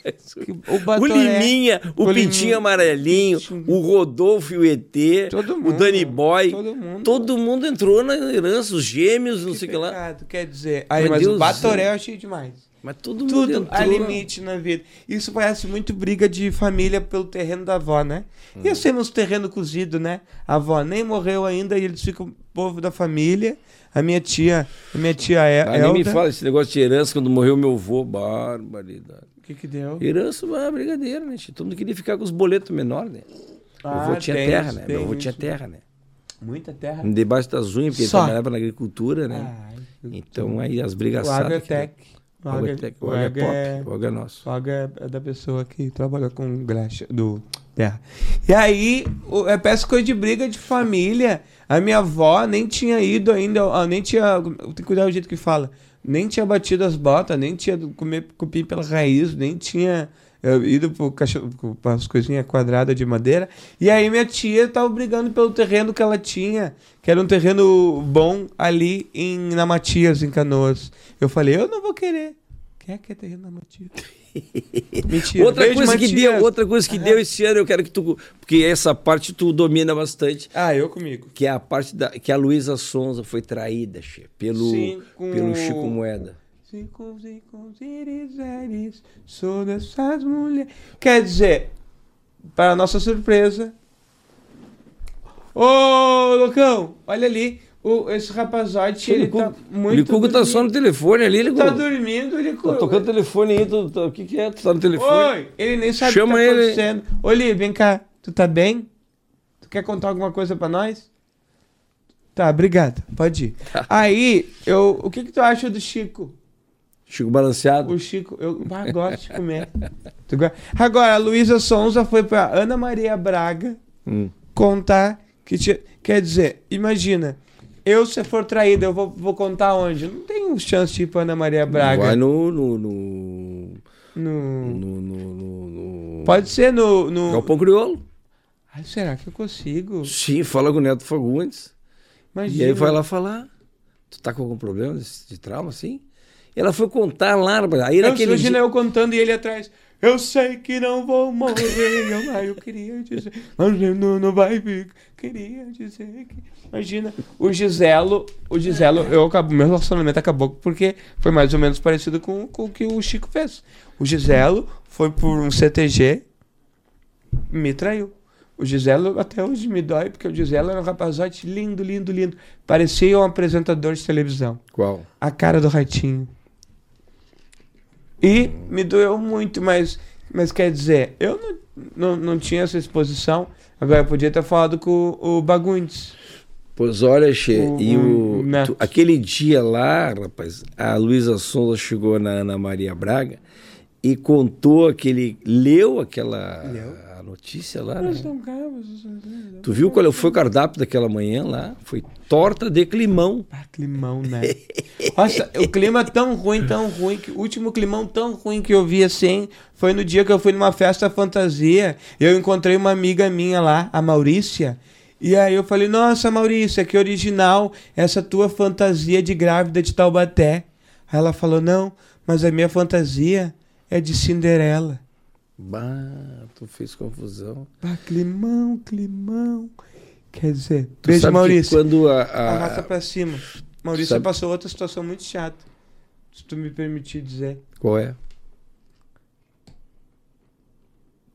Speaker 2: O
Speaker 1: O
Speaker 2: Batoré.
Speaker 1: Liminha, o,
Speaker 2: O
Speaker 1: Pintinho
Speaker 2: Liminha.
Speaker 1: Amarelinho,
Speaker 2: Pintinho.
Speaker 1: o Rodolfo e o ET,
Speaker 2: Todo
Speaker 1: o
Speaker 2: mundo,
Speaker 1: Danny Boy.
Speaker 2: todo mundo.
Speaker 1: Todo mundo entrou na herança, os gêmeos, não sei o que lá.
Speaker 2: Quer dizer. Aí,
Speaker 1: Meu
Speaker 2: mas
Speaker 1: Deus
Speaker 2: o Batoré eu achei demais.
Speaker 1: Mas todo mundo
Speaker 2: Tudo
Speaker 1: entrou.
Speaker 2: a limite na vida. Isso parece muito briga de família pelo terreno da avó, né?
Speaker 1: Hum.
Speaker 2: Ia ser nos terrenos cozidos, né? A avó nem morreu ainda e eles ficam povo da família. A minha tia, a minha tia é,
Speaker 1: Ah, nem me fala esse negócio de herança quando morreu meu avô. Barbaridade.
Speaker 2: O que que deu?
Speaker 1: Herança é uma brigadeira, né? tio? Todo mundo queria ficar com os boletos menores, né? meu avô
Speaker 2: Ah,
Speaker 1: tinha terra,
Speaker 2: isso,
Speaker 1: né? Meu avô tinha
Speaker 2: isso.
Speaker 1: terra, né?
Speaker 2: Muita terra.
Speaker 1: Debaixo das unhas, porque ele
Speaker 2: Só.
Speaker 1: trabalhava na agricultura, né? Então aí as
Speaker 2: o é tech.
Speaker 1: O água é tech, o água é pop, o água é nosso.
Speaker 2: O água é é da pessoa que trabalhou com graxa do terra. E aí, o- é peça coisa de briga de família. A minha avó nem tinha ido ainda, nem tinha. Tem que cuidar do jeito que fala. Nem tinha batido as botas, nem tinha comer cupim pela raiz, nem tinha eh, ido para as coisinhas quadradas de madeira. E aí minha tia tava brigando pelo terreno que ela tinha, que era um terreno bom ali em, na Matias, em Canoas. Eu falei, eu não vou querer. Quem é que é terreno na Matias? Mentira.
Speaker 1: Outra
Speaker 2: Beijo,
Speaker 1: coisa que deu, outra coisa que deu esse ano, eu quero que tu. Porque essa parte tu domina bastante.
Speaker 2: Ah, eu comigo.
Speaker 1: Que é a parte da. Que a Luísa Sonza foi traída, che, pelo,
Speaker 2: Sim, com
Speaker 1: pelo Chico Moeda.
Speaker 2: Cinco, cinco, sou dessas mulheres. Quer dizer, para nossa surpresa. Ô, Lucão, olha ali. O, esse rapazote, ele tá muito.
Speaker 1: o Licugo tá só no telefone ali,
Speaker 2: Ele
Speaker 1: Licugo.
Speaker 2: tá dormindo, ele
Speaker 1: Tá tocando telefone aí, tu, tu- o que que é? Tu tá no telefone?
Speaker 2: Oi, ele nem sabe
Speaker 1: Chama
Speaker 2: o que tá
Speaker 1: ele.
Speaker 2: acontecendo. Oli, vem cá. Tu tá bem? Tu quer contar alguma coisa pra nós? Tá, obrigado. Pode ir. Aí, eu, o que que tu acha do Chico?
Speaker 1: Chico balanceado.
Speaker 2: O Chico, eu ah, gosto de comer. Agora, a Luísa Sonza foi pra Ana Maria Braga
Speaker 1: Hum.
Speaker 2: contar que tinha. Quer dizer, imagina, eu se for traída, eu vou, vou contar onde? Não tenho chance de ir pra Ana Maria Braga.
Speaker 1: Vai no. no, no,
Speaker 2: No-
Speaker 1: no, no, no- no-
Speaker 2: Pode ser no. no...
Speaker 1: Galpão Crioulo.
Speaker 2: Ai, será que eu consigo?
Speaker 1: Sim, fala com o Neto Fagundes.
Speaker 2: Imagina.
Speaker 1: E aí vai lá falar. Tu tá com algum problema de, de trauma, assim? Ela foi contar lá. Aí
Speaker 2: Eu,
Speaker 1: naquele
Speaker 2: imagina
Speaker 1: dia...
Speaker 2: eu contando e ele atrás. Eu sei que não vou morrer, eu, eu queria dizer, mas não, não vai vir. Queria dizer que. Imagina, o Giselo, o Giselo, eu acabo, meu relacionamento acabou porque foi mais ou menos parecido com, com o que o Chico fez. O Giselo foi por um CTG, me traiu. O Giselo até hoje me dói, porque o Giselo era um rapazote lindo, lindo, lindo. Parecia um apresentador de televisão
Speaker 1: Qual?
Speaker 2: a cara do ratinho. E me doeu muito, mas, mas quer dizer, eu não, não, não tinha essa exposição. Agora eu podia ter falado com o, o Bagundes.
Speaker 1: Pois olha, Che,
Speaker 2: O-
Speaker 1: e
Speaker 2: o
Speaker 1: o, tu- aquele dia lá, rapaz, a Luísa Sonza chegou na Ana Maria Braga e contou aquele. leu aquela a notícia lá, né? Tu viu qual foi o cardápio daquela manhã lá? Foi torta de climão.
Speaker 2: Ah, climão, né? Nossa, o clima tão ruim, tão ruim, que o último climão tão ruim que eu vi assim foi no dia que eu fui numa festa fantasia. Eu encontrei uma amiga minha lá, a Maurícia. E aí eu falei, nossa, Maurícia, que original essa tua fantasia de grávida de Taubaté. Aí ela falou, não, mas a minha fantasia é de Cinderela.
Speaker 1: Bah, tu fez confusão.
Speaker 2: Ah, climão, climão. Quer dizer,
Speaker 1: Tu
Speaker 2: beijo,
Speaker 1: sabe que
Speaker 2: Maurícia.
Speaker 1: quando a, a-
Speaker 2: Arrasta pra cima. Maurícia
Speaker 1: sabe-
Speaker 2: passou outra situação muito chata. Se tu me permitir dizer.
Speaker 1: Qual é?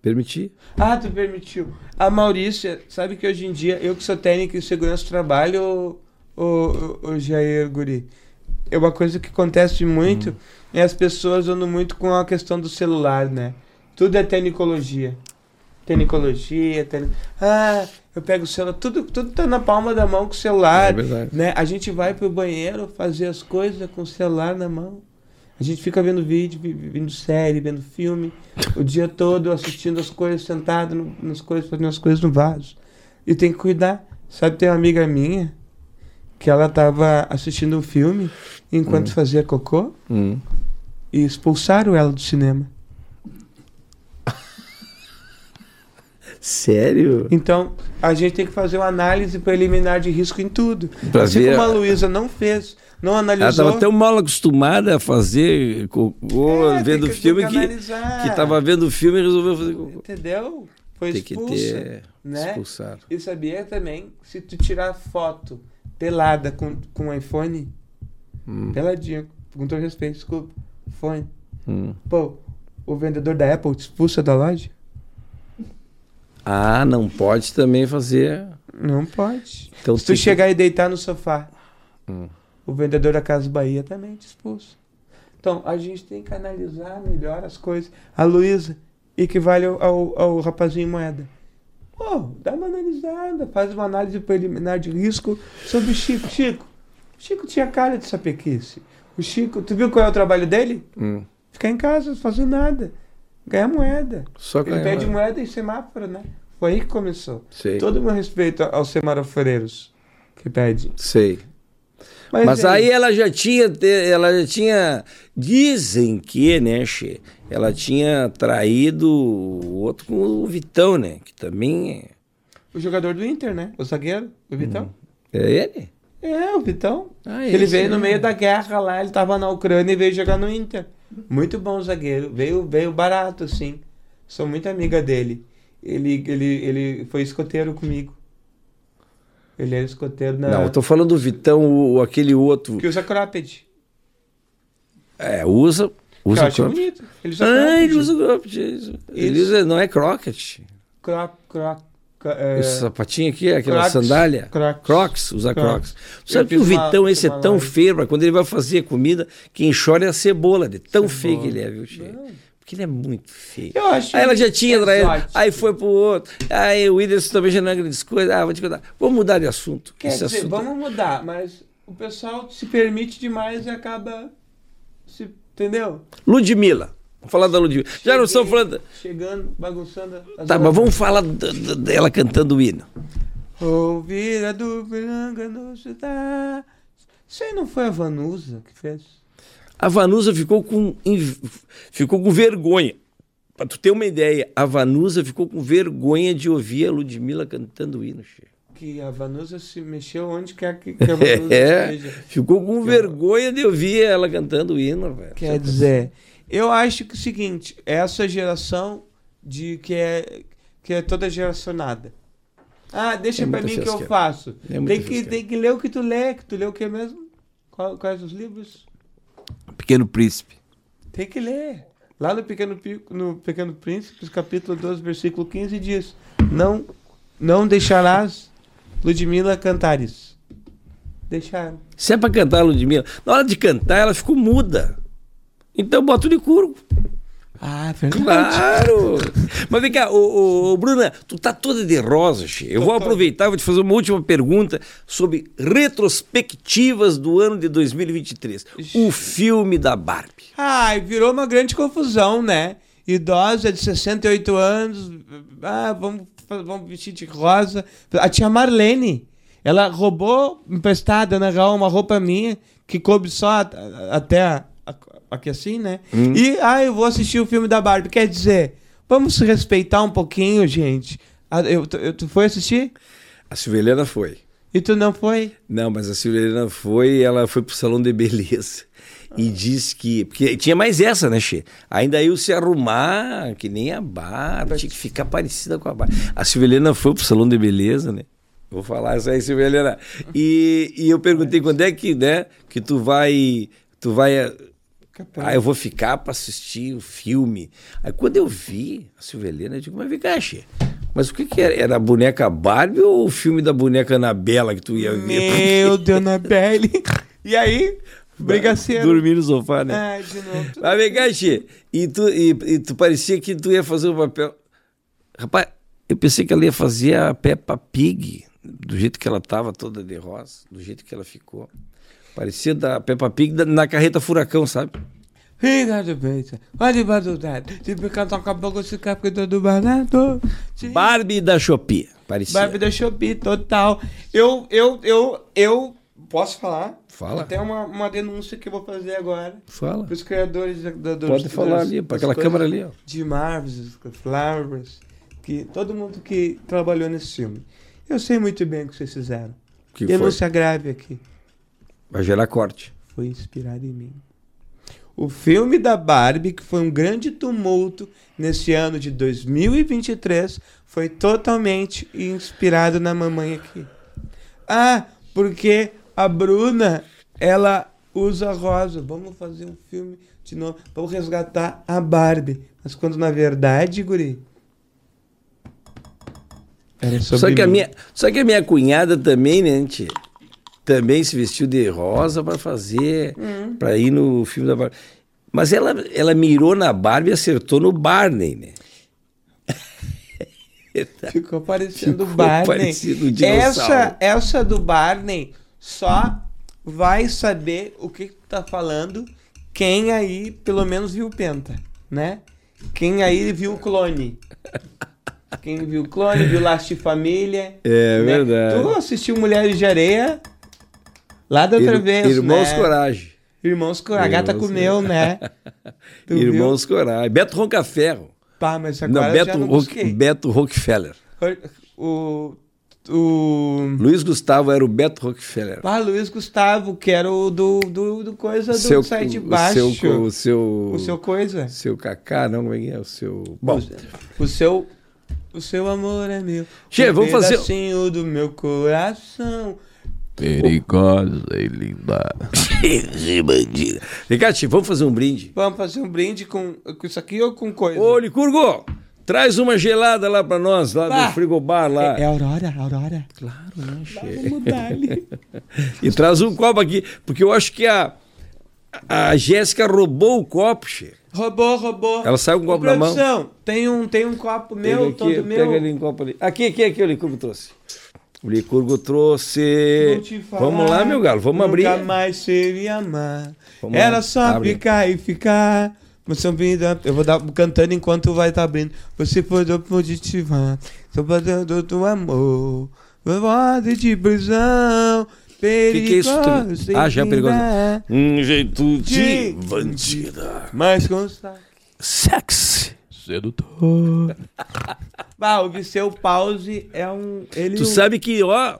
Speaker 1: Permitir?
Speaker 2: Ah, tu permitiu. A Maurícia, sabe que hoje em dia, eu que sou técnico em segurança do trabalho, o, o, o Jair Guri, é uma coisa que acontece muito, é as pessoas andam muito com a questão do celular, né? Tudo é tecnicologia. Tecnicologia, tec... Ah, eu pego o celular, tudo, tudo tá na palma da mão com o celular.
Speaker 1: É verdade.
Speaker 2: né? A gente vai pro banheiro fazer as coisas com o celular na mão. A gente fica vendo vídeo, vendo série, vendo filme, o dia todo assistindo as coisas, sentado no- nas coisas, fazendo as coisas no vaso. E tem que cuidar. Sabe, tem uma amiga minha que ela tava assistindo um filme enquanto fazia cocô
Speaker 1: Hum.
Speaker 2: e expulsaram ela do cinema.
Speaker 1: Sério?
Speaker 2: Então, a gente tem que fazer uma análise preliminar de risco em tudo.
Speaker 1: Pra
Speaker 2: assim
Speaker 1: ver
Speaker 2: como a Luísa não fez não
Speaker 1: Ela
Speaker 2: analisou.
Speaker 1: estava tão mal acostumada a fazer cocô,
Speaker 2: É,
Speaker 1: vendo
Speaker 2: que
Speaker 1: filme que,
Speaker 2: analisar.
Speaker 1: que tava vendo o filme e resolveu fazer cocô.
Speaker 2: Entendeu? Foi
Speaker 1: Tem que ter
Speaker 2: né?
Speaker 1: expulsado.
Speaker 2: E sabia também, se tu tirar foto pelada com, com iPhone,
Speaker 1: Hum,
Speaker 2: peladinha, com todo respeito, desculpa, fone.
Speaker 1: hum.
Speaker 2: Pô, o vendedor da Apple te expulsa da loja?
Speaker 1: Ah, não pode também fazer.
Speaker 2: Não pode.
Speaker 1: Então,
Speaker 2: Se tu
Speaker 1: que-
Speaker 2: chegar e deitar no sofá,
Speaker 1: Hum.
Speaker 2: o vendedor da Casa Bahia também te expulsa. Então, a gente tem que analisar melhor as coisas. A Luísa equivale ao, ao, ao rapazinho moeda. Pô, dá uma analisada, faz uma análise preliminar de risco sobre o Chico. Chico, Chico tinha cara de sapequice. O Chico, tu viu qual é o trabalho dele?
Speaker 1: Hum.
Speaker 2: Ficar em casa, fazer nada. Ganhar moeda.
Speaker 1: Só
Speaker 2: Ele
Speaker 1: ganhar
Speaker 2: pede
Speaker 1: moeda.
Speaker 2: moeda em semáforo, né? Foi aí que começou.
Speaker 1: Sei.
Speaker 2: Todo o meu respeito aos semaforeiros que pedem.
Speaker 1: Sei. Mas
Speaker 2: é
Speaker 1: aí ela já tinha, ela já tinha, dizem que, né, Che, ela tinha traído o outro com o Vitão, né, que também é,
Speaker 2: O jogador do Inter, né? O zagueiro, o Vitão.
Speaker 1: é ele.
Speaker 2: É, o Vitão.
Speaker 1: Ah,
Speaker 2: ele veio no
Speaker 1: é.
Speaker 2: meio da guerra lá, ele tava na Ucrânia e veio jogar no Inter. Muito bom zagueiro. Veio, veio barato, sim. Sou muito amiga dele. Ele, ele, ele foi escoteiro comigo. Ele era escoteiro na.
Speaker 1: Não, eu tô falando do Vitão, o, aquele outro,
Speaker 2: Que usa cropped.
Speaker 1: é, usa,
Speaker 2: Que eu
Speaker 1: usa
Speaker 2: acho
Speaker 1: cropped.
Speaker 2: bonito. Ele usa
Speaker 1: Ah,
Speaker 2: cropped.
Speaker 1: ele usa cropped. Ele usa, não é croquet.
Speaker 2: Crop, crop, é,
Speaker 1: Esse sapatinho aqui, aquela
Speaker 2: Crocs.
Speaker 1: sandália.
Speaker 2: Crocs.
Speaker 1: Crocs, usa
Speaker 2: Crocs.
Speaker 1: Crocs. Sabe que o
Speaker 2: uma-
Speaker 1: Vitão, esse é tão
Speaker 2: live.
Speaker 1: feio, pra quando ele vai fazer comida, quem chora é a cebola, de tão feio que ele é, viu, Che? Porque ele é muito feio.
Speaker 2: Eu acho
Speaker 1: Aí ela já tinha traído, aí foi pro outro. Aí o Whindersson também já não é grande coisa. Ah, vou te contar. Vamos mudar de assunto.
Speaker 2: Quer dizer,
Speaker 1: assunto-
Speaker 2: vamos mudar, mas o pessoal se permite demais e acaba. Se, entendeu?
Speaker 1: Ludmilla. Falar da Ludmilla. Já não estamos
Speaker 2: Cheguei.
Speaker 1: falando.
Speaker 2: Chegando, bagunçando.
Speaker 1: Tá, mas vamos falar dela cantando o hino.
Speaker 2: Ouvir a do Piranga no cidade. Isso aí não foi a Vanusa que fez?
Speaker 1: A Vanusa ficou com, ficou com vergonha. Pra tu ter uma ideia, a Vanusa ficou com vergonha de ouvir a Ludmilla cantando o hino.
Speaker 2: Que a Vanusa se mexeu onde quer que, que a Vanusa
Speaker 1: É, ficou com vergonha de ouvir ela cantando o hino, velho.
Speaker 2: Quer dizer, eu acho que é o seguinte, essa geração de que é que é toda geracionada. Ah, deixa
Speaker 1: É
Speaker 2: pra
Speaker 1: muita
Speaker 2: mim que eu faço.
Speaker 1: É
Speaker 2: tem, que, tem que ler o que tu lê, que tu lê o que mesmo? Qual- quais os livros?
Speaker 1: Pequeno Príncipe.
Speaker 2: Tem que ler. Lá no Pequeno, no Pequeno Príncipe, capítulo 12, versículo 15, diz: Não, não deixarás Ludmila cantares. Deixaram.
Speaker 1: Se é pra cantar Ludmilla, na hora de cantar ela ficou muda. Então bota o de curvo.
Speaker 2: Ah, verdade.
Speaker 1: Claro! Mas vem cá, ô, ô, Bruna, tu tá toda de rosa, che. Eu vou aproveitar, vou te fazer uma última pergunta sobre retrospectivas do ano de 2023. O filme da Barbie.
Speaker 2: Ai, virou uma grande confusão, né? Idosa de 68 anos, ah, vamos, vamos vestir de rosa. A tia Marlene, ela roubou emprestada, na real, uma roupa minha, que coube só até a- aqui assim, né? E, ah, eu vou assistir o filme da Barbie. Quer dizer, vamos respeitar um pouquinho, gente. Ah, eu, tu, eu- tu foi assistir?
Speaker 1: A Silvelena foi.
Speaker 2: E tu não foi?
Speaker 1: Não, mas a Silvelena foi, ela foi pro salão de beleza. E disse que. Porque tinha mais essa, né, Che? Ainda eu se arrumar, que nem a Barbie, tinha que ficar parecida com a Barbie. A Silvelena foi pro salão de beleza, né? Vou falar isso aí, Silvelena. E, e eu perguntei quando é que, né, que tu vai. Tu vai. Ah, eu vou ficar para assistir o filme. Aí quando eu vi a Silvelena, eu digo, mas vem cá, Che. Mas o que, que era? Era a boneca Barbie ou o filme da boneca Anabela que tu ia ver?
Speaker 2: Meu Deus, Anabelle. E aí? Brigaceiro.
Speaker 1: Dormir no sofá, né?
Speaker 2: Ai, de novo.
Speaker 1: Mas vem cá, Che. E tu, e, e tu parecia que tu ia fazer o papel. Rapaz, eu pensei que ela ia fazer a Peppa Pig, do jeito que ela tava toda de rosa, do jeito que ela ficou. Parecia da Peppa Pig na carreta furacão, sabe?
Speaker 2: Olha do. Se ficar com a boca, se barato. Se-
Speaker 1: Barbie da Shopee. Parecia.
Speaker 2: Barbie da Shopee, total. Eu, eu, eu, eu posso falar?
Speaker 1: Fala.
Speaker 2: Até uma, uma denúncia que eu vou fazer agora.
Speaker 1: Fala.
Speaker 2: Para os criadores da, da, dos-
Speaker 1: Pode falar
Speaker 2: das-
Speaker 1: ali, para aquela câmera ali, ó.
Speaker 2: De Marvels, Flowers, que todo mundo que trabalhou nesse filme. Eu sei muito bem o que vocês fizeram.
Speaker 1: Que foi?
Speaker 2: denúncia grave aqui.
Speaker 1: Vai gerar corte.
Speaker 2: foi inspirado em mim. O filme da Barbie, que foi um grande tumulto nesse ano de 2023, foi totalmente inspirado na mamãe aqui. Ah, porque a Bruna, ela usa rosa. Vamos fazer um filme de novo. Vamos resgatar a Barbie. Mas quando na verdade, guri... Era
Speaker 1: Só
Speaker 2: sobre
Speaker 1: que, a
Speaker 2: mim.
Speaker 1: minha, só que a minha cunhada também, né, tia? Também se vestiu de rosa pra fazer, pra ir no filme da Barbie. Mas ela, ela mirou na Barbie e acertou no Barney, né?
Speaker 2: Ficou parecendo o Barney.
Speaker 1: parecido dinossauro.
Speaker 2: essa, essa do Barney só vai saber o que, que tu tá falando quem aí pelo menos viu o Penta, né? Quem aí viu o clone. Quem viu o clone, viu de Família.
Speaker 1: É
Speaker 2: né?
Speaker 1: verdade.
Speaker 2: Tu assistiu Mulheres de Areia lá da outra
Speaker 1: Ir-
Speaker 2: vez,
Speaker 1: Irmãos
Speaker 2: né?
Speaker 1: Coragem.
Speaker 2: Irmãos Coragem. A gata
Speaker 1: Irmãos
Speaker 2: comeu, né? Tu viu?
Speaker 1: Irmãos Coragem. Beto Roncaferro.
Speaker 2: Pá, mas
Speaker 1: Não,
Speaker 2: agora
Speaker 1: Beto,
Speaker 2: já não busquei.
Speaker 1: Beto Rockefeller.
Speaker 2: O... O...
Speaker 1: Luiz Gustavo era o Beto Rockefeller.
Speaker 2: Ah, Luiz Gustavo, que era o do, do, do coisa do
Speaker 1: seu,
Speaker 2: sai de
Speaker 1: o
Speaker 2: baixo.
Speaker 1: Seu, o seu,
Speaker 2: O seu coisa.
Speaker 1: seu Cacá, não, como é que é? O seu... Bom,
Speaker 2: O seu. O seu amor é meu.
Speaker 1: Che,
Speaker 2: um
Speaker 1: vamos fazer-
Speaker 2: pedacinho do meu coração.
Speaker 3: Perigosa e linda.
Speaker 1: bandida. Vem cá, tio, vamos fazer um brinde.
Speaker 2: Vamos fazer um brinde com, com isso aqui ou com coisa?
Speaker 1: Ô, Licurgo, traz uma gelada lá pra nós, lá
Speaker 2: Bah.
Speaker 1: do frigobar lá.
Speaker 2: É, é Aurora, Aurora.
Speaker 1: Claro, né, che?
Speaker 2: Vamos dar ali.
Speaker 1: E traz um copo aqui, porque eu acho que a, a Jéssica roubou o copo, che.
Speaker 2: roubou, roubou.
Speaker 1: Ela saiu com o copo na mão.
Speaker 2: produção, Tem um, tem um copo
Speaker 1: Pega
Speaker 2: meu,
Speaker 1: aqui,
Speaker 2: todo
Speaker 1: pega
Speaker 2: meu.
Speaker 1: ali um copo ali. Aqui, aqui, aqui, o Licurgo trouxe. O Licurgo trouxe. Vamos lá, meu galo, vamos abrir.
Speaker 2: Nunca mais seria amar.
Speaker 1: Vamos
Speaker 2: Era
Speaker 1: lá,
Speaker 2: só
Speaker 1: abre.
Speaker 2: ficar e ficar. Você vida, eu vou dar cantando enquanto vai estar abrindo. Você foi do positiva, sou fazendo do amor. Voz de prisão,
Speaker 1: que é isso,
Speaker 2: perigoso.
Speaker 1: Ah, já é perigoso. Um jeito de bandida.
Speaker 2: Mas consta.
Speaker 1: Sexy.
Speaker 3: Sedutor.
Speaker 2: Bah, o Viseu Pause é um. Ele
Speaker 1: Tu
Speaker 2: um-
Speaker 1: sabe que, ó,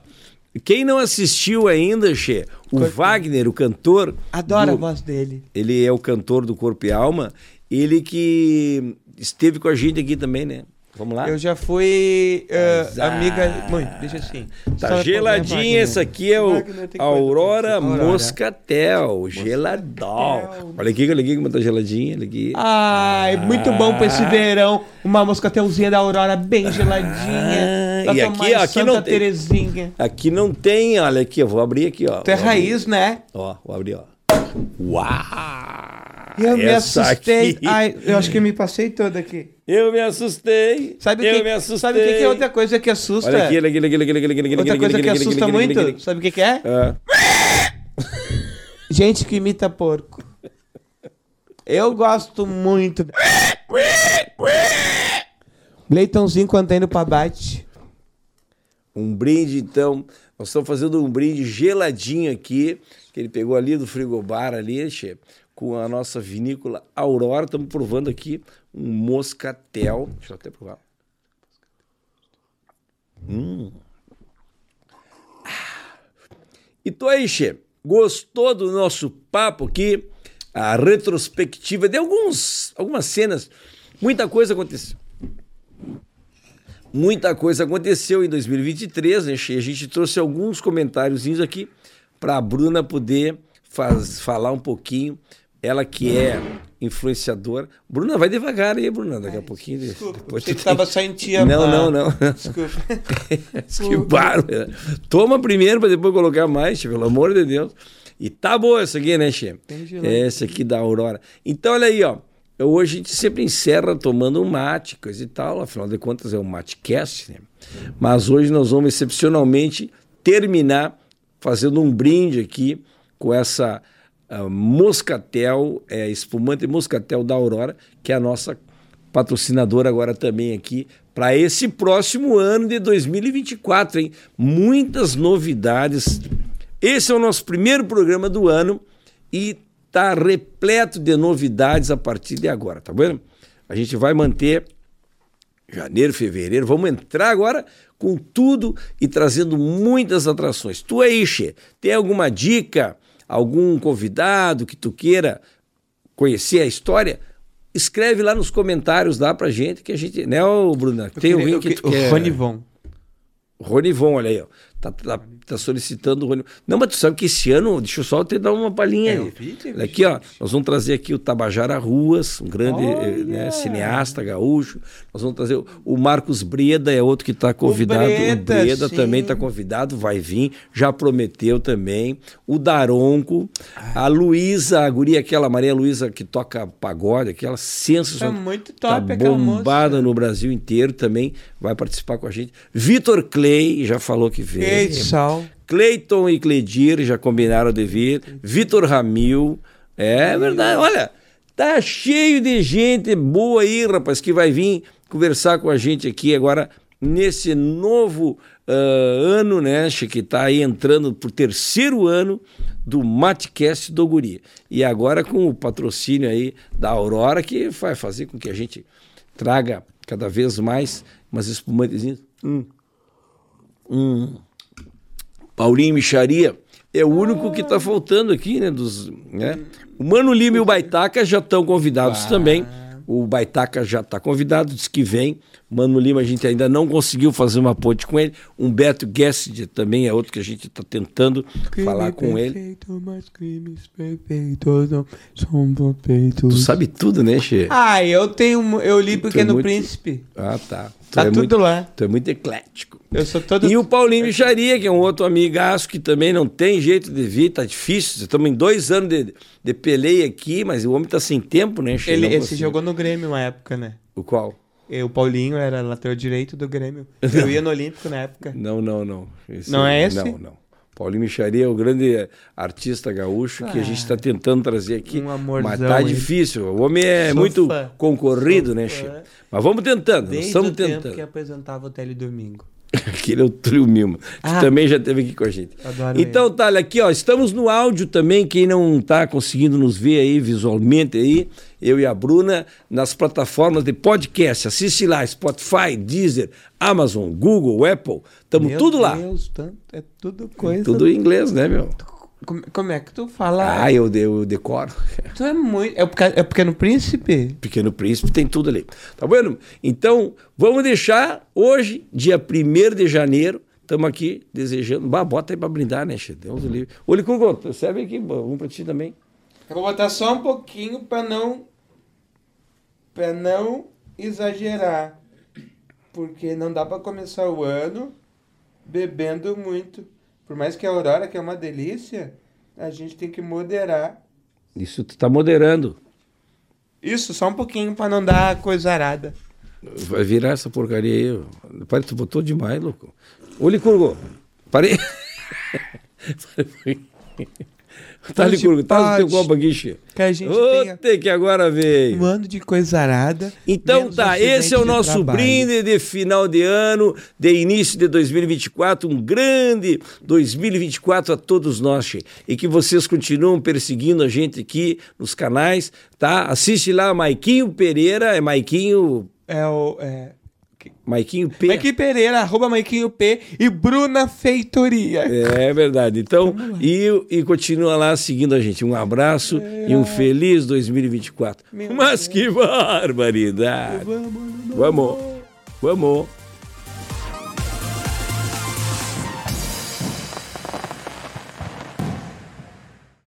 Speaker 1: quem não assistiu ainda, Che, o
Speaker 2: Corpo.
Speaker 1: Wagner, o cantor.
Speaker 2: Adora a
Speaker 1: do-
Speaker 2: voz dele.
Speaker 1: Ele é o cantor do Corpo e Alma. Ele que esteve com a gente aqui também, né? Vamos lá?
Speaker 2: Eu já fui
Speaker 1: Azar.
Speaker 2: amiga. Mãe, deixa assim.
Speaker 1: Tá
Speaker 2: Só
Speaker 1: geladinha,
Speaker 2: Wagner.
Speaker 1: esse aqui é o
Speaker 2: tem
Speaker 1: Aurora. Moscatel, geladão. Olha aqui, olha aqui como tá geladinha, olha aqui.
Speaker 2: Ai, muito bom pra esse verão. Uma moscatelzinha da Aurora bem geladinha.
Speaker 1: Ah, e aqui, ó, aqui
Speaker 2: Santa
Speaker 1: não tem-
Speaker 2: Terezinha.
Speaker 1: Aqui não tem, olha aqui, eu vou abrir aqui, ó.
Speaker 2: Tu é raiz, né?
Speaker 1: Ó, vou abrir, ó. Uau!
Speaker 2: Eu me assustei.
Speaker 1: aqui.
Speaker 2: Ai, eu acho que eu me passei toda aqui.
Speaker 1: Eu me assustei.
Speaker 2: Sabe o
Speaker 1: eu
Speaker 2: que,
Speaker 1: me assustei.
Speaker 2: sabe o que, que é outra coisa que assusta?
Speaker 1: Olha aqui, olha aqui, olha aqui, olha aqui, olha
Speaker 2: Outra coisa
Speaker 1: aqui,
Speaker 2: que assusta muito,
Speaker 1: aqui.
Speaker 2: sabe o que, que é?
Speaker 1: Ah,
Speaker 2: Gente que imita porco. Eu gosto muito. Leitãozinho quando tá indo pra bate.
Speaker 1: um brinde, então. Nós estamos fazendo um brinde geladinho aqui, que ele pegou ali do frigobar ali, che, com a nossa vinícola Aurora. Estamos provando aqui um moscatel. Deixa eu até provar. Hum. Ah. E tu aí, Che, gostou do nosso papo aqui? A retrospectiva de alguns, algumas cenas. Muita coisa aconteceu. Muita coisa aconteceu em 2023, né? A gente trouxe alguns comentáriozinhos aqui para a Bruna poder faz, falar um pouquinho. Ela que é influenciadora. Bruna, vai devagar aí, Bruna, daqui a pouquinho.
Speaker 2: Desculpa,
Speaker 1: depois tu
Speaker 2: que
Speaker 1: tem-
Speaker 2: tia.
Speaker 1: Não, não, não.
Speaker 2: Desculpa.
Speaker 1: que bárbaro. Toma primeiro para depois colocar mais, pelo amor de Deus. E tá boa essa aqui, né, Che?
Speaker 2: Gelado.
Speaker 1: Essa aqui da Aurora. Então, olha aí, ó. Hoje a gente sempre encerra tomando um mate, coisa e tal. Afinal de contas, é um matecast, né? Mas hoje nós vamos excepcionalmente terminar fazendo um brinde aqui com essa ah, Moscatel, é, espumante Moscatel da Aurora, que é a nossa patrocinadora agora também aqui para esse próximo ano de 2024, hein? Muitas novidades. Esse é o nosso primeiro programa do ano e tá repleto de novidades a partir de agora, tá vendo? A gente vai manter janeiro, fevereiro, vamos entrar agora com tudo e trazendo muitas atrações. Tu aí, Che, tem alguma dica, algum convidado que tu queira conhecer a história, escreve lá nos comentários lá pra gente que a gente, né, ô Bruna? Tem
Speaker 2: Eu
Speaker 1: alguém
Speaker 2: queria-
Speaker 1: que tu
Speaker 2: o
Speaker 1: quer...
Speaker 2: Ronivon.
Speaker 1: Ronivon, olha aí, ó. Tá, tá, tá solicitando o Ronivon. Não, mas tu sabe que esse ano, deixa eu só te dar uma palhinha
Speaker 2: É,
Speaker 1: aí.
Speaker 2: vi,
Speaker 1: aqui, ó. Nós vamos trazer aqui o Tabajara Ruas, um grande eh, né, cineasta gaúcho. Nós vamos trazer o, o Marcos Breda, é outro que está convidado. O Breda,
Speaker 2: Breda,
Speaker 1: também está convidado, vai vir, já prometeu também. O Daronco, a Luísa, a guria, aquela Maria Luísa que toca pagode, aquela sensacional.
Speaker 2: Tá muito
Speaker 1: Tá
Speaker 2: top aquela
Speaker 1: bombada
Speaker 2: moça.
Speaker 1: no Brasil inteiro também, vai participar com a gente. Vitor Clay já falou que veio.
Speaker 2: Ei, sal.
Speaker 1: Cleiton e Cledir já combinaram de vir. Vitor Ramil. É verdade, olha, tá cheio de gente boa aí, rapaz, que vai vir conversar com a gente aqui agora nesse novo ah, ano, né, que tá aí entrando por terceiro ano do Matcast do Guri. E agora com o patrocínio aí da Aurora, que vai fazer com que a gente traga cada vez mais umas espumantezinhas. Hum. Hum. Paulinho Micharia é o único que está faltando aqui, né? Dos, né? O Mano Lima e o Baitaca já estão convidados também. O Baitaca já está convidado, diz que vem. Mano Lima, a gente ainda não conseguiu fazer uma ponte com ele. Humberto Guest também é outro que a gente está tentando falar com ele.
Speaker 2: Perfeito, mas crimes perfeitos não são perfeitos.
Speaker 1: Tu sabe tudo, né, Che?
Speaker 2: Ah, eu tenho. Eu li Pequeno
Speaker 1: muito-
Speaker 2: Príncipe.
Speaker 1: Ah, tá. Tu
Speaker 2: Tá
Speaker 1: é
Speaker 2: tudo
Speaker 1: muito,
Speaker 2: lá.
Speaker 1: Tu é muito eclético.
Speaker 2: Eu sou todo.
Speaker 1: E o Paulinho Micharia, que é um outro amigaço que também não tem jeito de vir, tá difícil. Estamos em dois anos de, de peleia aqui, mas o homem tá sem tempo, né?
Speaker 2: Ele,
Speaker 1: Não
Speaker 2: ele se jogou no Grêmio uma época, né?
Speaker 1: O qual?
Speaker 2: O Paulinho era lateral direito do Grêmio. Eu ia no Olímpico na época.
Speaker 1: Não, não, não. Esse-
Speaker 2: Não é esse?
Speaker 1: Não, não. Paulinho Micharia é o grande artista gaúcho que a gente está tentando trazer aqui.
Speaker 2: um amorzão
Speaker 1: mas tá difícil. O homem é
Speaker 2: Sou
Speaker 1: muito
Speaker 2: fã.
Speaker 1: concorrido, né,
Speaker 2: Sou
Speaker 1: Che?
Speaker 2: fã.
Speaker 1: Mas vamos tentando,
Speaker 2: Desde
Speaker 1: estamos
Speaker 2: o tempo
Speaker 1: tentando.
Speaker 2: que apresentava o Tele Domingo.
Speaker 1: Aquele é o Trio Milma, que
Speaker 2: Ah.
Speaker 1: também já esteve aqui com a gente.
Speaker 2: Adoro
Speaker 1: então, tá, aqui, ó, estamos no áudio também, quem não está conseguindo nos ver aí visualmente aí, eu e a Bruna, nas plataformas de podcast, assiste lá, Spotify, Deezer, Amazon, Google, Apple, estamos tudo lá.
Speaker 2: Deus, tanto, é tudo coisa.
Speaker 1: Tudo em inglês, né, meu?
Speaker 2: Como, como é que tu fala?
Speaker 1: Ah, eu, eu decoro.
Speaker 2: Tu é muito. É o é o Pequeno Príncipe?
Speaker 1: Pequeno Príncipe tem tudo ali. Tá vendo? Então, vamos deixar hoje, dia 1 de janeiro, estamos aqui desejando. Bah, bota aí para brindar, né, Che? Deus o livre. Ô, Licurgo, serve aqui, um para ti também.
Speaker 2: Eu vou botar só um pouquinho pra não. pra não exagerar. Porque não dá pra começar o ano bebendo muito. Por mais que a Aurora, que é uma delícia, a gente tem que moderar.
Speaker 1: Isso tu tá moderando.
Speaker 2: Isso, só um pouquinho pra não dar coisa arada.
Speaker 1: Vai virar essa porcaria aí. Pai, tu botou demais, louco. Ô, Licurgo, parei. tá,
Speaker 2: Pode,
Speaker 1: Licurgo, tá
Speaker 2: pode.
Speaker 1: copo aqui, Che.
Speaker 2: Que a gente
Speaker 1: Ô,
Speaker 2: tenha
Speaker 1: tem que agora veio.
Speaker 2: um ano de coisa arada.
Speaker 1: Então tá, esse é o
Speaker 2: de
Speaker 1: nosso brinde de final de ano, de início de 2024, um grande 2024 a todos nós, che. e que vocês continuam perseguindo a gente aqui nos canais, tá? Assiste lá, Maiquinho Pereira, é Maiquinho,
Speaker 2: É o. É...
Speaker 1: Maiquinho P.
Speaker 2: Maiquinho Pereira, arroba Maiquinho P e Bruna Feitoria.
Speaker 1: É verdade. Então, e, e continua lá seguindo a gente. Um abraço e um feliz 2024. Mas que barbaridade! Vamos, vamos.